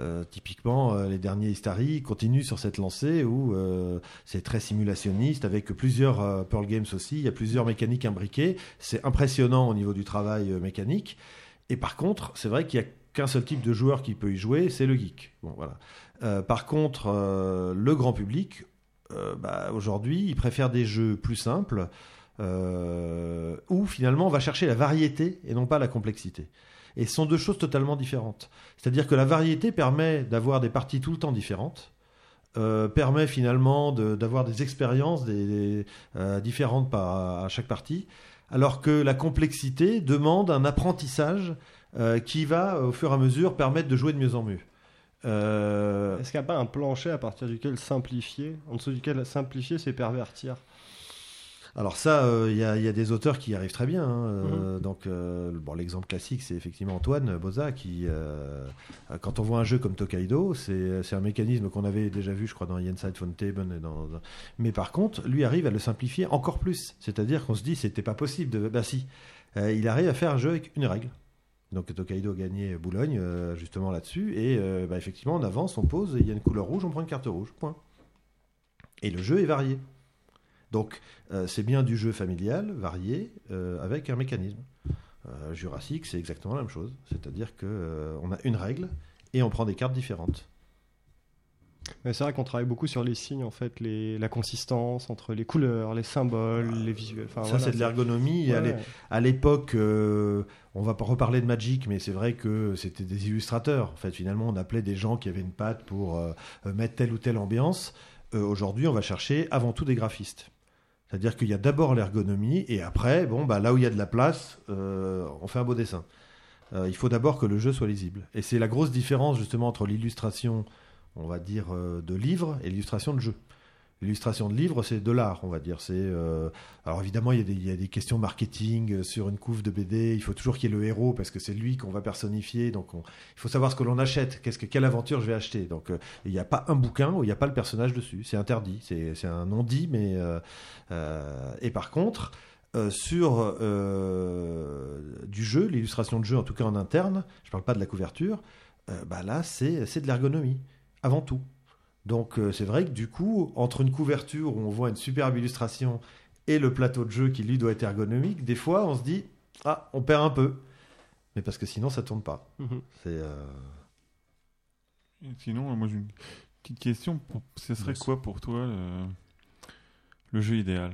euh, typiquement, euh, les derniers Istari continuent sur cette lancée où c'est très simulationniste avec plusieurs Pearl Games aussi. Il y a plusieurs mécaniques imbriquées. C'est impressionnant au niveau du travail mécanique. Et par contre, c'est vrai qu'il y a qu'un seul type de joueur qui peut y jouer, c'est le geek. Bon, voilà. Par contre, le grand public, bah, aujourd'hui, il préfère des jeux plus simples où finalement on va chercher la variété et non pas la complexité. Et sont deux choses totalement différentes. C'est-à-dire que la variété permet d'avoir des parties tout le temps différentes, euh, permet finalement d'avoir des expériences euh, différentes à chaque partie, alors que la complexité demande un apprentissage euh, qui va au fur et à mesure permettre de jouer de mieux en mieux. Est-ce qu'il n'y a pas un plancher à partir duquel simplifier, en dessous duquel simplifier, c'est pervertir? Alors ça, euh, il y, a, il y a des auteurs qui y arrivent très bien. hein, euh, Donc, euh, bon, l'exemple classique, c'est effectivement Antoine Boza qui, quand on voit un jeu comme Tokaido, c'est un mécanisme qu'on avait déjà vu, je crois, dans. Et dans, dans- Mais par contre, lui arrive à le simplifier encore plus. C'est-à-dire qu'on se dit, c'était pas possible. De... Bah si, il arrive à faire un jeu avec une règle. Donc Tokaido a gagné Boulogne justement là-dessus. Et bah, effectivement, on avance, on pose, il y a une couleur rouge, on prend une carte rouge. Point. Et le jeu est varié. Donc, euh, c'est bien du jeu familial, varié, euh, avec un mécanisme. Euh, Jurassic, c'est exactement la même chose. C'est-à-dire euh, on a une règle et on prend des cartes différentes. C'est vrai qu'on travaille beaucoup sur les signes, en fait, les, la consistance entre les couleurs, les symboles, les visuels. Enfin, Ça, voilà, c'est de l'ergonomie. Ouais, À l'époque, euh, on va pas reparler de Magic, mais c'est vrai que c'était des illustrateurs. En fait, finalement, on appelait des gens qui avaient une patte pour euh, mettre telle ou telle ambiance. Euh, Aujourd'hui, on va chercher avant tout des graphistes. C'est-à-dire qu'il y a d'abord l'ergonomie et après, bon, bah, là où il y a de la place, euh, on fait un beau dessin. Euh, il faut d'abord que le jeu soit lisible. Et c'est la grosse différence justement entre l'illustration, on va dire, euh, de livre et l'illustration de jeu. L'illustration de livre, c'est de l'art, on va dire. C'est euh, alors évidemment, il y, a des, questions marketing euh, sur une couve de BD. Il faut toujours qu'il y ait le héros parce que c'est lui qu'on va personnifier. Donc, on- il faut savoir ce que l'on achète. Quelle aventure je vais acheter? Donc, euh, il n'y a pas un bouquin où il n'y a pas le personnage dessus. C'est interdit. C'est un non dit, mais et par contre. sur du jeu, l'illustration de jeu, en tout cas en interne, je parle pas de la couverture, bah là c'est de l'ergonomie avant tout. Donc euh, c'est vrai que du coup, entre une couverture où on voit une superbe illustration et le plateau de jeu qui lui doit être ergonomique, des fois on se dit ah on perd un peu, mais parce que sinon ça tourne pas. Mhm. C'est euh, Sinon, moi j'ai une petite question. Pour- Ce serait quoi pour toi le, le jeu idéal?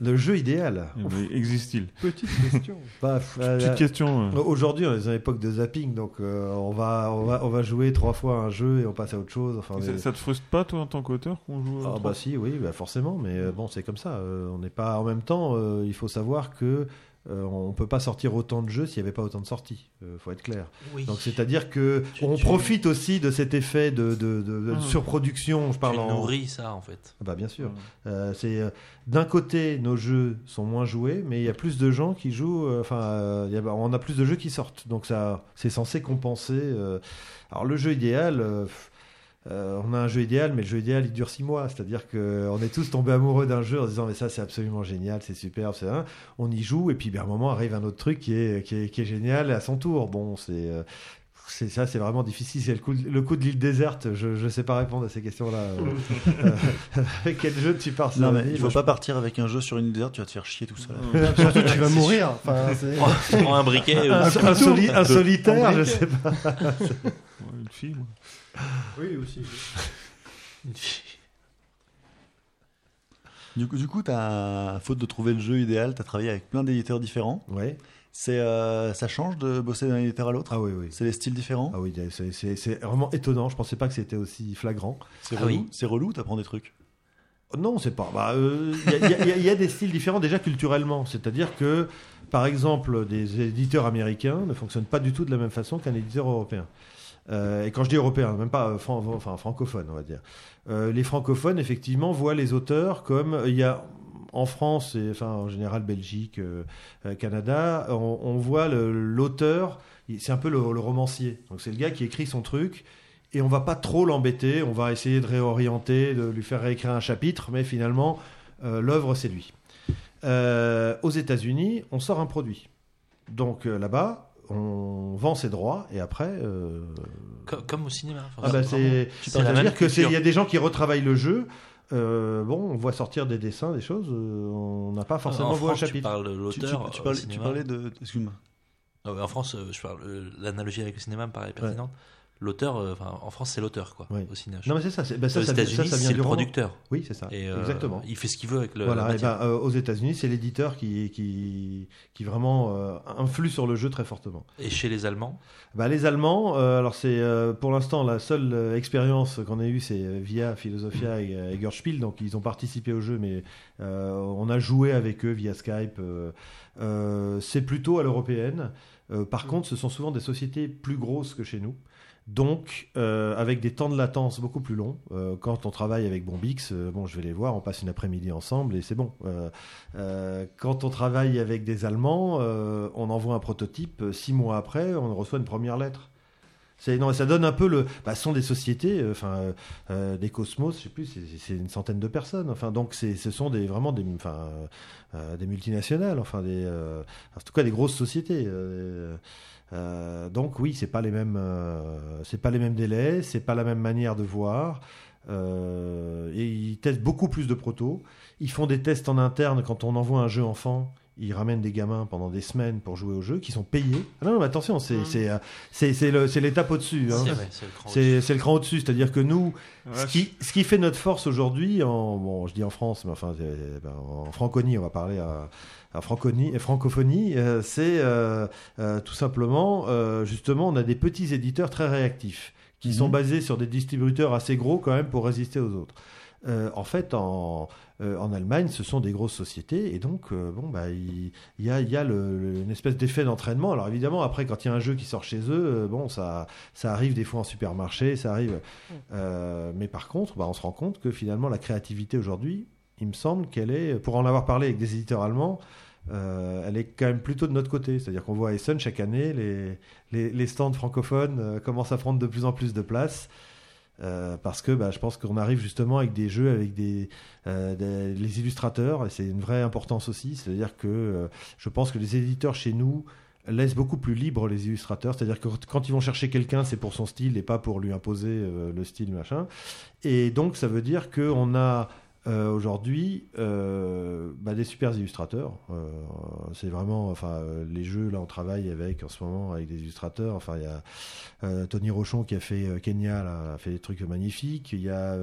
Le jeu idéal. Mais Existe-t-il? Petite question. [LAUGHS] Bah, euh, Petite question. euh. Aujourd'hui, on est dans une époque de zapping, donc euh, on, va, on, va, on va jouer trois fois à un jeu et on passe à autre chose. Enfin, Ça, mais- ça te frustre pas, toi, en tant qu'auteur, qu'on joue Ah bah si, oui, bah forcément, mais euh, bon, c'est comme ça. euh, on n'est pas en même temps. euh, il faut savoir que euh, on peut pas sortir autant de jeux s'il n'y avait pas autant de sorties. Euh, faut être clair. Oui. Donc c'est-à-dire que Tu- on tu- profite aussi de cet effet de, de, de- de Mhm. surproduction. Je tu parle en. nourris ça en fait. Ah Bah bien sûr. Euh, c'est d'un côté nos jeux sont moins joués, mais il y a plus de gens qui jouent. Enfin, il on a plus de jeux qui sortent, donc ça, c'est censé compenser. Alors le jeu idéal. pff, euh, on a un jeu idéal, mais le jeu idéal il dure six mois. C'est-à-dire qu'on est tous tombés amoureux d'un jeu en se disant mais ça c'est absolument génial, c'est superbe, c'est un. On y joue et puis ben, à un moment arrive un autre truc qui est, qui est, qui est génial à son tour. Bon, c'est euh, c'est ça, c'est vraiment difficile. C'est le coup, de- le coup de l'île déserte. Je ne sais pas répondre à ces questions-là. [LAUGHS] Euh, [LAUGHS] avec quel jeu tu pars Non, mais il faut Moi, pas partir avec un jeu sur une déserte, tu vas te faire chier tout seul. Surtout, tu vas mourir. Enfin, prends un briquet. euh, un, un soli- un solitaire, Un je briquet. sais pas. Ouais, une fille, moi. Oui, aussi. Du coup, du coup t'as, faute de trouver le jeu idéal, tu as travaillé avec plein d'éditeurs différents. Ouais. C'est, euh, ça change de bosser d'un éditeur à l'autre? Ah oui, oui. C'est les styles différents? Ah oui, c'est- vraiment étonnant. Je pensais pas que c'était aussi flagrant. C'est Ah relou oui. C'est relou, t'apprends des trucs? Non, c'est pas. bah, euh, Il y, y a- il y a des styles différents déjà culturellement. C'est-à-dire que, par exemple, des éditeurs américains ne fonctionnent pas du tout de la même façon qu'un éditeur européen. Euh, et quand je dis européen, même pas euh, francophone, on va dire. Euh, les francophones, effectivement, voient les auteurs comme il y a en France enfin en général Belgique, Canada, on, voit l'auteur, c'est un peu le, romancier. Donc c'est le gars qui écrit son truc et on va pas trop l'embêter, on va essayer de réorienter, de lui faire réécrire un chapitre, mais finalement l'œuvre c'est lui. Aux États-Unis, on sort un produit. Donc là-bas, on vend ses droits et après. euh, co- Comme au cinéma. ah bah, c'est c'est-à-dire que c'est- il culture. y a des gens qui retravaillent le jeu. euh, bon, on voit sortir des dessins, des choses. euh, on n'a pas forcément en vu un France, tu chapitre. parles de tu, tu- l'auteur. tu au parlais, tu parlais de. Excuse-moi. Ah ouais, en France, euh, je parle. euh, L'analogie avec le cinéma me paraît pertinente. L'auteur, euh, enfin, en France, c'est l'auteur, quoi, Oui. au cinéma. Non, mais c'est ça. c'est- bah, ça, aux États-Unis, c'est le roman. producteur. Oui, c'est ça. Et, euh, Exactement. Il fait ce qu'il veut avec le. Voilà, et ben, euh, aux États-Unis, c'est l'éditeur qui, qui, qui vraiment euh, influe sur le jeu très fortement. Et chez les Allemands, Bah, les Allemands, alors c'est pour l'instant la seule expérience qu'on a eue, c'est via Philosophia et euh, Eggerspiel. Donc ils ont participé au jeu, mais on a joué avec eux via Skype. c'est plutôt à l'européenne. Par contre, ce sont souvent des sociétés plus grosses que chez nous. Donc, euh, avec des temps de latence beaucoup plus longs. Euh, quand on travaille avec Bombix, euh, bon, je vais les voir, on passe une après-midi ensemble et c'est bon. Quand on travaille avec des Allemands, on envoie un prototype. Six mois après, on reçoit une première lettre. Non, ça donne un peu le. Bah, ce sont des sociétés, enfin des Cosmos, je sais plus, c'est- une centaine de personnes. Enfin, donc ce sont des vraiment des, enfin, des multinationales, enfin en tout cas des grosses sociétés. Euh, donc oui, c'est pas les mêmes, euh, c'est pas les mêmes délais, c'est pas la même manière de voir. Euh, et ils testent beaucoup plus de protos. Ils font des tests en interne quand on envoie un jeu enfant. Ils ramènent des gamins pendant des semaines pour jouer au jeu, qui sont payés. Ah non, mais attention, c'est c'est euh, c'est l'étape au-dessus. hein. c'est le cran au-dessus, c'est-à-dire que nous, ce qui, ce qui fait notre force aujourd'hui, en bon, je dis en France, mais enfin ben, en franconie, on va parler à, franconie, et francophonie, euh, c'est euh, euh, tout simplement, euh, justement, on a des petits éditeurs très réactifs qui sont basés sur des distributeurs assez gros quand même pour résister aux autres. Euh, en fait, en, euh, en Allemagne, ce sont des grosses sociétés et donc, euh, bon, bah, il, y a, il y a le- le- une espèce d'effet d'entraînement. Alors évidemment, après, quand il y a un jeu qui sort chez eux, euh, bon, ça, ça arrive des fois en supermarché, ça arrive. Euh, mais par contre, bah, on se rend compte que finalement, la créativité aujourd'hui, il me semble qu'elle est, pour en avoir parlé avec des éditeurs allemands, euh, elle est quand même plutôt de notre côté. C'est-à-dire qu'on voit à Essen chaque année, les, les, stands francophones euh, commencent à prendre de plus en plus de place. Euh, parce que bah, je pense qu'on arrive justement avec des jeux avec des, les illustrateurs et c'est une vraie importance aussi c'est à dire que je pense que les éditeurs chez nous laissent beaucoup plus libre les illustrateurs c'est à dire que quand ils vont chercher quelqu'un c'est pour son style et pas pour lui imposer le style machin et donc ça veut dire qu'on a euh, aujourd'hui euh, bah, des super illustrateurs. Euh, c'est vraiment, enfin, euh, les jeux là, on travaille avec en ce moment avec des illustrateurs. Enfin, il y a euh, Tony Rochon qui a fait euh, Kenya, là, a fait des trucs magnifiques. Il y a,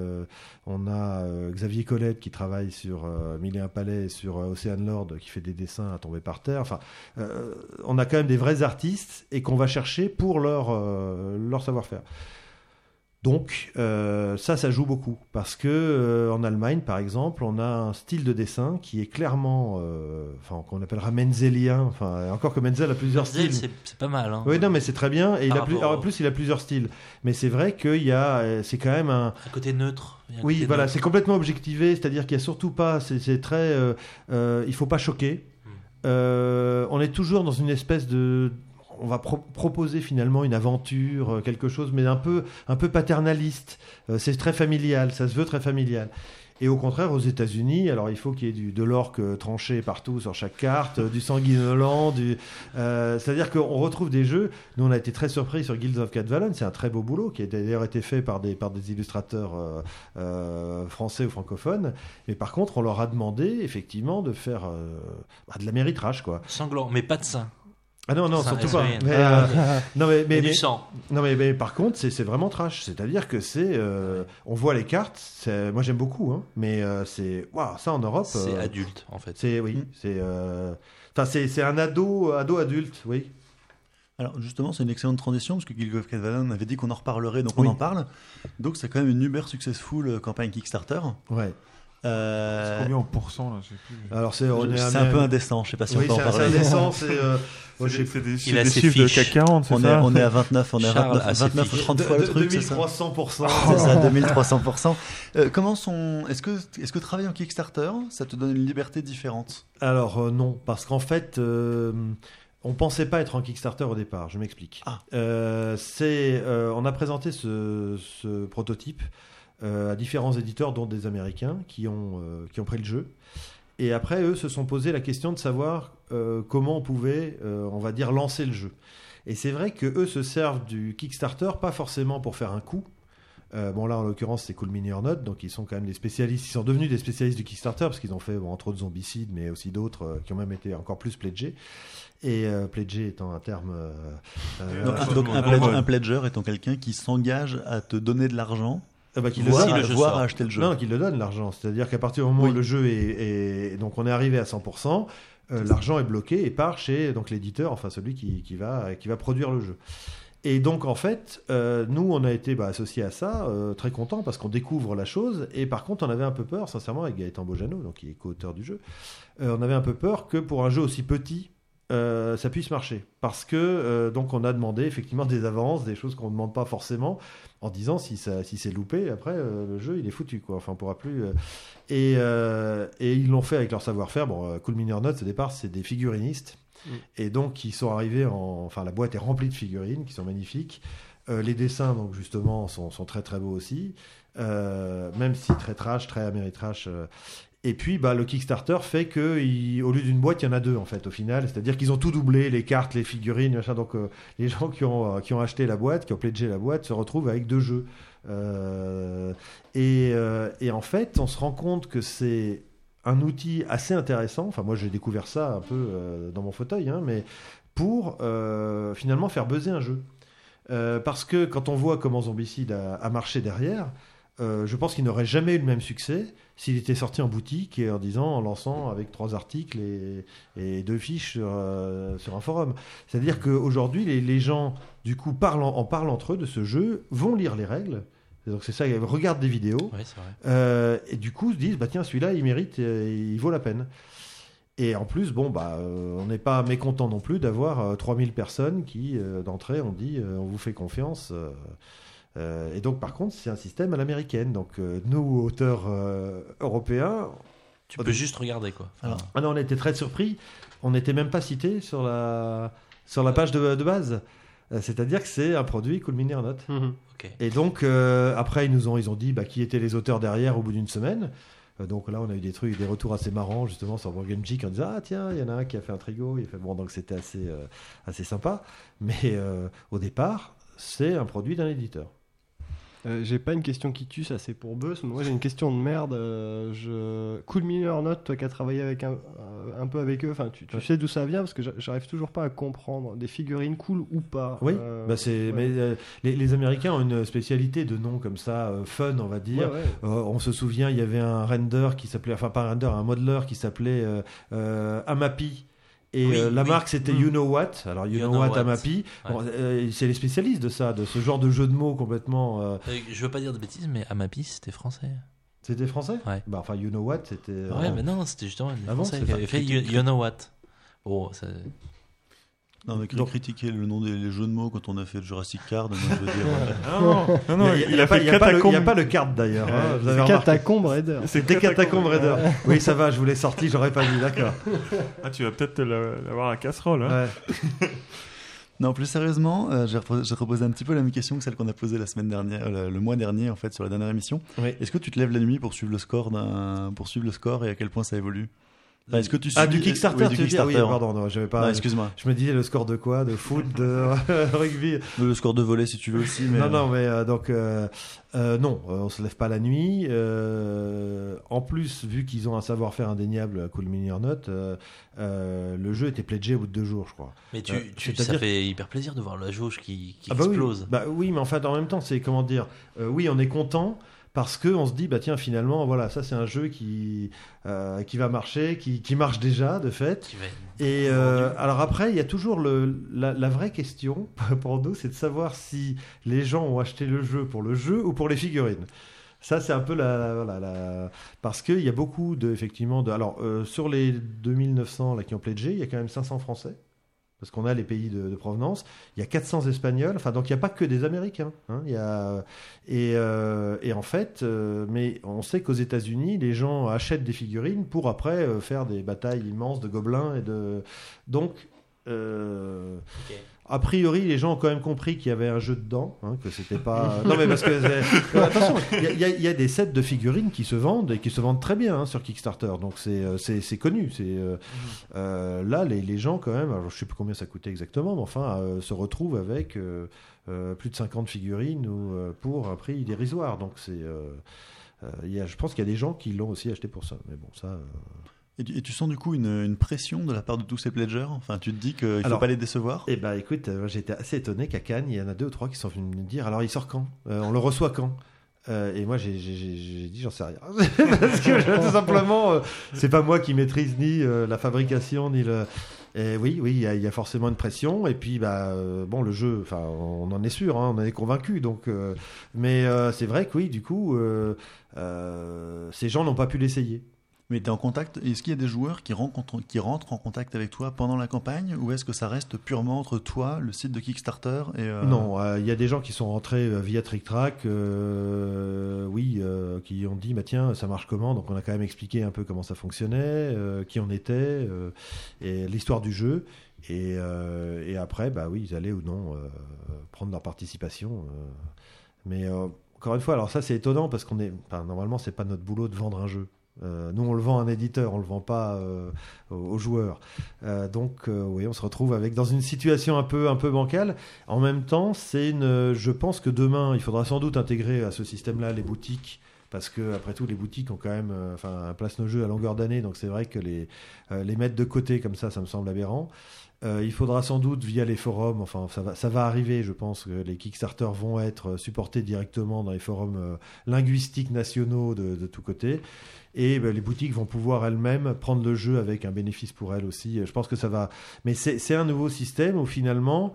on a Xavier Colette qui travaille sur Mille et un palais, sur Ocean Lord qui fait des dessins à tomber par terre. Enfin, on a quand même des vrais artistes et qu'on va chercher pour leur leur savoir-faire. Donc euh, ça, ça joue beaucoup parce que euh, en Allemagne, par exemple, on a un style de dessin qui est clairement, euh, enfin qu'on appellera menzelien. Enfin, encore que Menzel a plusieurs Menzel, styles. c'est pas mal. Hein. Oui, non, mais c'est très bien. Et il Par a plus, rapport alors, en plus, il a plusieurs styles. Mais c'est vrai qu'il y a, c'est quand même un, Un côté neutre. Un oui, côté voilà, c'est complètement objectivé, c'est-à-dire qu'il y a surtout pas, c'est très, il faut pas choquer. Hmm. Euh, on est toujours dans une espèce de, on va pro- proposer finalement une aventure, euh, quelque chose, mais un peu, un peu paternaliste. Euh, c'est très familial, ça se veut très familial. Et au contraire, aux États-Unis, alors il faut qu'il y ait du, de l'orque tranché partout sur chaque carte, euh, du sanguinolent, euh, c'est-à-dire qu'on retrouve des jeux. Nous, on a été très surpris sur Guilds of Cat. C'est un très beau boulot qui a d'ailleurs été fait par des, par des illustrateurs euh, euh, français ou francophones. Mais par contre, on leur a demandé effectivement de faire euh, bah, de la méritrage, quoi. Sanglant, mais pas de sein. Ah non, non, Ça, surtout c'est pas. rien. Mais, euh, non, mais, Mais, mais, du mais- sang. non, mais, mais par contre, c'est c'est vraiment trash. C'est-à-dire que c'est, euh, on voit les cartes. Moi, j'aime beaucoup, hein, mais euh, c'est, waouh, ça en Europe. C'est euh, adulte, en fait. C'est oui, Mm. c'est, euh, enfin, c'est c'est un ado, ado adulte, oui. Alors justement, c'est une excellente transition parce que Guild of Catalan avait dit qu'on en reparlerait, donc Oui. on en parle. Donc c'est quand même une uber successful campagne Kickstarter. Ouais. Euh, Combien en pourcent là plus. Alors c'est, on est c'est un peu indécent, je sais pas si oui, on peut en c'est un- c'est parler. indécent, c'est. euh, C'est des, c'est Il a des ses chiffres de. CAC 40, c'est On est, ça on est à 29, on est à Charles 29, a ses 29 ou fiches. 30 fois le de- truc, c'est ça 2300%. [LAUGHS] C'est ça, [LAUGHS] 2300%. Euh, comment sont. Est-ce que, est-ce que travailler en Kickstarter, ça te donne une liberté différente? Alors euh, non, parce qu'en fait, euh, on pensait pas être en Kickstarter au départ. Je m'explique. Ah. Euh, c'est, euh, on a présenté ce, ce prototype euh, à différents éditeurs, dont des Américains, qui ont euh, qui ont pris le jeu. Et après, eux se sont posé la question de savoir euh, comment on pouvait, euh, on va dire, lancer le jeu. Et c'est vrai que eux se servent du Kickstarter pas forcément pour faire un coup. Euh, bon là en l'occurrence c'est Cool Mini or Not, donc ils sont quand même des spécialistes, ils sont devenus des spécialistes du Kickstarter parce qu'ils ont fait bon, entre autres Zombicide mais aussi d'autres euh, qui ont même été encore plus pledgés. Et euh, pledgé étant un terme... euh, euh, Donc, un, un pledger étant quelqu'un qui s'engage à te donner de l'argent, ah bah, qu'ils le voire, voire à acheter le jeu. Non, qu'il le donne l'argent. C'est-à-dire qu'à partir du moment Oui. où le jeu est, est- donc on est arrivé à 100%, euh, l'argent est bloqué et part chez donc l'éditeur, enfin celui qui, qui va qui va produire le jeu. Et donc en fait, euh, nous on a été bah, associés à ça, euh, très contents parce qu'on découvre la chose. Et par contre, on avait un peu peur, sincèrement, avec Gaëtan Bojano, donc qui est co-auteur du jeu, on avait un peu peur que pour un jeu aussi petit, euh, ça puisse marcher. Parce que euh, donc on a demandé effectivement des avances, des choses qu'on ne demande pas forcément, en disant si ça si c'est loupé, après euh, le jeu il est foutu quoi. Enfin on pourra plus. et, et ils l'ont fait avec leur savoir-faire. Bon, Cool Mini or Not, au départ, c'est des figurinistes. Mm. Et donc, ils sont arrivés en. Enfin, la boîte est remplie de figurines qui sont magnifiques. Les dessins, donc, justement, sont, sont très très beaux aussi. Euh, même si très trash, très améritrash. euh. Et puis, bah, le Kickstarter fait que, au lieu d'une boîte, il y en a deux, en fait, au final. C'est-à-dire qu'ils ont tout doublé, les cartes, les figurines, machin. Donc, euh, les gens qui ont, euh, qui ont acheté la boîte, qui ont pledgé la boîte, se retrouvent avec deux jeux. Euh, et, et en fait, on se rend compte que c'est un outil assez intéressant. Enfin, moi, j'ai découvert ça un peu dans mon fauteuil, hein, mais pour finalement faire buzzer un jeu. Parce que quand on voit comment Zombicide a marché derrière, euh, je pense qu'il n'aurait jamais eu le même succès s'il était sorti en boutique et en disant, en lançant avec trois articles et, et deux fiches sur, euh, sur un forum. C'est-à-dire qu'aujourd'hui, les, les gens, du coup, parlent en, en parlent entre eux de ce jeu, vont lire les règles. Donc c'est ça, ils regardent des vidéos. Oui. Euh, et du coup se disent bah tiens celui-là il mérite il vaut la peine et en plus bon bah euh, on n'est pas mécontent non plus d'avoir euh, 3000 personnes qui euh, d'entrée ont dit on vous fait confiance euh, et donc par contre c'est un système à l'américaine donc euh, nous auteurs euh, européens Tu peux juste regarder, quoi. Enfin, ah non, on était très surpris on n'était même pas cité sur la sur la page de, de base c'est-à-dire que c'est un produit Cool Mini or Not Mhm. ok. et donc, euh, après, ils nous ont, ils ont dit bah, qui étaient les auteurs derrière au bout d'une semaine. Donc là, on a eu des trucs, des retours assez marrants, justement, sur Board Game Geek, en disant Ah, tiens, il y en a un qui a fait un trigo. Il fait... Bon, donc c'était assez, euh, assez sympa. Mais euh, au départ, c'est un produit d'un éditeur. Euh, j'ai pas une question qui tue, ça c'est pour Buzz. mais Moi j'ai une question de merde. euh, je... Cool Miner Note, toi qui as travaillé avec un, euh, un peu avec eux, enfin tu, tu sais d'où ça vient parce que j'a- j'arrive toujours pas à comprendre des figurines cool ou pas. Oui, bah c'est, ouais. mais les, les Américains ont une spécialité de noms comme ça, fun, on va dire. Ouais, on se souvient, il y avait un render qui s'appelait, enfin pas un render, un modeler qui s'appelait Amapi. Et Oui, euh, la oui. marque c'était Mm. You Know What. Alors You, You Know, Know What, What. Amapi. Bon, euh, c'est les spécialistes de ça, de ce genre de jeu de mots complètement. euh, Euh, Je veux pas dire de bêtises, mais Amapi, c'était français. C'était français? Ouais. Bah enfin You Know What, c'était. Ouais, mais non, c'était justement les Ah Français qui avaient fait you. You Know What. Bon, ça- Non, mais Donc- critiquer le nom des les jeux de mots quand on a fait le Jurassic Card, moi, je veux dire. [LAUGHS] euh, non, non, non, il y a- il, a pas- a le- il y a Catacombe. pas le card d'ailleurs. hein, remarqué. Catacombe Raider. C'était Catacombe Raider. [LAUGHS] Oui, ça va, je vous l'ai sorti, j'aurais pas dit, d'accord. Ah, tu vas peut-être l'avoir à casserole. Hein. Ouais. [LAUGHS] Non, plus sérieusement, euh, j'ai repos- j'ai reposé un petit peu la même question que celle qu'on a posée la semaine dernière, euh, le, le mois dernier en fait, sur la dernière émission. Oui. Est-ce que tu te lèves la nuit pour suivre le score pour suivre le score et à quel point ça évolue? Enfin, Est-ce que tu Ah, du Kickstarter, oui, du tu veux dire Oui, Kickstarter. pardon, non, j'avais pas. Non, excuse-moi. je me disais le score de quoi De foot, de [LAUGHS] rugby Le score de volet si tu veux aussi. Mais Non, non, mais euh, donc, euh, euh, non, euh, on se lève pas la nuit. Euh, en plus, vu qu'ils ont un savoir-faire indéniable à Cool Mini or Not, euh, euh, le jeu était pledgé au bout de deux jours, je crois. Mais tu, Euh, tu- ça fait hyper plaisir de voir la jauge qui, qui Ah bah oui. explose. Bah oui, mais en fait, en même temps, c'est comment dire euh, Oui, on est content parce que on se dit bah tiens finalement voilà ça c'est un jeu qui euh, qui va marcher qui, qui marche déjà de fait. Qui va être et euh, alors après il y a toujours le la, la vraie question [LAUGHS] pour nous c'est de savoir si les gens ont acheté le jeu pour le jeu ou pour les figurines. Ça c'est un peu la, la- la- parce qu'il y a beaucoup de effectivement de alors euh, sur les 2900 là qui ont pledgé il y a quand même 500 français parce qu'on a les pays de, provenance. Il y a 400 Espagnols, enfin donc il n'y a pas que des Américains. hein. Il y a, et, euh, et en fait, euh, mais on sait qu'aux États-Unis, les gens achètent des figurines pour après euh, faire des batailles immenses de gobelins et de. Donc, euh, Ok. A priori, les gens ont quand même compris qu'il y avait un jeu dedans, hein, que c'était pas. [LAUGHS] non mais parce que attention, il y, a- y y des sets de figurines qui se vendent et qui se vendent très bien hein, sur Kickstarter, donc c'est euh, connu. C'est euh, euh, là les, les gens quand même, alors je sais plus combien ça coûtait exactement, mais enfin euh, se retrouvent avec euh, plus de 50 figurines ou pour un prix dérisoire. Donc c'est je pense qu'il y a des gens qui l'ont aussi acheté pour ça. Mais bon ça. Et tu, et tu sens du coup une, une pression de la part de tous ces pledgers Enfin, tu te dis qu'il faut Alors- pas les décevoir? Eh ben écoute, euh, j'étais assez étonné qu'à Cannes, il y en a deux ou trois qui sont venus me dire alors il sort quand? Euh, On le reçoit quand? Euh, et moi j'ai dit j'en sais rien. [LAUGHS] Parce que tout simplement euh, c'est pas moi qui maîtrise ni la fabrication ni le et oui oui il y, a- il y a forcément une pression. Et puis bah euh, bon le jeu enfin on en est sûr hein, on en est convaincu donc euh, mais euh, c'est vrai que oui du coup ces gens n'ont pas pu l'essayer Mais tu es en contact Est-ce qu'il y a des joueurs qui rentrent en contact avec toi pendant la campagne Ou est-ce que ça reste purement entre toi, le site de Kickstarter et euh, Non, euh, il y a des gens qui sont rentrés euh, via Trick Track, euh, oui, qui ont dit, bah tiens, ça marche comment? Donc on a quand même expliqué un peu comment ça fonctionnait, qui on était, et l'histoire du jeu. Et, après, bah oui, ils allaient ou non prendre leur participation. Mais encore une fois, alors ça c'est étonnant parce qu'on est, enfin, normalement c'est pas notre boulot de vendre un jeu. Euh, nous on le vend à un éditeur, on le vend pas euh, aux, joueurs. Euh, donc euh, oui, on se retrouve avec dans une situation un peu un peu bancale. En même temps, c'est une, je pense que demain il faudra sans doute intégrer à ce système-là les boutiques. Parce que après tout, les boutiques ont quand même, enfin, placent nos jeux à longueur d'année, donc c'est vrai que les les mettre de côté comme ça, ça me semble aberrant. Il faudra sans doute via les forums, enfin ça va, ça va arriver, je pense que les Kickstarter vont être supportés directement dans les forums linguistiques nationaux de, de tous côtés. Et ben, les boutiques vont pouvoir elles-mêmes prendre le jeu avec un bénéfice pour elles aussi. Je pense que ça va. Mais c'est un nouveau système où finalement,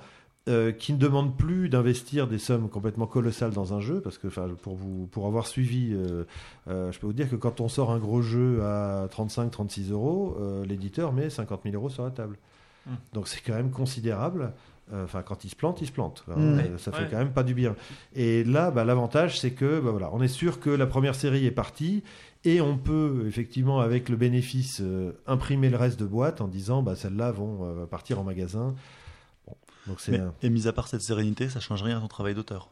euh, qui ne demande plus d'investir des sommes complètement colossales dans un jeu, parce que pour, vous, pour avoir suivi, euh, euh, je peux vous dire que quand on sort un gros jeu à 35-36 euros, l'éditeur met 50 000 euros sur la table. Hmm. Donc c'est quand même considérable. Enfin, quand il se plante, il se plante. Enfin, euh, ça fait Ouais. quand même pas du bien. Et là, bah, l'avantage, c'est que bah, voilà, on est sûr que la première série est partie et on peut effectivement, avec le bénéfice, euh, imprimer le reste de boîte en disant bah, celles-là vont euh, partir en magasin. Bon, donc c'est Mais- un- Et mis à part cette sérénité, ça change rien à ton travail d'auteur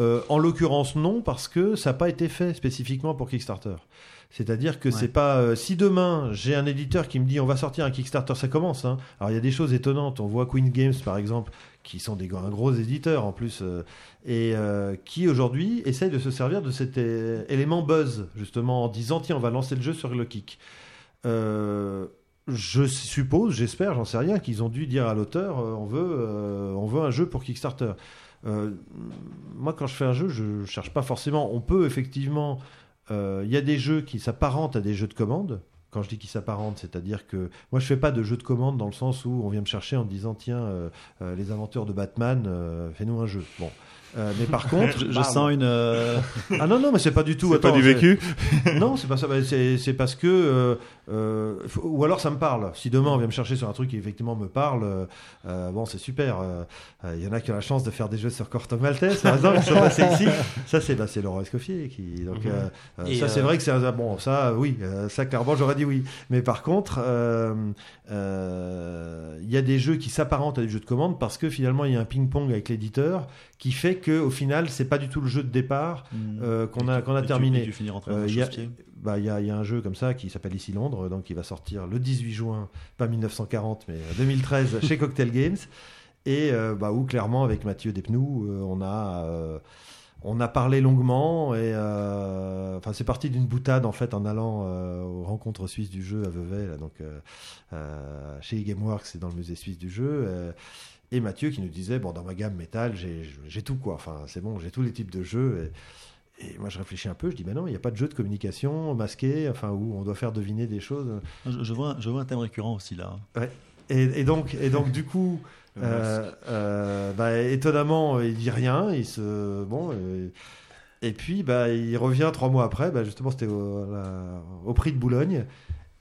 Euh, en l'occurrence, non, parce que ça n'a pas été fait spécifiquement pour Kickstarter. C'est-à-dire que Ouais. c'est pas. euh, si demain j'ai un éditeur qui me dit on va sortir un Kickstarter, ça commence. hein. Alors il y a des choses étonnantes. On voit Queen Games par exemple, qui sont des un gros éditeur en plus, euh, et euh, qui aujourd'hui essayent de se servir de cet euh, élément buzz justement en disant tiens on va lancer le jeu sur le kick. Je suppose, j'espère, j'en sais rien, qu'ils ont dû dire à l'auteur on veut, on veut un jeu pour Kickstarter. Moi, quand je fais un jeu, je cherche pas forcément. On peut effectivement. Il y a des jeux qui s'apparentent à des jeux de commande. Quand je dis qui s'apparentent, c'est-à-dire que moi, je fais pas de jeu de commande dans le sens où on vient me chercher en disant tiens, euh, euh, les inventeurs de Batman, euh, fais-nous un jeu. Euh, mais par contre, [LAUGHS] Je, je bah, sens une. euh, ah non non mais c'est pas du tout. C'est pas du vécu. [LAUGHS] non, c'est pas ça. C'est c'est parce que. euh, euh, faut- ou alors ça me parle. Si demain on vient me chercher sur un truc qui effectivement me parle, bon, c'est super. Euh, euh, Il y en a qui ont la chance de faire des jeux sur Corto Maltese, par exemple, qui sont [LAUGHS] passés ici. Ça, c'est bah, c'est Laurent Escoffier qui. Donc, Et, ça, c'est vrai que c'est un. Bon, ça, oui, euh, ça, clairement, j'aurais dit oui. Mais par contre, euh, euh, il y a des jeux qui s'apparentent à des jeux de commande parce que finalement, il y a un ping-pong avec l'éditeur qui fait que au final, c'est pas du tout le jeu de départ euh, qu'on a, qu'on a et tu- terminé. Tu, Euh, y a- bah, il y, a, y a un jeu comme ça qui s'appelle Ici Londres, donc qui va sortir le 18 juin, pas 1940, mais euh, 2013 chez [LAUGHS] Cocktail Games. Et euh, bah, où clairement, avec Mathieu Despnous, euh, on a. euh, on a parlé longuement et euh, enfin c'est parti d'une boutade en fait en allant euh, aux rencontres suisses du jeu à Vevey là, donc euh, euh, chez Gameworks c'est dans le musée suisse du jeu et Mathieu qui nous disait bon dans ma gamme métal j'ai j'ai tout quoi. Enfin c'est bon j'ai tous les types de jeux et, et moi je réfléchis un peu je dis mais non il n'y a pas de jeu de communication masqué enfin où on doit faire deviner des choses. Je, je vois, je vois un thème récurrent aussi là. et, et donc et donc du coup bah, étonnamment, il dit rien. Il se bon. euh, et puis, bah, il revient trois mois après. Bah, justement, c'était au, la- au prix de Boulogne.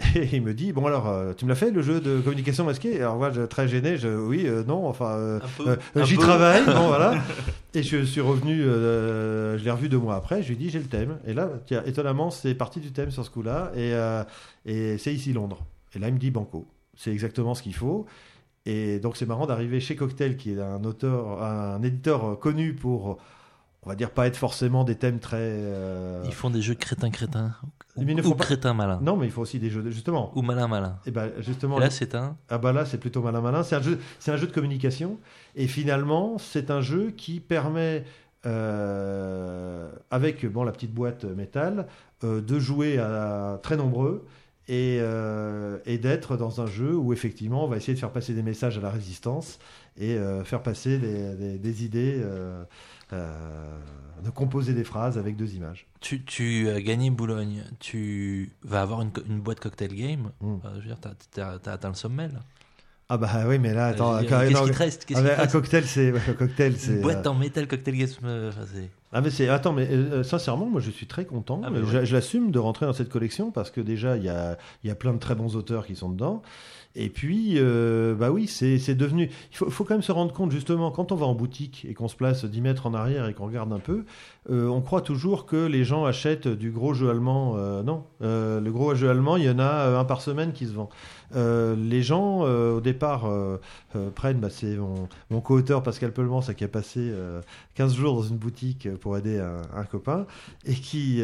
[LAUGHS] Et il me dit bon alors, euh, tu me l'as fait le jeu de communication masquée Alors moi, je, très gêné. Je, oui, euh, non. Enfin, euh, euh, j'y travaille. bon voilà. [LAUGHS] Et je suis revenu. euh, je l'ai revu deux mois après. Je lui ai dit j'ai le thème. Et là, tiens, étonnamment, c'est parti du thème sur ce coup-là. Et, euh, et c'est ici Londres. Et là, il me dit banco. C'est exactement ce qu'il faut. Et donc c'est marrant d'arriver chez Cocktail, qui est un auteur, un éditeur connu pour, on va dire, pas être forcément des thèmes très. euh, Ils font des jeux crétins-crétins. Ou, Mais ils ne ou font pas- crétins-malins. Non, mais il faut aussi des jeux, de- justement. Ou malin-malin. Et ben justement, Et là, c'est un. ah bah là c'est plutôt malin malin. C'est un jeu, c'est un jeu de communication. Et finalement, c'est un jeu qui permet, euh, avec bon la petite boîte métal, euh, de jouer à très nombreux. Et, euh, et d'être dans un jeu où effectivement on va essayer de faire passer des messages à la résistance et euh, faire passer des, des- des idées, euh, de composer des phrases avec deux images. Tu, tu as gagné Boulogne. Tu vas avoir une, boîte cocktail game. Mm. Enfin, je veux dire, t'as, t'as- t'as atteint le sommet là. Ah bah oui mais là attends, Qu'est-ce qui te reste ah, un cocktail c'est ouais, cocktail c'est Une boîte en métal cocktail game. enfin, c'est- Ah mais c'est attends mais euh, sincèrement moi je suis très content Ah, je, ouais. je l'assume de rentrer dans cette collection parce que déjà il y a il y a plein de très bons auteurs qui sont dedans et puis euh, bah oui c'est c'est devenu il faut, faut quand même se rendre compte justement quand on va en boutique et qu'on se place 10 mètres en arrière et qu'on regarde un peu euh, on croit toujours que les gens achètent du gros jeu allemand. Euh, non. Euh, le gros jeu allemand il y en a un par semaine qui se vend. Les gens au départ prennent bah, c'est mon, mon co-auteur Pascal Pellemans qui a passé euh, 15 jours dans une boutique pour aider un, copain et qui,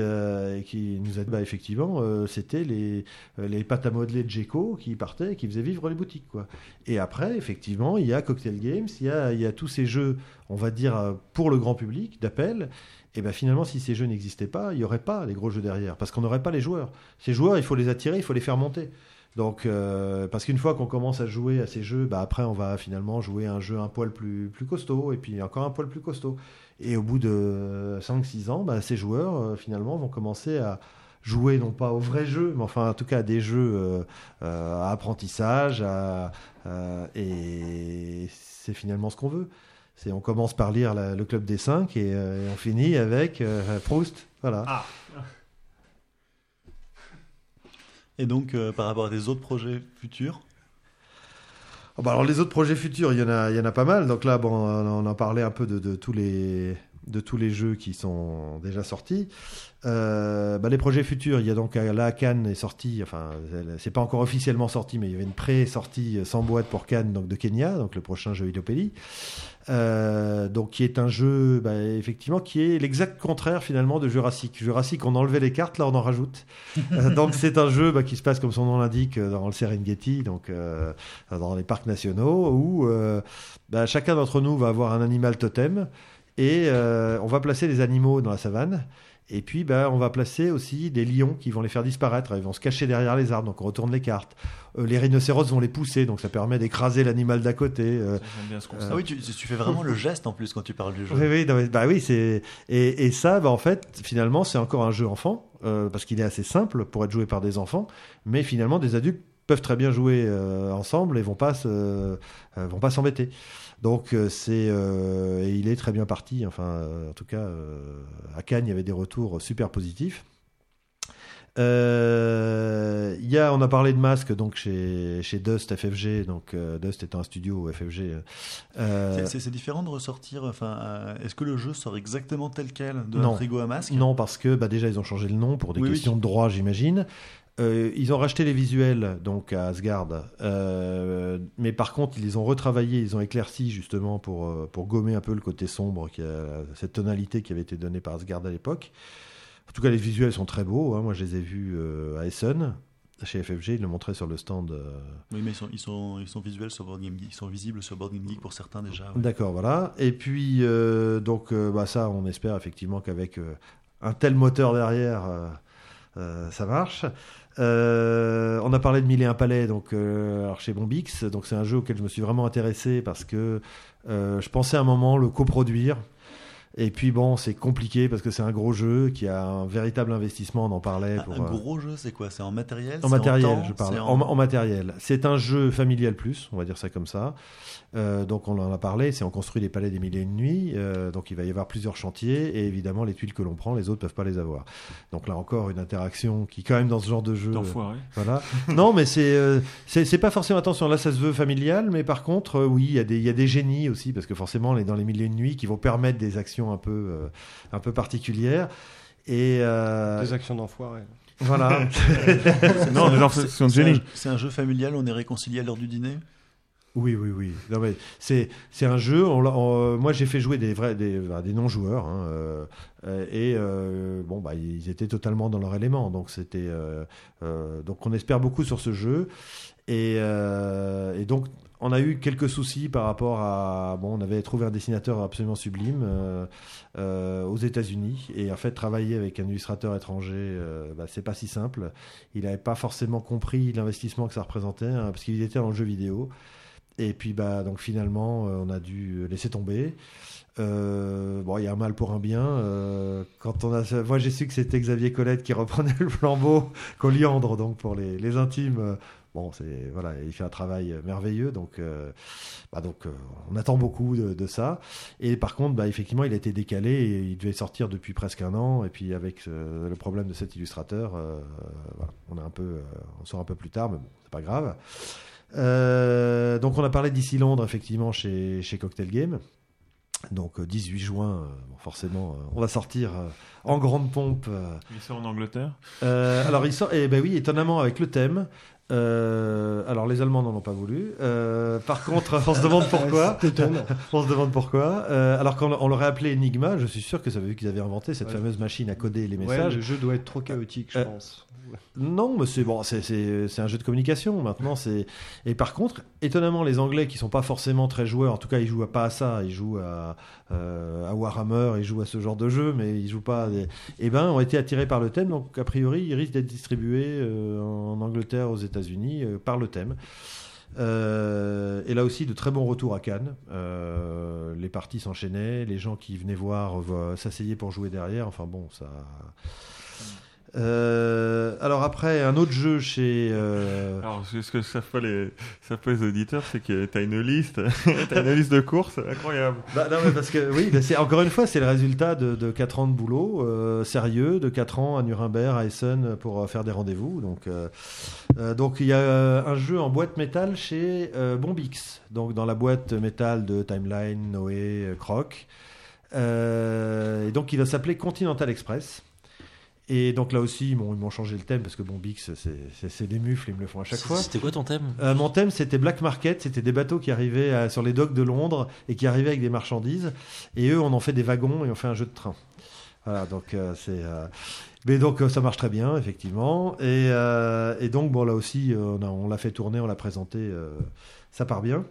qui nous a dit bah, effectivement c'était les, les pâtes à modeler de Geco qui partaient et qui faisaient vivre les boutiques quoi. Et après effectivement il y a Cocktail Games, il y a, il y a tous ces jeux on va dire pour le grand public d'appel et ben finalement si ces jeux n'existaient pas il n'y aurait pas les gros jeux derrière parce qu'on n'aurait pas les joueurs. Ces joueurs il faut les attirer, il faut les faire monter. Donc, euh, parce qu'une fois qu'on commence à jouer à ces jeux, bah après on va finalement jouer un jeu un poil plus, plus costaud et puis encore un poil plus costaud. Et au bout de 5-6 ans, bah, ces joueurs euh, finalement vont commencer à jouer non pas aux vrais jeux, mais enfin en tout cas à des jeux euh, à apprentissage. et c'est finalement ce qu'on veut. C'est on commence par lire la- le club des 5 et, euh, et on finit avec euh, Proust. Voilà. Et donc, euh, par rapport à des autres projets futurs, Ah bah alors les autres projets futurs, il y en a, il y en a pas mal. Donc là, bon, on en parlait un peu de, de tous les de tous les jeux qui sont déjà sortis. Euh, bah, les projets futurs, il y a donc euh, là Cannes est sorti, enfin c'est pas encore officiellement sorti, mais il y avait une pré-sortie sans boîte pour Cannes donc de Kenya, donc le prochain jeu Idopélie. Euh, donc qui est un jeu bah, effectivement qui est l'exact contraire finalement de Jurassic. Jurassic on enlevait les cartes, là on en rajoute. Euh, [LAUGHS] donc c'est un jeu bah, qui se passe comme son nom l'indique euh, dans le Serengeti, donc euh, dans les parcs nationaux où euh, chacun d'entre nous va avoir un animal totem et euh, on va placer des animaux dans la savane. Et puis, bah, on va placer aussi des lions qui vont les faire disparaître. Ils vont se cacher derrière les arbres, donc on retourne les cartes. Euh, les rhinocéros vont les pousser, donc ça permet d'écraser l'animal d'à côté. Euh, bien ce. Ah oui, tu, tu fais vraiment le geste en plus quand tu parles du jeu. oui, oui, non, mais- bah oui, c'est et, et ça, bah en fait, finalement, c'est encore un jeu enfant euh, parce qu'il est assez simple pour être joué par des enfants, mais finalement, des adultes peuvent très bien jouer euh, ensemble et vont pas se, euh, vont pas s'embêter. Donc euh, c'est et il est très bien parti. Enfin, en tout cas, à Cannes, il y avait des retours super positifs. Euh, il y a, on a parlé de masque donc chez, chez Dust FFG, donc euh, Dust étant un studio FFG. euh, C'est- différent de ressortir. Enfin, est-ce que le jeu sort exactement tel quel de Non. À masque? Non, parce que bah, déjà, ils ont changé le nom pour des Oui, oui. questions de droit, j'imagine. Euh, ils ont racheté les visuels donc à Asgard, Euh, mais par contre ils les ont retravaillés, ils ont éclairci justement pour euh, pour gommer un peu le côté sombre, qui a, cette tonalité qui avait été donnée par Asgard à l'époque. En tout cas, les visuels sont très beaux. hein. Moi, je les ai vus euh, à Essen chez FFG. Ils le montraient sur le stand. euh, Oui, mais ils sont, ils sont, ils sont visuels sur Board Game Geek. Ils sont visibles sur Board Game Geek pour certains déjà. ouais. D'accord, voilà. Et puis, euh, donc, bah, ça, on espère effectivement qu'avec un tel moteur derrière, ça marche. Euh, on a parlé de Mille et un palais, donc euh, alors chez Bombix. Donc, c'est un jeu auquel je me suis vraiment intéressé parce que euh, je pensais à un moment le coproduire. Et puis bon, c'est compliqué parce que c'est un gros jeu qui a un véritable investissement. On en parlait. Un, Pour, un euh, gros jeu, c'est quoi? C'est en matériel? En matériel, temps, je parle. c'est En... en matériel. C'est un jeu familial plus, on va dire ça comme ça. Euh, donc on en a parlé, c'est on construit les palais des mille et une nuits. euh, donc il va y avoir plusieurs chantiers et évidemment les tuiles que l'on prend, les autres peuvent pas les avoir. Donc là encore une interaction qui quand même dans ce genre de jeu. Voilà. non, mais c'est euh, c'est pas forcément attention. Là, ça se veut familial, mais par contre, euh, oui, il y a des il y a des génies aussi parce que forcément, on est dans les mille et une nuits qui vont permettre des actions un peu euh, un peu particulières. Et euh, Des actions d'enfoiré. voilà. [LAUGHS] [LAUGHS] Non, des inflexions de C'est un, génie. c'est un jeu familial, on est réconcilié à l'heure du dîner? Oui, oui, oui. Non, mais c'est c'est un jeu. on on- moi, j'ai fait jouer des vrais, des, bah, des non-joueurs, hein, euh, euh, et euh, bon, bah, ils étaient totalement dans leur élément. Donc c'était, euh, euh, donc on espère beaucoup sur ce jeu, et, euh, et donc on a eu quelques soucis par rapport à bon, on avait trouvé un dessinateur absolument sublime euh, euh, aux États-Unis, et en fait travailler avec un illustrateur étranger, euh, bah, c'est pas si simple. Il n'avait pas forcément compris l'investissement que ça représentait, hein, parce qu'il était dans le jeu vidéo. Et puis bah donc finalement on a dû laisser tomber. Bon, il y a un mal pour un bien. quand on a, moi j'ai su que c'était Xavier Colette qui reprenait [LAUGHS] le flambeau, Coliandre donc pour les intimes. Bon, c'est voilà, il fait un travail merveilleux, donc euh, bah donc euh, on attend beaucoup de, de ça. Et par contre, bah effectivement, il a été décalé et il devait sortir depuis presque un an. Et puis avec euh, le problème de cet illustrateur, voilà, on a un peu, on sort un peu plus tard, mais bon, c'est pas grave. Donc on a parlé d'ici Londres effectivement chez, chez Cocktail Game. Donc euh, 18 juin, bon, forcément, on va sortir en grande pompe. Il sort en Angleterre? Alors il sort, et ben oui, étonnamment avec le thème. Euh, alors les Allemands n'en ont pas voulu. Euh, par contre, on se demande pourquoi. [LAUGHS] On se demande pourquoi. Euh, alors qu'on on l'aurait appelé Enigma, je suis sûr que ça veut dire qu'ils avaient inventé cette Ouais. fameuse machine à coder les Ouais, messages. le jeu doit être trop chaotique, je pense. Non, mais c'est bon, c'est- un jeu de communication maintenant. C'est et par contre, étonnamment, les Anglais qui sont pas forcément très joueurs, en tout cas, ils jouent pas à ça, ils jouent à, à Warhammer, ils jouent à ce genre de jeu, mais ils jouent pas. À des... Eh ben, ont été attirés par le thème, donc a priori, ils risquent d'être distribués euh, en Angleterre, aux États-Unis, euh, par le thème. Euh, et là aussi, de très bons retours à Cannes. Euh, les parties s'enchaînaient, les gens qui venaient voir euh, s'asseyaient pour jouer derrière. Enfin bon, ça. Euh, alors après, un autre jeu chez. euh, Alors, ce que savent pas les, savent pas les auditeurs, c'est que t'as une liste, [LAUGHS] t'as une liste de courses incroyable. Bah, non, mais parce que oui, bah, c'est encore une fois, c'est le résultat de, de 4 ans de boulot euh, sérieux, de 4 ans à Nuremberg, à Essen pour euh, faire des rendez-vous. Donc, euh, donc il y a un jeu en boîte métal chez Bombix, donc dans la boîte métal de Timeline, Noé, Croc. Euh, donc il va s'appeler Continental Express. Et donc là aussi, bon, ils m'ont changé le thème parce que bon, Bix, c'est- des mufles, ils me le font à chaque fois. C'était quoi ton thème? Euh, mon thème, c'était Black Market. C'était des bateaux qui arrivaient euh, sur les docks de Londres et qui arrivaient avec des marchandises. Et eux, on en fait des wagons et on fait un jeu de train. Voilà, donc euh, c'est. euh, Mais donc euh, ça marche très bien, effectivement. Et, euh, et donc, bon, là aussi, euh, on a- on l'a fait tourner, on l'a présenté. euh, ça part bien.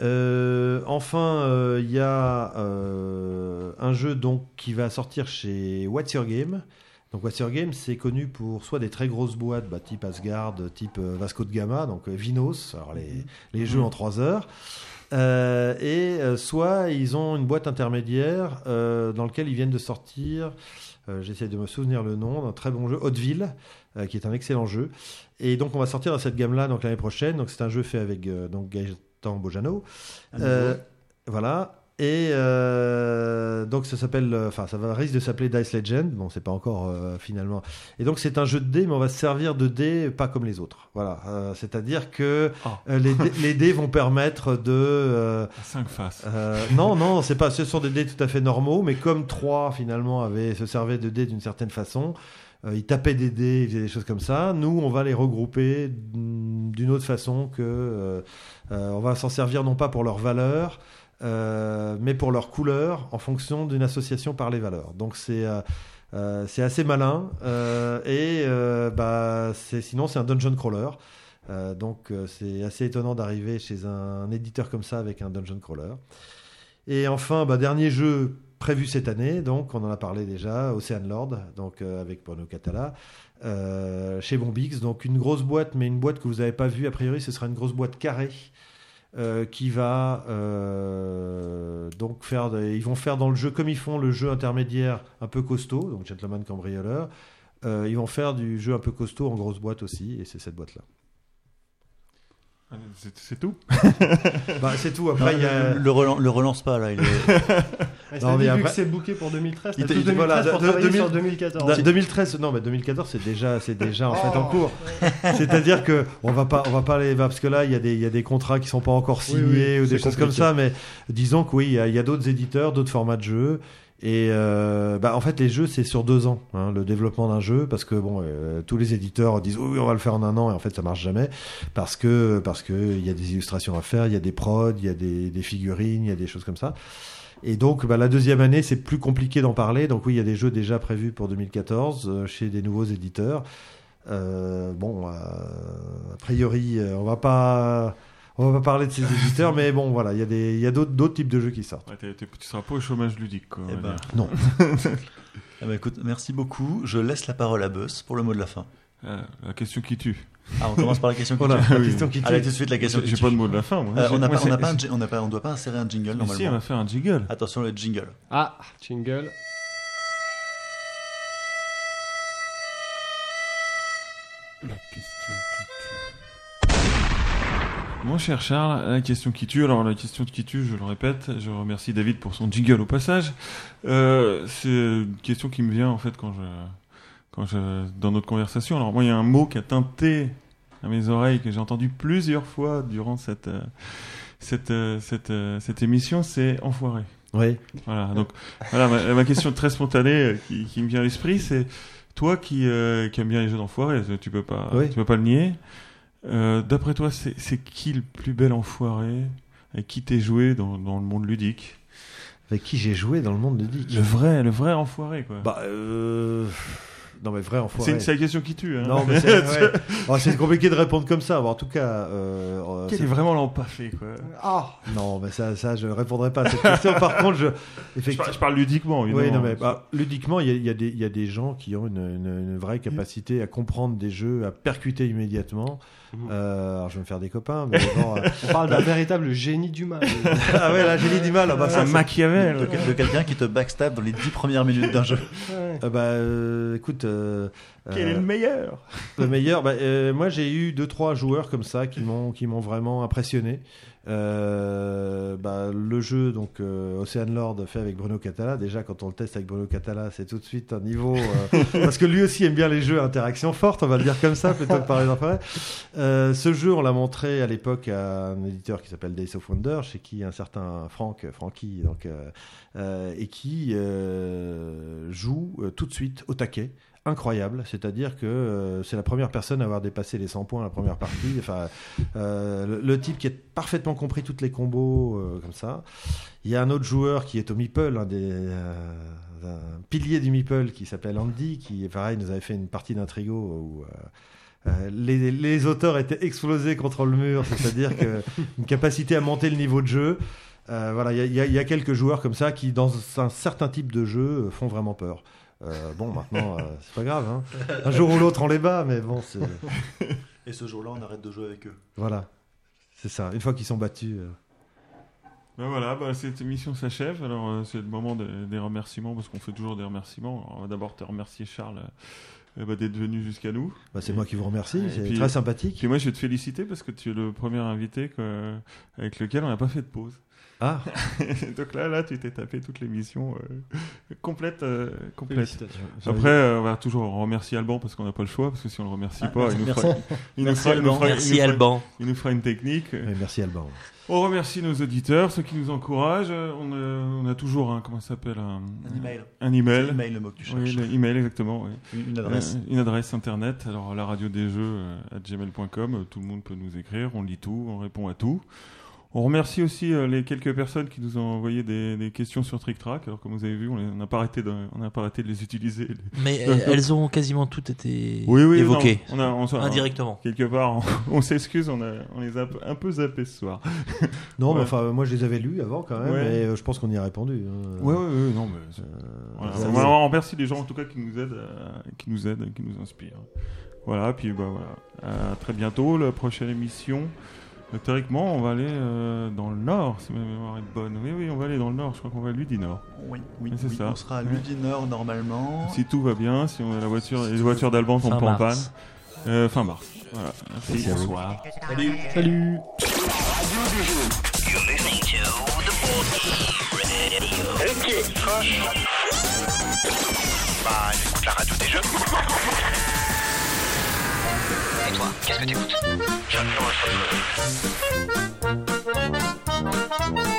Euh, enfin, euh, il y a euh, un jeu donc qui va sortir chez What's Your Game. Donc What's Your Game, c'est connu pour soit des très grosses boîtes, bah, type Asgard, type Vasco de Gama, donc Vinos, alors les, les jeux en 3 heures. Euh, et soit ils ont une boîte intermédiaire dans lequel ils viennent de sortir, j'essaie de me souvenir le nom, d'un très bon jeu, Hauteville, qui est un excellent jeu. Et donc on va sortir dans cette gamme-là donc l'année prochaine. Donc c'est un jeu fait avec donc Gaëtan Bojano. Euh, voilà. Et euh, donc ça s'appelle, euh, enfin ça va risque de s'appeler Dice Legend. Bon, c'est pas encore euh, finalement. Et donc c'est un jeu de dés, mais on va se servir de dés pas comme les autres. Voilà. Euh, C'est-à-dire que Oh. euh, les, dés, les dés vont permettre de 5 faces. non, non, c'est pas. Ce sont des dés tout à fait normaux, mais comme 3 finalement avaient se servaient de dés d'une certaine façon, euh, ils tapaient des dés, ils faisaient des choses comme ça. Nous, on va les regrouper mm, d'une autre façon que euh, euh, on va s'en servir non pas pour leur valeur, euh, mais pour leur couleur en fonction d'une association par les valeurs. Donc c'est c'est assez malin et bah sinon c'est un dungeon crawler. Donc c'est assez étonnant d'arriver chez un, éditeur comme ça avec un dungeon crawler. Et enfin, bah, dernier jeu prévu cette année, donc on en a parlé déjà, Ocean Lord, donc euh, avec Bruno Catala, euh, chez Bombix. Donc une grosse boîte, mais une boîte que vous n'avez pas vue a priori, ce sera une grosse boîte carrée. euh, qui va euh, donc faire des- ils vont faire dans le jeu comme ils font le jeu intermédiaire un peu costaud donc gentleman cambrioleur euh, ils vont faire du jeu un peu costaud en grosse boîte aussi et c'est cette boîte là C'est tout? [LAUGHS] Bah, c'est tout Non, après il y a le, le relan- le relance pas là. Il est... [LAUGHS] Mais Non, mais après- que c'est booké pour 2013, Il t'as te- tout il te- 2013 voilà, pour de- travailler 2000 sur 2014. Da- 2013, non, mais 2014, c'est déjà, c'est déjà en fait en Oh. cours. C'est-à-dire que on va pas, on va pas les, parce que là, il y a des, il y a des contrats qui sont pas encore signés oui, ou des choses comme ça, mais disons que oui, il y a, d'autres éditeurs, d'autres formats de jeux. Et euh, bah, en fait, les jeux, c'est sur deux ans, hein, le développement d'un jeu, parce que bon, euh, tous les éditeurs disent oui, oui, on va le faire en un an, et en fait, ça marche jamais, parce que parce que il y a des illustrations à faire, il y a des prods, il y a des, des figurines, il y a des choses comme ça. Et donc, bah, la deuxième année, c'est plus compliqué d'en parler. Donc oui, il y a des jeux déjà prévus pour 2014 euh, chez des nouveaux éditeurs. Euh, bon, euh, a priori, euh, on va pas, on va pas parler de ces [LAUGHS] éditeurs, mais bon, voilà, il y a des, il y a d'autres, d'autres types de jeux qui sortent. Ouais, t'es- t'es- Tu seras pas au chômage ludique. Quoi, Eh ben. Non. Eh [LAUGHS] ben, écoute, merci beaucoup. Je laisse la parole à Buzz pour le mot de la fin. Euh, la question qui tue. Ah, on commence par la question qui Voilà, tue. la question qui tue. Allez, tout de suite la question J'ai qui j'ai pas de mot de la fin. Moi. Euh, on n'a moi, pas, on pas, un ji- on n'a pas, on doit pas insérer un jingle Mais si, on normalement. va faire un jingle. Attention le jingle. Ah, jingle. La question qui tue. Mon cher Charles, la question qui tue. Alors la question qui tue, je le répète, je remercie David pour son jingle au passage. Euh, c'est une question qui me vient en fait quand je, quand je, dans notre conversation. Alors moi, il y a un mot qui a teinté à mes oreilles que j'ai entendu plusieurs fois durant cette, euh, cette, euh, cette, euh, cette émission, c'est enfoiré. Oui. Voilà, donc voilà, ma, ma question très spontanée qui, qui me vient à l'esprit, c'est toi qui, euh, qui aime bien les jeux d'enfoirés, tu peux pas, Oui. tu peux pas le nier. Euh, D'après toi, c'est c'est qui le plus bel enfoiré? Avec qui t'es joué dans, dans le monde ludique? Avec qui j'ai joué dans le monde ludique? Le vrai, le vrai enfoiré quoi. Bah, euh... non mais vrai c'est enfoiré. une- c'est la question qui tue. Hein. Non, mais c'est [LAUGHS] ouais. Oh, c'est compliqué de répondre comme ça. Bon, en tout cas, euh, euh, Quel c'est- est vraiment l'empaffé quoi Ah, non, mais ça, ça, je répondrai pas à cette question. Par [LAUGHS] contre, je, je, effectivement, parle, je parle ludiquement, évidemment. Oui, non, mais bah, ludiquement, il y y y a des gens qui ont une, une- une vraie capacité à comprendre des jeux, à percuter immédiatement. Mhm. Euh, alors, je vais me faire des copains, mais bon, euh, [LAUGHS] on parle d'un véritable génie du mal. [LAUGHS] ah ouais, j'ai dit du mal. Ah bah, ça, un c'est- Machiavel. De, de quelqu'un qui te backstab dans les 10 premières minutes d'un jeu. [LAUGHS] Ouais. euh, bah, euh, écoute, euh, Quel est le meilleur? le meilleur bah, euh, Moi, j'ai eu deux trois joueurs comme ça qui m'ont qui m'ont vraiment impressionné. Euh, bah, le jeu, donc euh, Ocean Lord, fait avec Bruno Catala. Déjà, quand on le teste avec Bruno Catala, c'est tout de suite un niveau. euh, [LAUGHS] parce que lui aussi aime bien les jeux à interaction forte, on va le dire comme ça, plutôt que parler. Euh, ce jeu, on l'a montré à l'époque à un éditeur qui s'appelle Days of Wonder, chez qui un certain Franck, Francky, donc, et qui joue tout de suite au taquet. Incroyable, c'est-à-dire que euh, c'est la première personne à avoir dépassé les 100 points la première partie. Enfin, euh, le, le type qui a parfaitement compris toutes les combos euh, comme ça. Il y a un autre joueur qui est au Meeple, un des un pilier du Meeple qui s'appelle Andy, qui pareil nous avait fait une partie d'intrigo où euh, euh, les, les auteurs étaient explosés contre le mur, c'est-à-dire que [LAUGHS] une capacité à monter le niveau de jeu. Voilà, il y, y a- il y a quelques joueurs comme ça qui, dans un certain type de jeu, font vraiment peur. Euh, bon, maintenant, euh, c'est pas grave. hein. Un jour ou l'autre, on les bat, mais bon, c'est Et ce jour-là, on arrête de jouer avec eux. voilà, c'est ça. Une fois qu'ils sont battus. euh, Ben voilà, bah, cette émission s'achève. Alors, euh, c'est le moment des, des remerciements, parce qu'on fait toujours des remerciements. Alors, on va d'abord te remercier, Charles, euh, bah, d'être venu jusqu'à nous. bah, c'est moi qui vous remercie. Et C'est puis- très sympathique. Puis moi, je vais te féliciter parce que tu es le premier invité que- avec lequel on n'a pas fait de pause. Ah, [LAUGHS] Donc là, là, tu t'es tapé toute l'émission euh, complète. euh, complète. Après, euh, on va toujours remercier Alban parce qu'on n'a pas le choix, parce que si on le remercie Ah, pas, il nous fera, il nous Merci, fera- il nous Alban. fera- il nous Merci fera- Alban. il nous fera une technique. oui, merci Alban. On remercie nos auditeurs, ceux qui nous encouragent. On a, on a toujours un, comment ça s'appelle un, Un email. Un email. Email, le mot que tu cherches. Oui, le email exactement. oui. Une, une adresse. Euh, une adresse internet. Alors la radio des jeux euh, à gmail.com. euh, Tout le monde peut nous écrire. On lit tout, on répond à tout. On remercie aussi euh, les quelques personnes qui nous ont envoyé des, des questions sur Trick Track. Alors comme vous avez vu, on n'a pas arrêté de, on n'a pas arrêté de les utiliser. Mais euh, [LAUGHS] elles ont quasiment toutes été Oui, oui, évoquées. non, on a, on s'en- Indirectement. Quelque part, on, [LAUGHS] on s'excuse, on, les a un peu- zappés ce soir. Non, mais enfin, moi je les avais lus avant quand même, Ouais. et euh, je pense qu'on y a répondu. hein. Ouais, ouais, ouais, non, mais Voilà, on avez- va- on remercie les gens en tout cas qui nous aident, euh, qui nous aident, qui nous inspirent. Voilà, puis bah voilà, à très bientôt. La prochaine émission, euh, théoriquement, on va aller euh, dans le nord, si ma mémoire est bonne. Oui, oui, on va aller dans le nord. Je crois qu'on va à Ludinor. Oui, oui, C'est oui. ça. On sera à Ouais. Ludinor normalement. Si tout va bien, si on a la voiture, les voitures d'Alban pas en panne. Euh, fin mars. Voilà. Merci. Bonsoir. Salut. Salut. Ok. Bah, la radio des jeux. Qu'est-ce que tu écoutes J'adore le